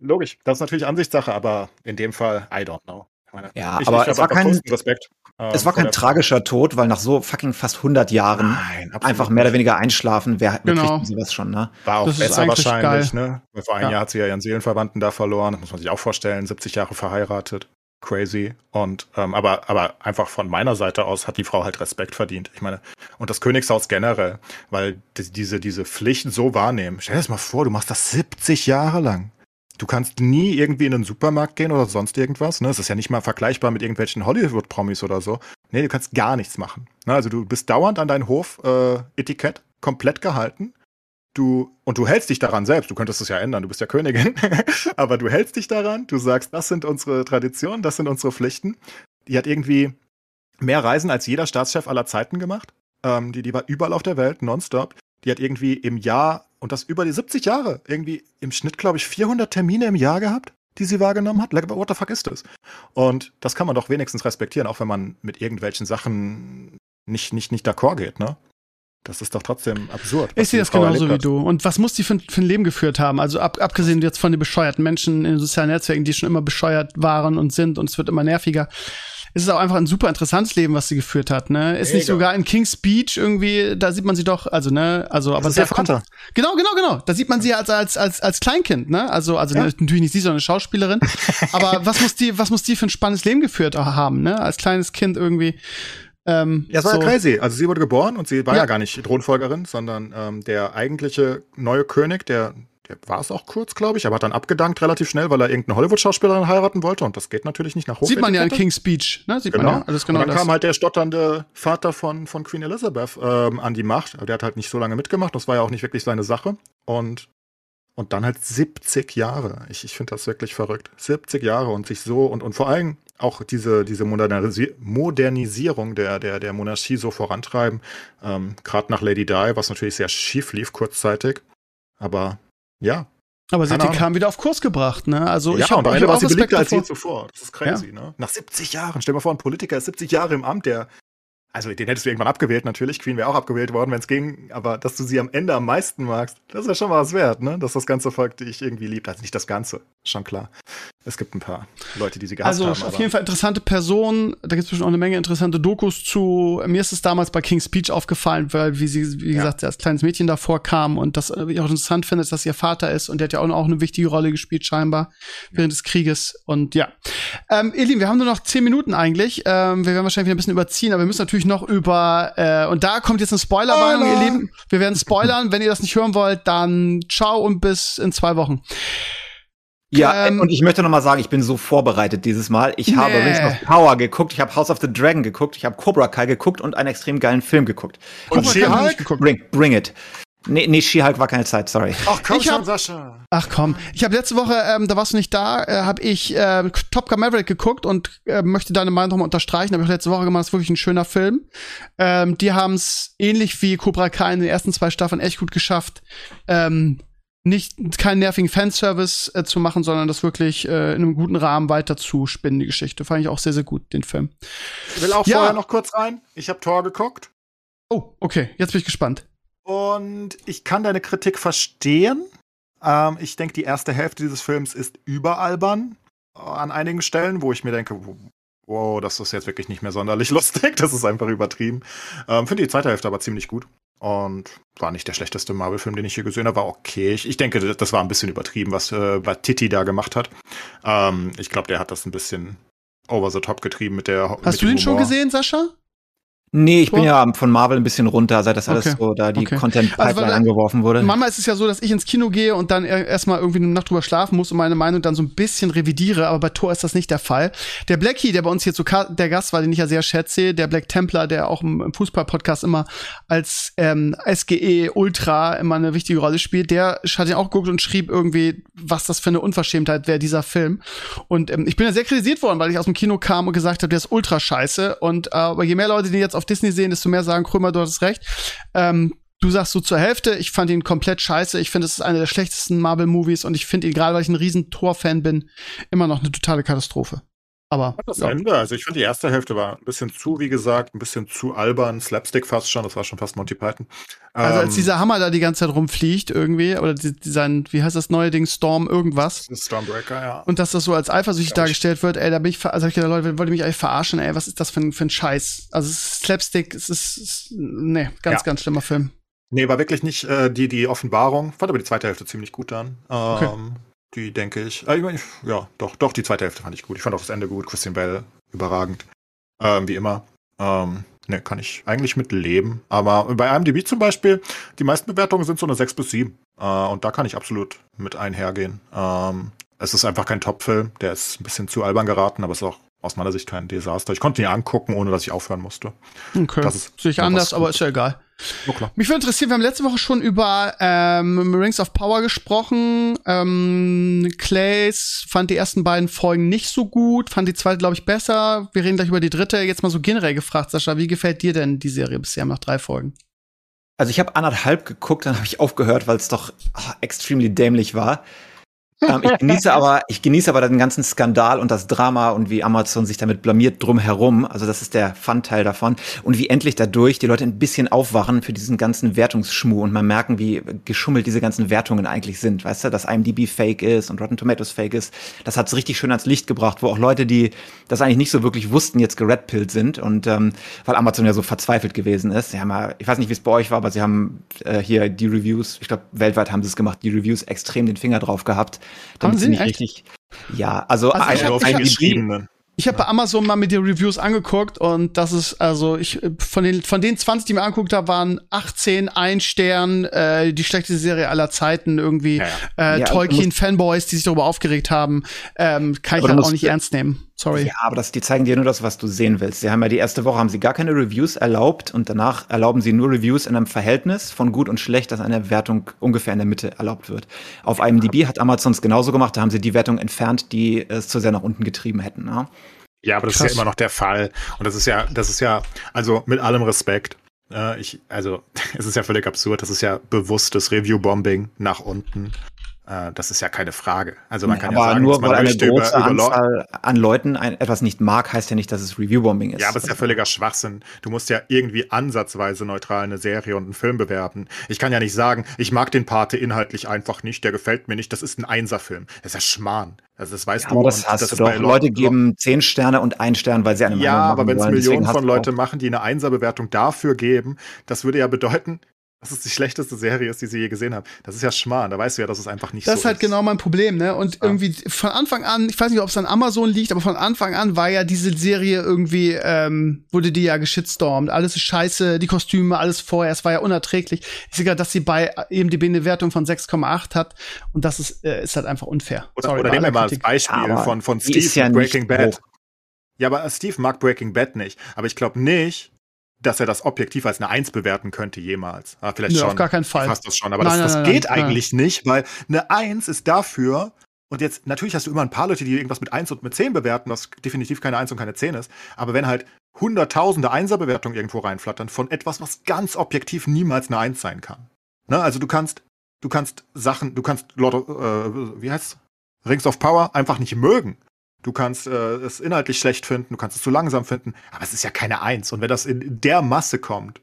Logisch. Das ist natürlich Ansichtssache, aber in dem Fall, I don't know. Meine, ja, ich, aber ich es war kein Respekt. Es war kein tragischer Tod, weil nach so fucking fast 100 Jahren Nein, einfach mehr oder weniger einschlafen, wer genau. sowas schon, ne? War auch das besser wahrscheinlich, geil. ne? Vor einem ja. Jahr hat sie ja ihren Seelenverwandten da verloren, das muss man sich auch vorstellen, 70 Jahre verheiratet. Crazy. Und ähm, aber, aber einfach von meiner Seite aus hat die Frau halt Respekt verdient. Ich meine, und das Königshaus generell, weil die, diese, diese Pflichten so wahrnehmen. Stell dir das mal vor, du machst das 70 Jahre lang. Du kannst nie irgendwie in einen Supermarkt gehen oder sonst irgendwas. Ne? Es ist ja nicht mal vergleichbar mit irgendwelchen Hollywood-Promis oder so. Nee, du kannst gar nichts machen. Ne? Also du bist dauernd an dein Hof-Etikett äh, komplett gehalten du, und du hältst dich daran selbst, du könntest es ja ändern, du bist ja Königin, (laughs) aber du hältst dich daran, du sagst, das sind unsere Traditionen, das sind unsere Pflichten. Die hat irgendwie mehr Reisen als jeder Staatschef aller Zeiten gemacht. Ähm, die, die war überall auf der Welt, nonstop. Die hat irgendwie im Jahr, und das über die 70 Jahre, irgendwie im Schnitt, glaube ich, 400 Termine im Jahr gehabt, die sie wahrgenommen hat. What the fuck ist das? Und das kann man doch wenigstens respektieren, auch wenn man mit irgendwelchen Sachen nicht, nicht, nicht d'accord geht, ne? Das ist doch trotzdem absurd. Ich sehe das genauso wie du. Und was muss die für, für, ein Leben geführt haben? Also ab, abgesehen jetzt von den bescheuerten Menschen in den sozialen Netzwerken, die schon immer bescheuert waren und sind und es wird immer nerviger. Es ist auch einfach ein super interessantes Leben, was sie geführt hat, ne? Ist Mega. nicht sogar in King's Beach irgendwie, da sieht man sie doch, also, ne, also, das aber sehr Vater. Genau, genau, genau. Da sieht man sie als, als, als, als Kleinkind, ne? Also, also ja. natürlich nicht sie, sondern eine Schauspielerin. (laughs) aber was muss die, was muss die für ein spannendes Leben geführt haben, ne? Als kleines Kind irgendwie. Ähm, ja, es war so. ja crazy. Also sie wurde geboren und sie war ja, ja gar nicht Thronfolgerin, sondern ähm, der eigentliche neue König, der, der war es auch kurz, glaube ich, aber hat dann abgedankt relativ schnell, weil er irgendeine Hollywood-Schauspielerin heiraten wollte und das geht natürlich nicht nach Hoch. Sieht man ja in King's Speech, ne? Sieht genau. man ja. Alles genau und dann das. kam halt der stotternde Vater von, von Queen Elizabeth ähm, an die Macht. Der hat halt nicht so lange mitgemacht, das war ja auch nicht wirklich seine Sache. Und und dann halt 70 Jahre. Ich, ich finde das wirklich verrückt. 70 Jahre und sich so und, und vor allem auch diese, diese Modernisi Modernisierung der, der, der Monarchie so vorantreiben. Ähm, Gerade nach Lady Di, was natürlich sehr schief lief kurzzeitig. Aber ja. Aber sie hat die Kam wieder auf Kurs gebracht, ne? Also ja, ich habe auch sie beliebter als je zuvor. Das ist crazy, ja. ne? Nach 70 Jahren. Stell dir mal vor, ein Politiker ist 70 Jahre im Amt, der also den hättest du irgendwann abgewählt, natürlich. Queen wäre auch abgewählt worden, wenn es ging. Aber dass du sie am Ende am meisten magst, das ist ja schon mal was wert, ne? Dass das ganze Volk dich irgendwie liebt. Also nicht das Ganze, schon klar. Es gibt ein paar Leute, die sie gehasst also, haben. Also auf jeden Fall interessante Personen. Da gibt es bestimmt auch eine Menge interessante Dokus zu. Mir ist es damals bei King's Speech aufgefallen, weil, wie sie, wie ja. gesagt, als kleines Mädchen davor kam und das ich auch interessant finde, dass ihr Vater ist und der hat ja auch, auch eine wichtige Rolle gespielt, scheinbar, während des Krieges. Und ja. Ähm, ihr Lieben, wir haben nur noch zehn Minuten eigentlich. Ähm, wir werden wahrscheinlich wieder ein bisschen überziehen, aber wir müssen natürlich noch über, äh, und da kommt jetzt eine Spoilerwarnung, ihr Lieben. Wir werden spoilern. Wenn ihr das nicht hören wollt, dann ciao und bis in zwei Wochen. Ja, ähm, und ich möchte noch mal sagen, ich bin so vorbereitet dieses Mal. Ich nee. habe Rings of Power geguckt, ich habe House of the Dragon geguckt, ich habe Cobra Kai geguckt und einen extrem geilen Film geguckt. Und She-Hulk? Bring, bring it. Nee, nee, She-Hulk war keine Zeit, sorry. Ach komm ich schon, hab, Sascha. Ach komm. Ich habe letzte Woche, ähm, da warst du nicht da, äh, habe ich äh, Top Gun Maverick geguckt und äh, möchte deine Meinung nochmal unterstreichen. Habe ich letzte Woche gemacht, das ist wirklich ein schöner Film. Ähm, die haben es ähnlich wie Cobra Kai in den ersten zwei Staffeln echt gut geschafft, ähm, nicht keinen nervigen Fanservice äh, zu machen, sondern das wirklich äh, in einem guten Rahmen weiter zu spinnen, die Geschichte. Fand ich auch sehr, sehr gut, den Film. Ich will auch ja. vorher noch kurz rein. Ich habe Tor geguckt. Oh, okay, jetzt bin ich gespannt. Und ich kann deine Kritik verstehen. Ähm, ich denke, die erste Hälfte dieses Films ist überalbern äh, an einigen Stellen, wo ich mir denke, wow, das ist jetzt wirklich nicht mehr sonderlich (laughs) lustig. Das ist einfach übertrieben. Ähm, Finde die zweite Hälfte aber ziemlich gut. Und war nicht der schlechteste Marvel-Film, den ich hier gesehen habe. War okay. Ich, ich denke, das war ein bisschen übertrieben, was, äh, was Titi da gemacht hat. Ähm, ich glaube, der hat das ein bisschen over the top getrieben mit der. Hast mit du den schon gesehen, Sascha? Nee, ich bin ja von Marvel ein bisschen runter, seit das alles okay. so da die okay. Content-Pipeline also, angeworfen wurde. Manchmal ist es ja so, dass ich ins Kino gehe und dann erstmal irgendwie eine Nacht drüber schlafen muss und meine Meinung dann so ein bisschen revidiere, aber bei Thor ist das nicht der Fall. Der Blackie, der bei uns hier zu der Gast war, den ich ja sehr schätze, der Black Templar, der auch im Fußball-Podcast immer als ähm, SGE Ultra immer eine wichtige Rolle spielt, der hat ihn auch geguckt und schrieb irgendwie, was das für eine Unverschämtheit wäre, dieser Film. Und ähm, ich bin ja sehr kritisiert worden, weil ich aus dem Kino kam und gesagt habe, der ist ultra scheiße. Und äh, aber je mehr Leute, die jetzt auf Disney sehen, desto mehr sagen, Krömer, du hattest recht. Ähm, du sagst so zur Hälfte, ich fand ihn komplett scheiße. Ich finde, es ist einer der schlechtesten Marvel-Movies und ich finde ihn, gerade weil ich ein riesen Thor-Fan bin, immer noch eine totale Katastrophe. Aber das ja. Ende, also ich finde die erste Hälfte war ein bisschen zu, wie gesagt, ein bisschen zu albern, Slapstick fast schon, das war schon fast Monty Python. Also als ähm, dieser Hammer da die ganze Zeit rumfliegt irgendwie, oder die, sein, wie heißt das neue Ding, Storm irgendwas. Stormbreaker, ja. Und dass das so als eifersüchtig dargestellt wird, ey, da bin ich, also ich gedacht, Leute, wollt ihr mich eigentlich verarschen, ey, was ist das für ein, für ein Scheiß? Also es ist Slapstick, es ist, ist nee, ganz, ja. ganz schlimmer Film. Nee, war wirklich nicht äh, die, die Offenbarung. Fand aber die zweite Hälfte ziemlich gut dann. Ähm, okay. Die denke ich. Äh, ja, doch, doch, die zweite Hälfte fand ich gut. Ich fand auch das Ende gut. Christian Bell überragend. Ähm, wie immer. Ähm, ne, kann ich eigentlich mit leben. Aber bei IMDb zum Beispiel, die meisten Bewertungen sind so eine 6 bis 7. Äh, und da kann ich absolut mit einhergehen. Ähm, es ist einfach kein Top-Film. Der ist ein bisschen zu albern geraten, aber es ist auch aus meiner Sicht kein Desaster. Ich konnte ihn angucken, ohne dass ich aufhören musste. Okay. Das ist Sehe ich anders, aber ist ja egal. Oh, Mich würde interessieren, wir haben letzte Woche schon über ähm, Rings of Power gesprochen. Ähm, Clays fand die ersten beiden Folgen nicht so gut, fand die zweite, glaube ich, besser. Wir reden gleich über die dritte. Jetzt mal so generell gefragt, Sascha, wie gefällt dir denn die Serie bisher nach drei Folgen? Also ich habe anderthalb geguckt, dann habe ich aufgehört, weil es doch oh, extremely dämlich war. Ähm, ich genieße aber, ich genieße aber den ganzen Skandal und das Drama und wie Amazon sich damit blamiert drumherum. Also das ist der Fun-Teil davon. Und wie endlich dadurch die Leute ein bisschen aufwachen für diesen ganzen Wertungsschmuh und man merken, wie geschummelt diese ganzen Wertungen eigentlich sind. Weißt du, dass IMDb fake ist und Rotten Tomatoes fake ist. Das hat es richtig schön ans Licht gebracht, wo auch Leute, die das eigentlich nicht so wirklich wussten, jetzt geredpillt sind. Und ähm, weil Amazon ja so verzweifelt gewesen ist. Sie haben ja, ich weiß nicht, wie es bei euch war, aber sie haben äh, hier die Reviews, ich glaube, weltweit haben sie es gemacht, die Reviews extrem den Finger drauf gehabt damit sie nicht richtig. Ja, also, also ich hab, ein, ich habe bei Amazon mal mit den Reviews angeguckt und das ist also ich von den von den 20, die ich mir angeguckt habe, waren 18 ein Stern, äh, die schlechteste Serie aller Zeiten irgendwie ja, ja. Äh, ja, Tolkien Fanboys, die sich darüber aufgeregt haben, ähm, kann ich halt auch nicht ernst nehmen. Sorry. Ja, aber das, die zeigen dir nur das, was du sehen willst. Sie haben ja die erste Woche haben sie gar keine Reviews erlaubt und danach erlauben sie nur Reviews in einem Verhältnis von gut und schlecht, dass eine Wertung ungefähr in der Mitte erlaubt wird. Auf IMDb hat Amazon es genauso gemacht, da haben sie die Wertung entfernt, die es zu sehr nach unten getrieben hätten. Ja, ja aber das Krass. ist ja immer noch der Fall. Und das ist ja, das ist ja, also mit allem Respekt, äh, ich, also, (laughs) es ist ja völlig absurd. Das ist ja bewusstes Review-Bombing nach unten. Äh, das ist ja keine Frage. Also man kann aber ja sagen, nur weil eine große über, Anzahl an Leuten ein, etwas nicht mag, heißt ja nicht, dass es Reviewbombing ist. Ja, aber es ist ja völliger Schwachsinn. Du musst ja irgendwie ansatzweise neutral eine Serie und einen Film bewerben. Ich kann ja nicht sagen, ich mag den Pate inhaltlich einfach nicht, der gefällt mir nicht, das ist ein Einserfilm. Das ist ja Schmarrn. Also das weißt ja, du. Aber das hast das du doch. Leute geben zehn Sterne und ein Stern, weil sie eine Ja, aber wenn es Millionen von Leute machen, die eine Einserbewertung dafür geben, das würde ja bedeuten, dass es die schlechteste Serie ist, die sie je gesehen haben. Das ist ja Schmarrn. Da weißt du ja, dass es einfach nicht das so ist. Das ist halt genau mein Problem, ne? Und ja. irgendwie von Anfang an, ich weiß nicht, ob es an Amazon liegt, aber von Anfang an war ja diese Serie irgendwie, ähm, wurde die ja geschitstormt. Alles ist scheiße, die Kostüme, alles vorher. Es war ja unerträglich. Ich sehe gerade, dass sie bei EMDB eine Wertung von 6,8 hat. Und das ist, äh, ist halt einfach unfair. Oder, Sorry, oder nehmen wir mal als Beispiel aber von, von Steve ja Breaking Bad. Hoch. Ja, aber Steve mag Breaking Bad nicht. Aber ich glaube nicht, dass er das objektiv als eine Eins bewerten könnte jemals. Ah, vielleicht Nö, schon. Auf gar keinen Fall. Fast das schon. Aber nein, das, das nein, geht nein, eigentlich nicht, weil eine Eins ist dafür, und jetzt, natürlich hast du immer ein paar Leute, die irgendwas mit Eins und mit Zehn bewerten, was definitiv keine Eins und keine Zehn ist. Aber wenn halt hunderttausende Einserbewertungen irgendwo reinflattern von etwas, was ganz objektiv niemals eine Eins sein kann. Ne? Also du kannst, du kannst Sachen, du kannst Lord of, äh, wie heißt's? Rings of Power einfach nicht mögen. Du kannst äh, es inhaltlich schlecht finden, du kannst es zu langsam finden, aber es ist ja keine Eins. Und wenn das in der Masse kommt,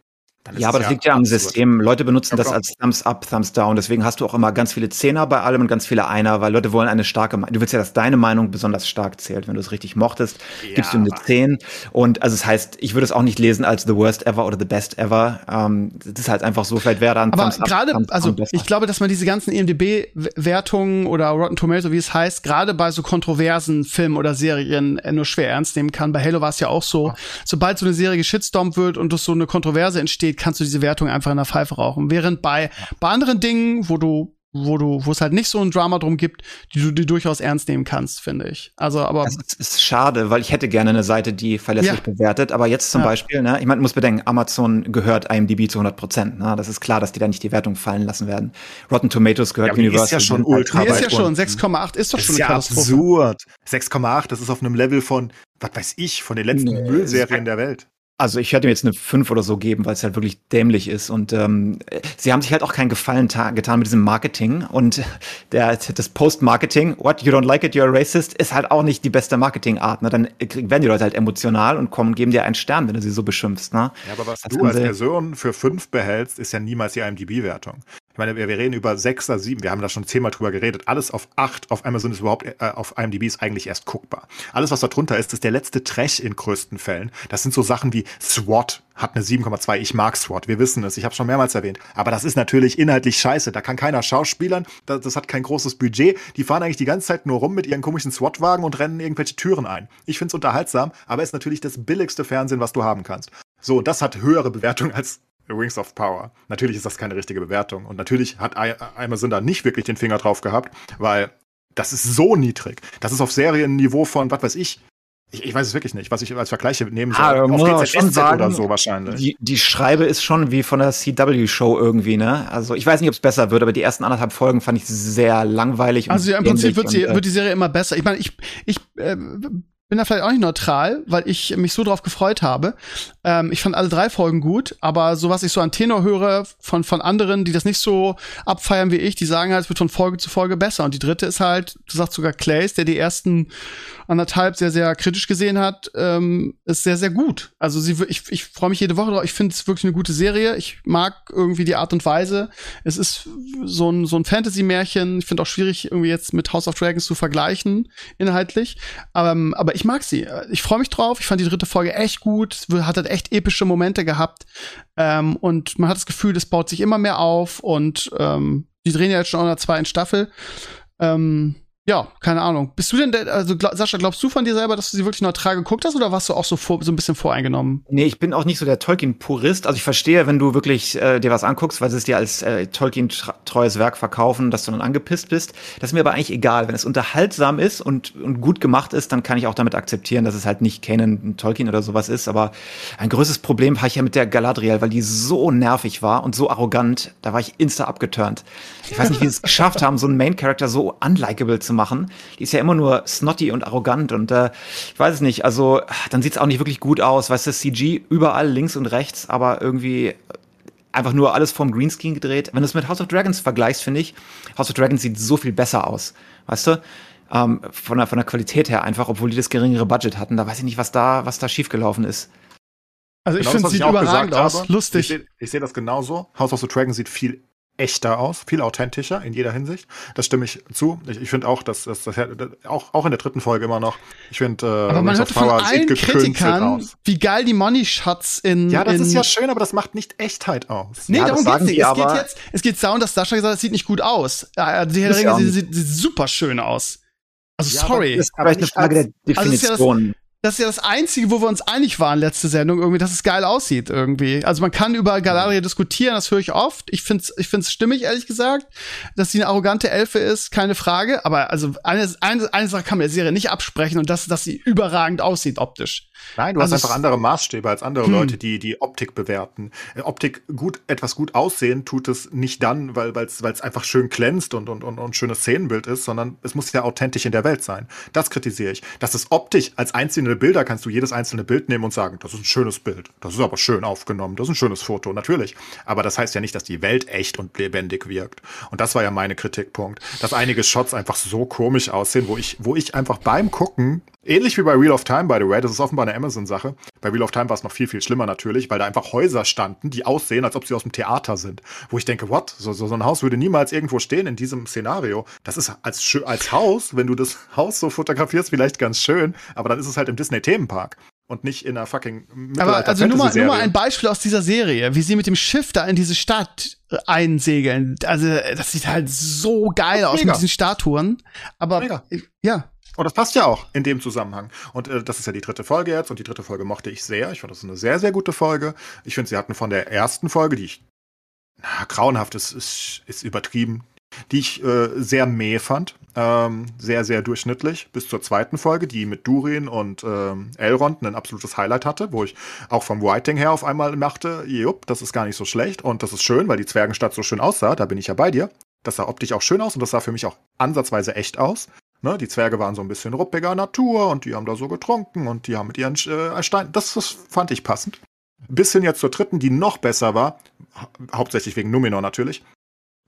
ja, aber das ja liegt ja am System. Leute benutzen das als Thumbs up, Thumbs down. Deswegen hast du auch immer ganz viele Zehner bei allem und ganz viele Einer, weil Leute wollen eine starke Meinung. Du willst ja, dass deine Meinung besonders stark zählt. Wenn du es richtig mochtest, ja, gibst du eine Zehn. Und also es das heißt, ich würde es auch nicht lesen als the worst ever oder the best ever. Ähm, das ist halt einfach so, vielleicht wäre dann Aber gerade, also ich glaube, dass man diese ganzen EMDB-Wertungen oder Rotten Tomato, wie es heißt, gerade bei so kontroversen Filmen oder Serien äh, nur schwer ernst nehmen kann. Bei Halo war es ja auch so. Sobald so eine Serie geschitstormt wird und so eine Kontroverse entsteht, kannst du diese Wertung einfach in der Pfeife rauchen. Während bei, bei anderen Dingen, wo du wo du, wo es halt nicht so ein Drama drum gibt, die du die durchaus ernst nehmen kannst, finde ich. Also, aber. Das ist schade, weil ich hätte gerne eine Seite, die verlässlich ja. bewertet. Aber jetzt zum ja. Beispiel, ne, ich meine, muss bedenken, Amazon gehört IMDb zu 100 Prozent. Ne? Das ist klar, dass die da nicht die Wertung fallen lassen werden. Rotten Tomatoes gehört ja, Universal. Ist ja schon ultra. Ist ja schon 6,8 ist doch schon ist eine ja absurd. 6,8, das ist auf einem Level von, was weiß ich, von den letzten nee, Müllserien der Welt. Also ich hätte mir jetzt eine 5 oder so geben, weil es halt wirklich dämlich ist. Und ähm, sie haben sich halt auch keinen Gefallen getan mit diesem Marketing. Und (laughs) der, das Post-Marketing, what, you don't like it, you're a racist, ist halt auch nicht die beste Marketingart. Ne? Dann werden die Leute halt emotional und kommen, geben dir einen Stern, wenn du sie so beschimpfst. Ne? Ja, aber was das du als Person für 5 behältst, ist ja niemals die IMDb-Wertung meine, wir, wir reden über sechs oder sieben, wir haben da schon zehnmal drüber geredet. Alles auf acht auf Amazon ist überhaupt, äh, auf IMDb ist eigentlich erst guckbar. Alles, was da drunter ist, ist der letzte Trash in größten Fällen. Das sind so Sachen wie SWAT hat eine 7,2. Ich mag SWAT, wir wissen es, ich habe schon mehrmals erwähnt. Aber das ist natürlich inhaltlich scheiße. Da kann keiner Schauspielern, das, das, hat kein großes Budget. Die fahren eigentlich die ganze Zeit nur rum mit ihren komischen SWAT-Wagen und rennen irgendwelche Türen ein. Ich finde es unterhaltsam, aber ist natürlich das billigste Fernsehen, was du haben kannst. So, und das hat höhere Bewertung als Wings of Power. Natürlich ist das keine richtige Bewertung. Und natürlich hat Amazon da nicht wirklich den Finger drauf gehabt, weil das ist so niedrig. Das ist auf Serienniveau von, was weiß ich, ich, ich, weiß es wirklich nicht, was ich als Vergleich nehmen soll. Ah, Auf GZSZ sagen, oder so wahrscheinlich. Die, die Schreibe ist schon wie von der CW-Show irgendwie, ne? Also ich weiß nicht, ob es besser wird, aber die ersten anderthalb Folgen fand ich sehr langweilig. Also ja, im Prinzip wird, sie, und, äh, wird die Serie immer besser. Ich meine, ich, ich äh, bin da vielleicht auch nicht neutral, weil ich mich so drauf gefreut habe. Ähm, ich fand alle drei Folgen gut, aber so was ich so an Tenor höre von, von anderen, die das nicht so abfeiern wie ich, die sagen halt, es wird von Folge zu Folge besser. Und die dritte ist halt, du sagst sogar Clays, der die ersten anderthalb sehr, sehr kritisch gesehen hat, ähm, ist sehr, sehr gut. Also sie, ich, ich freue mich jede Woche drauf. Ich finde es wirklich eine gute Serie. Ich mag irgendwie die Art und Weise. Es ist so ein, so ein Fantasy-Märchen. Ich finde auch schwierig, irgendwie jetzt mit House of Dragons zu vergleichen, inhaltlich. Ähm, aber ich mag sie. Ich freue mich drauf. Ich fand die dritte Folge echt gut. Hat halt echt epische Momente gehabt. Ähm, und man hat das Gefühl, das baut sich immer mehr auf und ähm, die drehen ja jetzt schon in der zweiten Staffel. Ähm, ja, keine Ahnung. Bist du denn, der, also glaub, Sascha, glaubst du von dir selber, dass du sie wirklich neutral geguckt hast oder warst du auch so, vor, so ein bisschen voreingenommen? Nee, ich bin auch nicht so der Tolkien-Purist. Also ich verstehe, wenn du wirklich äh, dir was anguckst, weil sie es dir als äh, Tolkien-treues Werk verkaufen, dass du dann angepisst bist. Das ist mir aber eigentlich egal. Wenn es unterhaltsam ist und, und gut gemacht ist, dann kann ich auch damit akzeptieren, dass es halt nicht Canon, Tolkien oder sowas ist. Aber ein größtes Problem habe ich ja mit der Galadriel, weil die so nervig war und so arrogant. Da war ich insta abgeturnt. Ich weiß nicht, wie sie es geschafft haben, so einen Main-Character so unlikable zu machen. Die ist ja immer nur snotty und arrogant und äh, ich weiß es nicht. Also dann sieht es auch nicht wirklich gut aus. Weißt du, CG überall links und rechts, aber irgendwie einfach nur alles vom Greenscreen gedreht. Wenn du es mit House of Dragons vergleichst, finde ich, House of Dragons sieht so viel besser aus. Weißt du? Ähm, von, der, von der Qualität her einfach, obwohl die das geringere Budget hatten. Da weiß ich nicht, was da, was da schiefgelaufen ist. Also ich genau finde, es sieht überragend aus. Lustig. Ich sehe seh das genauso. House of the Dragon sieht viel echter aus, viel authentischer in jeder Hinsicht. Das stimme ich zu. Ich, ich finde auch, dass, dass, dass, auch, auch in der dritten Folge immer noch, ich finde, äh, aber man hört von allen Kritikern, aus. wie geil die Money Shots in. Ja, das in ist ja schön, aber das macht nicht Echtheit aus. Nee, ja, darum geht's nicht. Es geht jetzt, es geht darum, dass Sascha gesagt hat, es sieht nicht gut aus. Die Herr Ringe sieht, sieht, super schön aus. Also ja, sorry. Das ist vielleicht eine Frage der Definition. Also das ist ja das Einzige, wo wir uns einig waren letzte Sendung, irgendwie, dass es geil aussieht irgendwie. Also man kann über Galadriel diskutieren, das höre ich oft. Ich find's, ich find's stimmig, ehrlich gesagt, dass sie eine arrogante Elfe ist, keine Frage. Aber also eine, eine, eine Sache kann man der Serie nicht absprechen und das, dass sie überragend aussieht optisch. Nein, du also hast einfach andere Maßstäbe als andere hm. Leute, die die Optik bewerten. Äh, Optik gut, etwas gut aussehen tut es nicht dann, weil es einfach schön glänzt und, und, und, und schönes Szenenbild ist, sondern es muss ja authentisch in der Welt sein. Das kritisiere ich. Dass es optisch als einzelne Bilder kannst du jedes einzelne Bild nehmen und sagen, das ist ein schönes Bild. Das ist aber schön aufgenommen. Das ist ein schönes Foto, natürlich. Aber das heißt ja nicht, dass die Welt echt und lebendig wirkt. Und das war ja meine Kritikpunkt, dass einige Shots einfach so komisch aussehen, wo ich, wo ich einfach beim Gucken Ähnlich wie bei Wheel of Time, by the way, das ist offenbar eine Amazon-Sache. Bei Wheel of Time war es noch viel, viel schlimmer natürlich, weil da einfach Häuser standen, die aussehen, als ob sie aus dem Theater sind. Wo ich denke, what? So, so, so ein Haus würde niemals irgendwo stehen in diesem Szenario. Das ist als, als Haus, wenn du das Haus so fotografierst, vielleicht ganz schön, aber dann ist es halt im Disney-Themenpark und nicht in einer fucking Aber also nur mal, nur mal ein Beispiel aus dieser Serie, wie sie mit dem Schiff da in diese Stadt äh, einsegeln. Also das sieht halt so geil aus mega. mit diesen Statuen. Aber mega. ja, und das passt ja auch in dem Zusammenhang. Und äh, das ist ja die dritte Folge jetzt. Und die dritte Folge mochte ich sehr. Ich fand das eine sehr, sehr gute Folge. Ich finde, sie hatten von der ersten Folge, die ich na, grauenhaft ist, ist, ist übertrieben, die ich äh, sehr meh fand. Ähm, sehr, sehr durchschnittlich. Bis zur zweiten Folge, die mit Durin und ähm, Elrond ein absolutes Highlight hatte, wo ich auch vom Writing her auf einmal machte, jupp, das ist gar nicht so schlecht und das ist schön, weil die Zwergenstadt so schön aussah. Da bin ich ja bei dir. Das sah optisch auch schön aus und das sah für mich auch ansatzweise echt aus. Ne, die Zwerge waren so ein bisschen ruppiger Natur und die haben da so getrunken und die haben mit ihren äh, Steinen. Das, das fand ich passend. Bis hin jetzt zur dritten, die noch besser war, hauptsächlich wegen Numenor natürlich,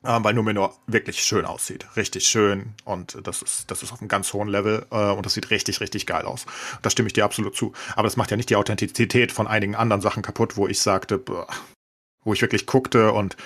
äh, weil Numenor wirklich schön aussieht. Richtig schön und das ist, das ist auf einem ganz hohen Level äh, und das sieht richtig, richtig geil aus. Da stimme ich dir absolut zu. Aber das macht ja nicht die Authentizität von einigen anderen Sachen kaputt, wo ich sagte, boah, wo ich wirklich guckte und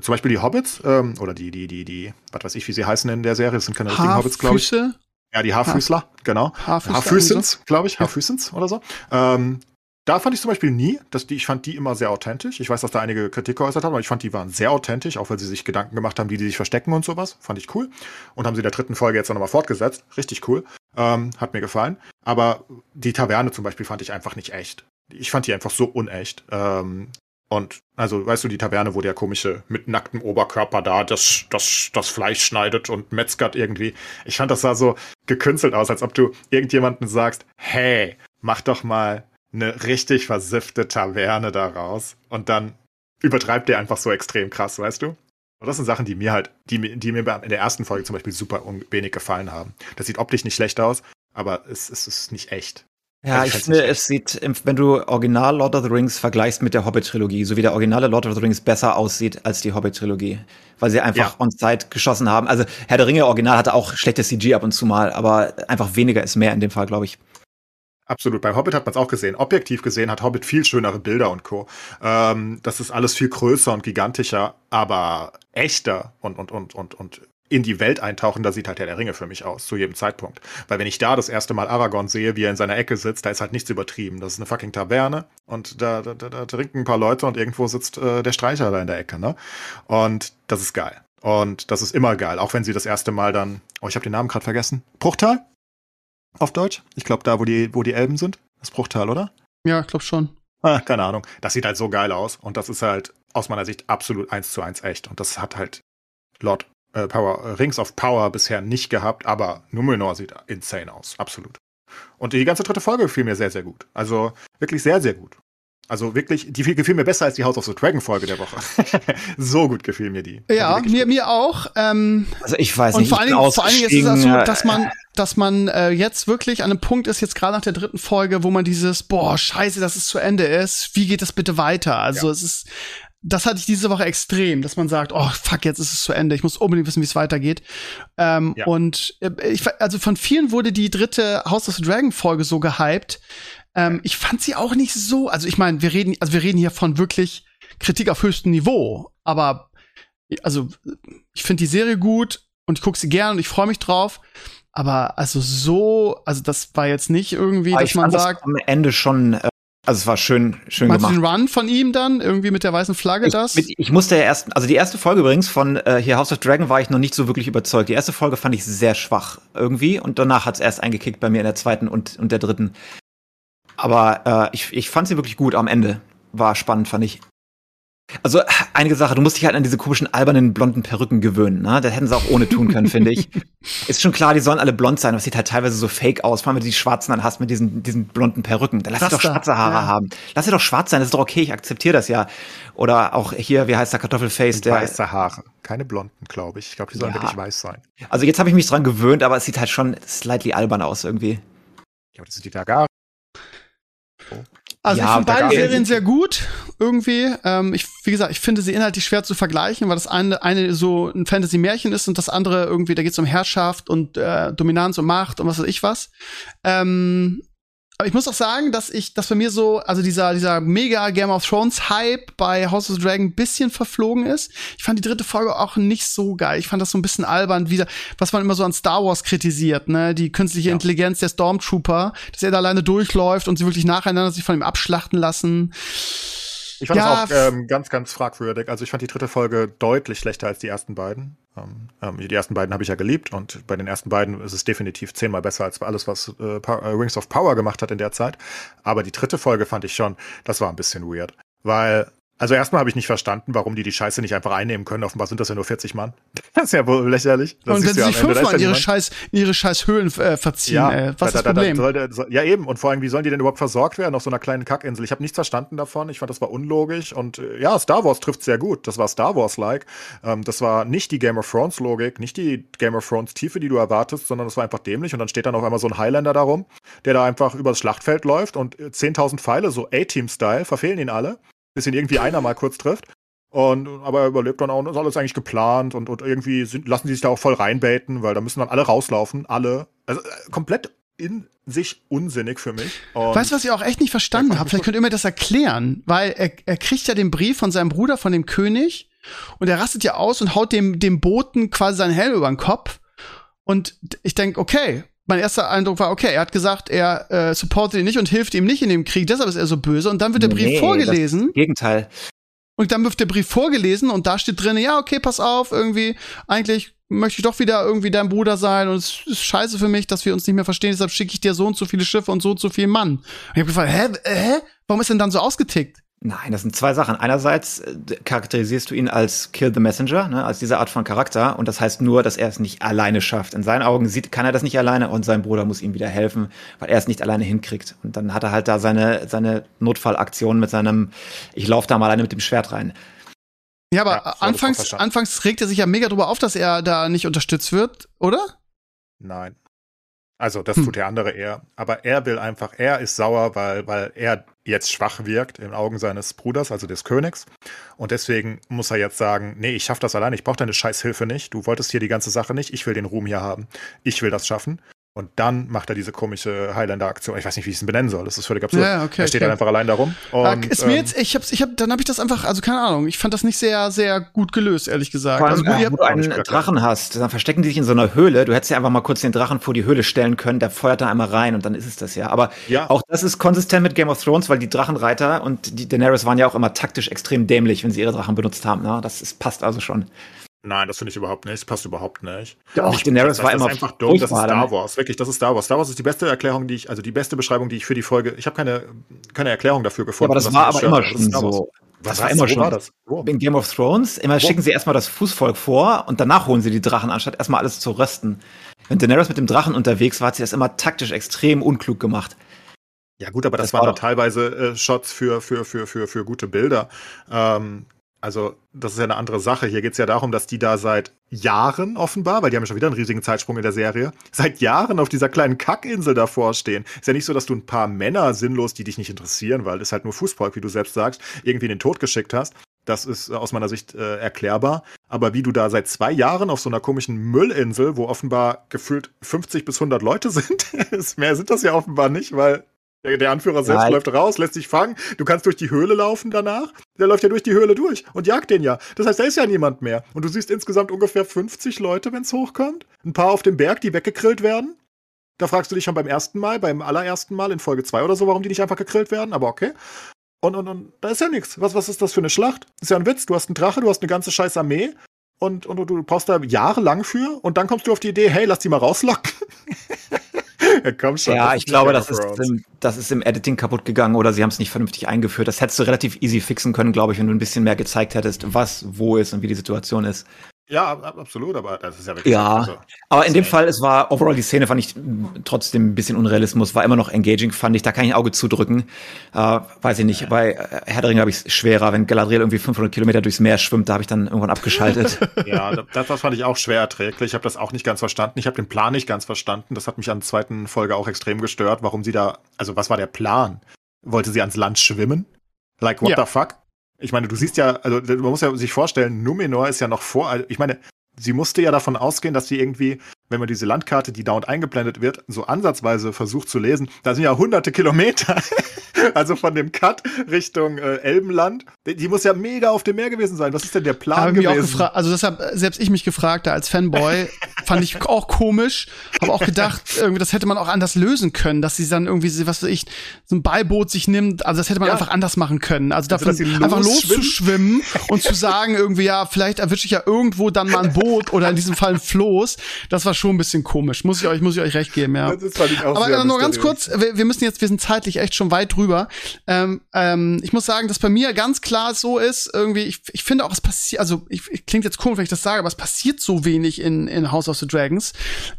zum Beispiel die Hobbits, ähm, oder die, die, die, die, was weiß ich, wie sie heißen in der Serie, das sind keine richtigen Hobbits, glaube ich. Ja, die Haarfüßler, genau. Haarfüßler Haarfüßens, glaube ich, Haarfüßens oder so. Ähm, da fand ich zum Beispiel nie, dass die, ich fand die immer sehr authentisch. Ich weiß, dass da einige Kritik geäußert haben, aber ich fand, die waren sehr authentisch, auch weil sie sich Gedanken gemacht haben, wie die sich verstecken und sowas. Fand ich cool. Und haben sie in der dritten Folge jetzt nochmal fortgesetzt. Richtig cool. Ähm, hat mir gefallen. Aber die Taverne zum Beispiel fand ich einfach nicht echt. Ich fand die einfach so unecht. Ähm, und also, weißt du, die Taverne, wo der komische mit nacktem Oberkörper da das, das, das Fleisch schneidet und metzgert irgendwie. Ich fand, das sah so gekünstelt aus, als ob du irgendjemanden sagst, hey, mach doch mal eine richtig versiffte Taverne daraus und dann übertreibt der einfach so extrem krass, weißt du? Und das sind Sachen, die mir halt, die, die mir in der ersten Folge zum Beispiel super wenig gefallen haben. Das sieht optisch nicht schlecht aus, aber es, es ist nicht echt. Ja, ich, ich finde, es sieht, wenn du Original Lord of the Rings vergleichst mit der Hobbit-Trilogie, so wie der originale Lord of the Rings besser aussieht als die Hobbit-Trilogie. Weil sie einfach ja. on Zeit geschossen haben. Also Herr der Ringe Original hatte auch schlechtes CG ab und zu mal, aber einfach weniger ist mehr in dem Fall, glaube ich. Absolut. Bei Hobbit hat man es auch gesehen. Objektiv gesehen hat Hobbit viel schönere Bilder und Co. Ähm, das ist alles viel größer und gigantischer, aber echter und, und, und, und, und in die Welt eintauchen, da sieht halt der Ringe für mich aus, zu jedem Zeitpunkt. Weil wenn ich da das erste Mal Aragorn sehe, wie er in seiner Ecke sitzt, da ist halt nichts übertrieben. Das ist eine fucking Taverne und da, da, da, da trinken ein paar Leute und irgendwo sitzt äh, der Streicher da in der Ecke, ne? Und das ist geil. Und das ist immer geil, auch wenn sie das erste Mal dann, oh, ich habe den Namen gerade vergessen. Bruchtal? Auf Deutsch? Ich glaube, da, wo die, wo die Elben sind. Das Bruchtal, oder? Ja, ich glaube schon. Ah, keine Ahnung. Das sieht halt so geil aus. Und das ist halt aus meiner Sicht absolut eins zu eins echt. Und das hat halt Lord äh, Power, äh, Rings of Power bisher nicht gehabt, aber Numenor sieht insane aus. Absolut. Und die ganze dritte Folge gefiel mir sehr, sehr gut. Also wirklich sehr, sehr gut. Also wirklich, die gefiel mir besser als die House of the Dragon Folge der Woche. (laughs) so gut gefiel mir die. Ja, die mir, mir auch. Ähm, also ich weiß nicht. Und vor allen, Dingen, vor allen Dingen ist es so, dass man, dass man äh, jetzt wirklich an einem Punkt ist, jetzt gerade nach der dritten Folge, wo man dieses, boah, scheiße, dass es zu Ende ist. Wie geht das bitte weiter? Also ja. es ist, das hatte ich diese Woche extrem, dass man sagt, oh fuck, jetzt ist es zu Ende. Ich muss unbedingt wissen, wie es weitergeht. Ähm, ja. Und äh, ich, also von vielen wurde die dritte House of the Dragon Folge so gehypt. Ähm, ich fand sie auch nicht so, also ich meine, wir reden, also wir reden hier von wirklich Kritik auf höchstem Niveau, aber also ich finde die Serie gut und ich gucke sie gern und ich freue mich drauf. Aber also so, also das war jetzt nicht irgendwie, aber dass man sagt. Das am Ende schon, äh, also es war schön, schön Meinst gemacht. Du den Run von ihm dann irgendwie mit der weißen Flagge ich, das? Mit, ich musste ja erst, also die erste Folge übrigens von äh, hier House of Dragon war ich noch nicht so wirklich überzeugt. Die erste Folge fand ich sehr schwach irgendwie und danach hat es erst eingekickt bei mir in der zweiten und und der dritten. Aber äh, ich, ich fand sie wirklich gut am Ende. War spannend, fand ich. Also, einige Sache, du musst dich halt an diese komischen albernen blonden Perücken gewöhnen, ne? Das hätten sie auch ohne tun können, finde ich. (laughs) Ist schon klar, die sollen alle blond sein, aber es sieht halt teilweise so fake aus, vor allem wenn du die Schwarzen dann hast mit diesen, diesen blonden Perücken. Dann lass sie doch schwarze Haare ja. haben. Lass sie doch schwarz sein, das ist doch okay, ich akzeptiere das ja. Oder auch hier, wie heißt der Kartoffelface? Der weiße Haare, keine blonden, glaube ich. Ich glaube, die sollen ja. wirklich weiß sein. Also jetzt habe ich mich dran gewöhnt, aber es sieht halt schon slightly albern aus irgendwie. Ja, aber das sind die Tagare. Also ja, ich finde beide Serien sehr gut irgendwie. Ähm, ich, wie gesagt, ich finde sie inhaltlich schwer zu vergleichen, weil das eine, eine so ein Fantasy-Märchen ist und das andere irgendwie, da geht es um Herrschaft und äh, Dominanz und Macht und was weiß ich was. Ähm, aber ich muss auch sagen, dass ich, dass bei mir so, also dieser, dieser mega Game of Thrones Hype bei House of the Dragon ein bisschen verflogen ist. Ich fand die dritte Folge auch nicht so geil. Ich fand das so ein bisschen albern, wieder, was man immer so an Star Wars kritisiert, ne? Die künstliche ja. Intelligenz der Stormtrooper, dass er da alleine durchläuft und sie wirklich nacheinander sich von ihm abschlachten lassen. Ich fand ja, das auch ähm, ganz, ganz fragwürdig. Also ich fand die dritte Folge deutlich schlechter als die ersten beiden. Ähm, ähm die ersten beiden habe ich ja geliebt und bei den ersten beiden ist es definitiv zehnmal besser als alles, was äh, äh, Rings of Power gemacht hat in der Zeit. Aber die dritte Folge fand ich schon, das war ein bisschen weird. Weil also erstmal habe ich nicht verstanden, warum die die Scheiße nicht einfach einnehmen können. Offenbar sind das ja nur 40 Mann. (laughs) Das ist ja wohl lächerlich. Das und wenn sie sich fünfmal in ihre Scheiß, ihre Scheiß Höhlen äh, verziehen, ja, äh, was da, ist das Problem? Da, da, soll, ja eben. Und vor allem, wie sollen die denn überhaupt versorgt werden auf so einer kleinen Kackinsel? Ich habe nichts verstanden davon. Ich fand, das war unlogisch. Und äh, ja, Star Wars trifft sehr gut. Das war Star Wars-like. Ähm, das war nicht die Game of Thrones-Logik, nicht die Game of Thrones-Tiefe, die du erwartest, sondern das war einfach dämlich. Und dann steht dann auf einmal so ein Highlander darum, der da einfach übers Schlachtfeld läuft und 10.000 Pfeile, so A-Team-Style, verfehlen ihn alle bis ihn irgendwie einer mal kurz trifft. Und, aber er überlebt dann auch und ist alles eigentlich geplant und, und irgendwie sind, lassen sie sich da auch voll reinbaiten, weil da müssen dann alle rauslaufen, alle. Also äh, komplett in sich unsinnig für mich. Und weißt du, was ich auch echt nicht verstanden habe? Vielleicht könnt ihr mir das erklären, weil er, er kriegt ja den Brief von seinem Bruder, von dem König, und er rastet ja aus und haut dem, dem Boten quasi seinen Helm über den Kopf. Und ich denk, okay, mein erster Eindruck war, okay, er hat gesagt, er äh, supportet ihn nicht und hilft ihm nicht in dem Krieg, deshalb ist er so böse. Und dann wird der Brief nee, vorgelesen. Gegenteil. Und dann wird der Brief vorgelesen und da steht drin, ja, okay, pass auf, irgendwie, eigentlich möchte ich doch wieder irgendwie dein Bruder sein und es ist scheiße für mich, dass wir uns nicht mehr verstehen, deshalb schicke ich dir so und so viele Schiffe und so und so viel Mann. Und ich habe gefragt, hä, hä? Warum ist denn dann so ausgetickt? Nein, das sind zwei Sachen. Einerseits äh, charakterisierst du ihn als Kill the Messenger, ne, als diese Art von Charakter. Und das heißt nur, dass er es nicht alleine schafft. In seinen Augen sieht, kann er das nicht alleine und sein Bruder muss ihm wieder helfen, weil er es nicht alleine hinkriegt. Und dann hat er halt da seine, seine Notfallaktion mit seinem, ich laufe da mal alleine mit dem Schwert rein. Ja, aber ja, anfangs, anfangs regt er sich ja mega drüber auf, dass er da nicht unterstützt wird, oder? Nein. Also das hm. tut der andere eher. Aber er will einfach, er ist sauer, weil, weil er jetzt schwach wirkt in Augen seines Bruders, also des Königs. Und deswegen muss er jetzt sagen, nee, ich schaff das alleine, ich brauche deine Scheißhilfe nicht. Du wolltest hier die ganze Sache nicht, ich will den Ruhm hier haben. Ich will das schaffen. Und dann macht er diese komische Highlander-Aktion. Ich weiß nicht, wie ich es benennen soll. Das ist völlig absurd. Ja, okay, er steht okay. dann einfach allein darum. Und, ist mir ähm, jetzt, ich hab's, ich hab, dann habe ich das einfach, also keine Ahnung. Ich fand das nicht sehr, sehr gut gelöst, ehrlich gesagt. Vor allem, also, gut, äh, wo du einen Drachen hast, dann verstecken die sich in so einer Höhle. Du hättest ja einfach mal kurz den Drachen vor die Höhle stellen können. Der feuert da einmal rein und dann ist es das ja. Aber ja. auch das ist konsistent mit Game of Thrones, weil die Drachenreiter und die Daenerys waren ja auch immer taktisch extrem dämlich, wenn sie ihre Drachen benutzt haben. Ne? Das ist, passt also schon. Nein, das finde ich überhaupt nicht. Das passt überhaupt nicht. Doch, Daenerys war immer einfach dumm. Das ist Star Wars. Wirklich, das ist Star Wars. Star Wars ist die beste Erklärung, die ich, also die beste Beschreibung, die ich für die Folge. Ich habe keine, keine Erklärung dafür gefunden. Ja, aber das war aber immer schon so. Was das war immer schon. War das? Wow. In Game of Thrones, immer Wo? schicken sie erstmal das Fußvolk vor und danach holen sie die Drachen, anstatt erstmal alles zu rösten. Wenn Daenerys mit dem Drachen unterwegs war, hat sie das immer taktisch extrem unklug gemacht. Ja gut, aber das, das waren war teilweise äh, Shots für, für, für, für, für gute Bilder. Ähm, also, das ist ja eine andere Sache. Hier geht es ja darum, dass die da seit Jahren offenbar, weil die haben ja schon wieder einen riesigen Zeitsprung in der Serie, seit Jahren auf dieser kleinen Kackinsel davor stehen. Ist ja nicht so, dass du ein paar Männer sinnlos, die dich nicht interessieren, weil es halt nur Fußvolk, wie du selbst sagst, irgendwie in den Tod geschickt hast. Das ist aus meiner Sicht äh, erklärbar. Aber wie du da seit zwei Jahren auf so einer komischen Müllinsel, wo offenbar gefühlt 50 bis 100 Leute (laughs) sind, mehr sind das ja offenbar nicht, weil der, der Anführer selbst Nein. läuft raus, lässt sich fangen. Du kannst durch die Höhle laufen danach. Der läuft ja durch die Höhle durch und jagt den ja. Das heißt, da ist ja niemand mehr. Und du siehst insgesamt ungefähr 50 Leute, wenn es hochkommt. Ein paar auf dem Berg, die weggegrillt werden. Da fragst du dich schon beim ersten Mal, beim allerersten Mal in Folge 2 oder so, warum die nicht einfach gegrillt werden, aber okay. Und, und, und da ist ja nichts. Was, was ist das für eine Schlacht? Das ist ja ein Witz. Du hast einen Drache, du hast eine ganze scheiß Armee und, und, und du brauchst da jahrelang für und dann kommst du auf die Idee, hey, lass die mal rauslocken. (laughs) ja, komm schon. Ja, ich glaube, das ist, im, das ist im Editing kaputt gegangen oder sie haben es nicht vernünftig eingeführt. Das hättest du relativ easy fixen können, glaube ich, wenn du ein bisschen mehr gezeigt hättest, was wo ist und wie die Situation ist. Ja, absolut, aber das ist ja wirklich. Ja, also, aber in dem Fall, es war overall die Szene, fand ich trotzdem ein bisschen Unrealismus, war immer noch engaging, fand ich. Da kann ich ein Auge zudrücken. Äh, weiß ich nicht, bei Herr der Ringe habe ich es schwerer. Wenn Galadriel irgendwie 500 Kilometer durchs Meer schwimmt, da habe ich dann irgendwann abgeschaltet. (laughs) ja, das, das fand ich auch schwer erträglich. Ich habe das auch nicht ganz verstanden. Ich habe den Plan nicht ganz verstanden. Das hat mich an der zweiten Folge auch extrem gestört, warum sie da, also was war der Plan? Wollte sie ans Land schwimmen? Like, what ja. the fuck? Ich meine, du siehst ja, also man muss ja sich vorstellen, Numenor ist ja noch vor, also ich meine, sie musste ja davon ausgehen, dass sie irgendwie wenn man diese Landkarte, die dauernd eingeblendet wird, so ansatzweise versucht zu lesen, da sind ja hunderte Kilometer. (laughs) also von dem Cut Richtung äh, Elbenland. Die, die, muss ja mega auf dem Meer gewesen sein. Was ist denn der Plan gewesen? also deshalb, selbst ich mich gefragt, als Fanboy, (laughs) fand ich auch komisch. Habe auch gedacht, irgendwie, das hätte man auch anders lösen können, dass sie dann irgendwie, was weiß ich, so ein Beiboot sich nimmt. Also das hätte man ja. einfach anders machen können. Also dafür also, einfach loszuschwimmen und zu sagen irgendwie, ja, vielleicht erwische ich ja irgendwo dann mal ein Boot oder in diesem Fall ein Floß. Das war schon ein bisschen komisch. Muss ich euch, muss ich euch recht geben, ja. Aber äh, nur ganz kurz, wir, wir, müssen jetzt, wir sind zeitlich echt schon weit drüber. Ähm, ähm, ich muss sagen, dass bei mir ganz klar so ist, irgendwie, ich, ich finde auch, es passiert, also ich, ich, klingt jetzt komisch, wenn ich das sage, aber es passiert so wenig in, in House of the Dragons.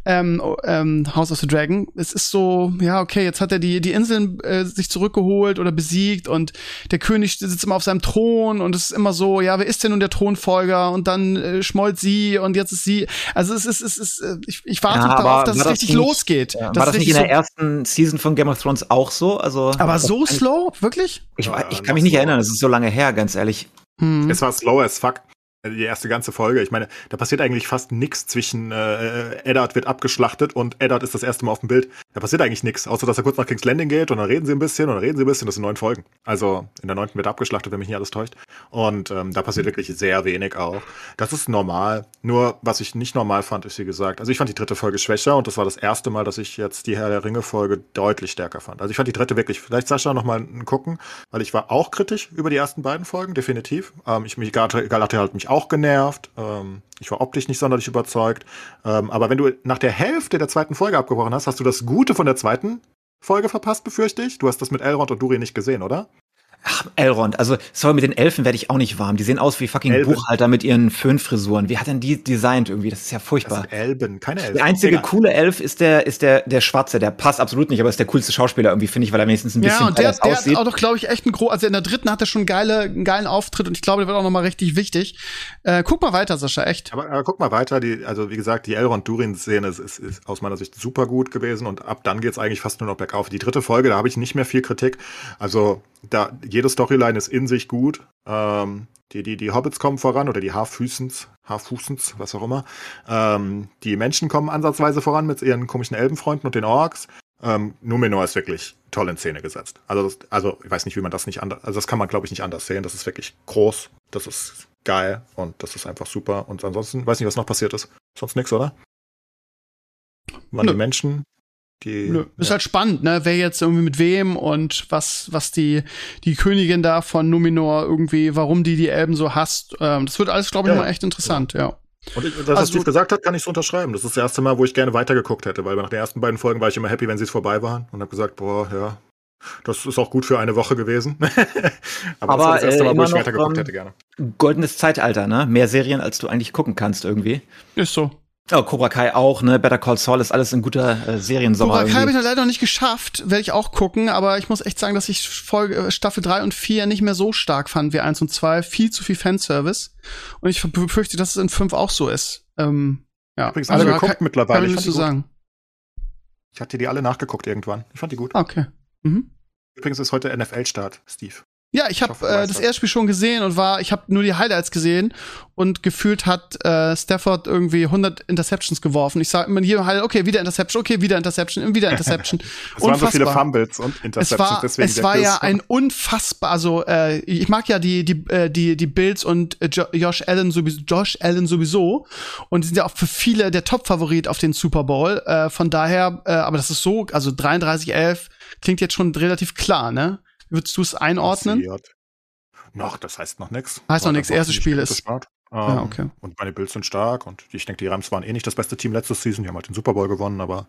Ähm, ähm, House of the Dragon. Es ist so, ja, okay, jetzt hat er die, die Inseln äh, sich zurückgeholt oder besiegt und der König sitzt immer auf seinem Thron und es ist immer so, ja, wer ist denn nun der Thronfolger? Und dann äh, schmollt sie und jetzt ist sie. Also es ist, es ist, äh, ich, ich warte ja, darauf, dass es richtig nicht, losgeht. Ja, war das nicht in der so ersten Season von Game of Thrones auch so? Also, aber so slow? Wirklich? Ich, ich kann mich nicht erinnern, es ist so lange her, ganz ehrlich. Hm. Es war slow as fuck. Die erste ganze Folge. Ich meine, da passiert eigentlich fast nichts zwischen äh, Eddard wird abgeschlachtet und Eddard ist das erste Mal auf dem Bild. Da passiert eigentlich nichts, außer dass er kurz nach King's Landing geht und dann reden sie ein bisschen und dann reden sie ein bisschen. Das sind neun Folgen. Also in der neunten wird abgeschlachtet, wenn mich nicht alles täuscht. Und ähm, da passiert wirklich sehr wenig auch. Das ist normal. Nur was ich nicht normal fand, ist wie gesagt, also ich fand die dritte Folge schwächer und das war das erste Mal, dass ich jetzt die Herr der Ringe Folge deutlich stärker fand. Also ich fand die dritte wirklich. Vielleicht Sascha noch mal gucken, weil ich war auch kritisch über die ersten beiden Folgen, definitiv. Ähm, ich mich Galathe halt mich auch genervt. Ähm, ich war optisch nicht sonderlich überzeugt. Ähm, aber wenn du nach der Hälfte der zweiten Folge abgebrochen hast, hast du das Gute von der zweiten Folge verpasst, befürchte ich. Du hast das mit Elrond und Duri nicht gesehen, oder? Ach, Elrond, also sorry, mit den Elfen werde ich auch nicht warm. Die sehen aus wie fucking Elben. Buchhalter mit ihren Föhnfrisuren. Wie hat denn die designt irgendwie? Das ist ja furchtbar. Das sind Elben, keine Elfen. Der einzige Egal. coole Elf ist der, ist der, der Schwarze. Der passt absolut nicht, aber ist der coolste Schauspieler irgendwie, finde ich, weil er wenigstens ein bisschen Ja, und der, der aussieht. hat auch doch, glaube ich, echt ein groß, also in der dritten hat er schon geile, einen geilen Auftritt und ich glaube, der wird auch noch mal richtig wichtig. Äh, guck mal weiter, Sascha, echt. Aber äh, guck mal weiter, die, also wie gesagt, die Elrond-Durin-Szene ist, ist, ist aus meiner Sicht super gut gewesen und ab dann geht's eigentlich fast nur noch bergauf. Die dritte Folge, da habe ich nicht mehr viel Kritik. Also da, jede Storyline ist in sich gut. Ähm, die, die, die Hobbits kommen voran oder die Halffüßens, Halffußens, was auch immer. Ähm, die Menschen kommen ansatzweise voran mit ihren komischen Elbenfreunden und den Orks. Ähm, Numenor ist wirklich toll in Szene gesetzt. Also, das, also ich weiß nicht, wie man das nicht anders, also das kann man glaube ich nicht anders sehen. Das ist wirklich groß, das ist geil und das ist einfach super. Und ansonsten weiß nicht, was noch passiert ist. Sonst nichts, oder? Waren die Menschen die, Nö. Ist halt spannend, ne? Wer jetzt irgendwie mit wem und was, was die, die Königin da von Numenor irgendwie, warum die die Elben so hasst. Ähm, das wird alles, glaube ich, ja. mal echt interessant, ja. ja. Und ich, das, was also, Steve gesagt hat, kann ich so unterschreiben. Das ist das erste Mal, wo ich gerne weitergeguckt hätte, weil nach den ersten beiden Folgen war ich immer happy, wenn sie es vorbei waren und habe gesagt, boah, ja, das ist auch gut für eine Woche gewesen. Aber, (laughs) Aber das war das erste Mal, äh, wo ich weitergeguckt hätte gerne. Goldenes Zeitalter, ne? Mehr Serien, als du eigentlich gucken kannst irgendwie. Ist so. Oh, Cobra Kai auch, ne? Better Call Saul ist alles ein guter äh, Seriensommer. Cobra Kai habe ich leider noch nicht geschafft, werde ich auch gucken, aber ich muss echt sagen, dass ich Folge, äh, Staffel 3 und 4 nicht mehr so stark fand wie 1 und 2. Viel zu viel Fanservice. Und ich befürchte, dass es in 5 auch so ist. Ähm, ja. Übrigens alle also, geguckt kann, mittlerweile. Kann ich nicht so sagen. Ich hatte die alle nachgeguckt irgendwann. Ich fand die gut. Okay. Mhm. Übrigens ist heute NFL-Start, Steve. Ja, ich habe äh, das erste Spiel schon gesehen und war, ich habe nur die Highlights gesehen und gefühlt hat äh, Stafford irgendwie 100 Interceptions geworfen. Ich sage immer hier Highlight, okay, wieder Interception, okay, wieder Interception, wieder Interception. (laughs) es waren so viele Fumbles und Interceptions. Es war, deswegen es war ja ein unfassbar, also äh, ich mag ja die die äh, die die Bills und äh, Josh Allen sowieso, Josh Allen sowieso und die sind ja auch für viele der Top-Favorit auf den Super Bowl. Äh, von daher, äh, aber das ist so, also 33-11 klingt jetzt schon relativ klar, ne? Würdest du es einordnen? Noch, das heißt noch nichts. Heißt noch nichts, erstes Spiel ist. Start. Ähm, ja, okay. Und meine Bills sind stark und ich denke, die Rams waren eh nicht das beste Team letztes Season. Die haben halt den Super Bowl gewonnen, aber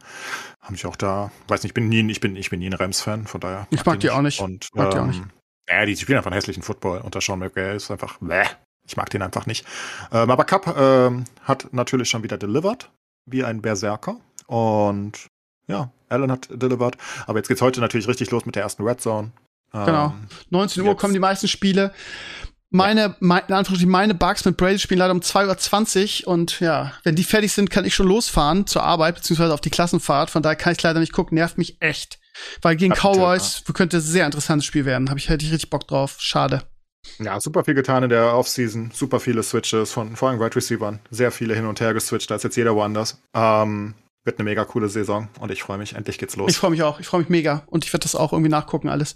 haben sich auch da, weiß nicht, ich bin nie, ich bin, ich bin nie ein Rams-Fan, von daher. Ich mag die, auch nicht. Und, mag ähm, die auch nicht. Ja, die spielen einfach einen hässlichen Football unter Sean McVay ist einfach, bäh. Ich mag den einfach nicht. Ähm, aber Cup ähm, hat natürlich schon wieder delivered, wie ein Berserker. Und ja, Allen hat delivered. Aber jetzt geht's heute natürlich richtig los mit der ersten Red Zone. Genau. 19 ähm, Uhr kommen die meisten Spiele. Meine, mein, meine Bugs mit Brady spielen leider um 2.20 Uhr und ja, wenn die fertig sind, kann ich schon losfahren zur Arbeit, beziehungsweise auf die Klassenfahrt. Von daher kann ich leider nicht gucken, nervt mich echt. Weil gegen Cowboys ja. könnte ein sehr interessantes Spiel werden. Habe ich, hätte ich richtig Bock drauf. Schade. Ja, super viel getan in der Offseason. Super viele Switches von vor allem Wide Receivers. Sehr viele hin und her geswitcht. Da ist jetzt jeder woanders. Ähm, wird eine mega coole Saison und ich freue mich. Endlich geht's los. Ich freue mich auch. Ich freue mich mega und ich werde das auch irgendwie nachgucken alles.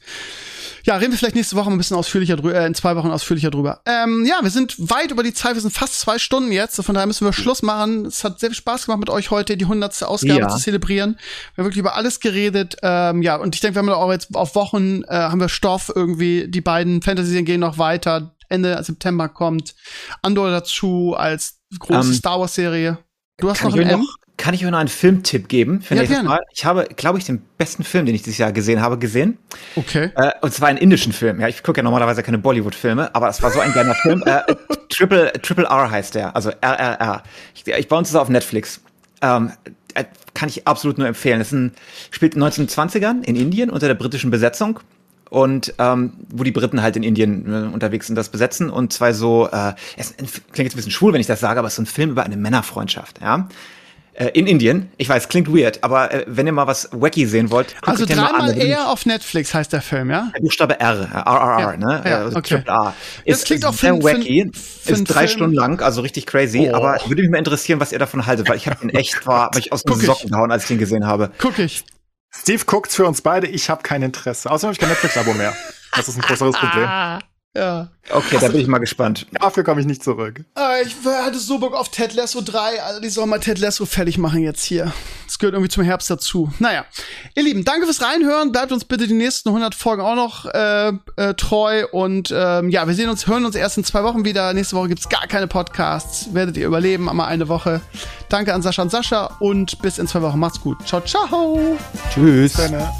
Ja, reden wir vielleicht nächste Woche ein bisschen ausführlicher drüber, äh, in zwei Wochen ausführlicher drüber. Ähm, ja, wir sind weit über die Zeit. Wir sind fast zwei Stunden jetzt. Von daher müssen wir Schluss machen. Es hat sehr viel Spaß gemacht mit euch heute, die hundertste Ausgabe ja. zu zelebrieren. Wir haben wirklich über alles geredet. Ähm, ja, und ich denke, wir haben auch jetzt auf Wochen äh, haben wir Stoff irgendwie. Die beiden Fantasy gehen noch weiter. Ende September kommt Andor dazu als große um, ähm, Star Wars Serie. Du hast noch ein M? Noch, kann ich euch noch einen Filmtipp geben für ja, nächstes gerne. Mal? Ich habe, glaube ich, den besten Film, den ich dieses Jahr gesehen habe, gesehen. Okay. Äh, und zwar einen indischen Film. Ja, ich gucke ja normalerweise keine Bollywood-Filme, aber es war so ein geiler Film. Äh, (laughs) Triple, Triple R heißt der, also RRR. Ich, ich bei uns ist er auf Netflix. Ähm, äh, kann ich absolut nur empfehlen. Es spielt in den 1920ern in Indien unter der britischen Besetzung und ähm, wo die Briten halt in Indien äh, unterwegs sind, das besetzen und zwei so, äh, es klingt jetzt ein bisschen schwul, wenn ich das sage, aber es ist so ein Film über eine Männerfreundschaft, ja in Indien. Ich weiß, klingt weird, aber äh, wenn ihr mal was wacky sehen wollt, guckt also dreimal eher auf Netflix heißt der Film, ja? Buchstabe R, RRR, ja, ne? Ja, äh, okay. A. Ist, das klingt auch sehr wacky, für, ist drei Film. Stunden lang, also richtig crazy. Oh. Aber würde mich mal interessieren, was ihr davon haltet, weil ich habe den echt war, mich aus den Socken gehauen, als ich den gesehen habe. Guck ich. Steve guckt's für uns beide. Ich habe kein Interesse. Außerdem habe ich kein Netflix-Abo mehr. Das ist ein größeres Problem. (laughs) Ja. Okay, da bin ich mal gespannt. Dafür komme ich nicht zurück. Äh, ich hatte so Bock auf Ted Lasso 3. Also die sollen mal Ted Lasso fertig machen jetzt hier. Das gehört irgendwie zum Herbst dazu. Naja. Ihr Lieben, danke fürs Reinhören. Bleibt uns bitte die nächsten 100 Folgen auch noch äh, äh, treu. Und ähm, ja, wir sehen uns, hören uns erst in zwei Wochen wieder. Nächste Woche gibt's gar keine Podcasts. Werdet ihr überleben, einmal eine Woche. Danke an Sascha und Sascha und bis in zwei Wochen. Macht's gut. Ciao, ciao. Tschüss. Deine.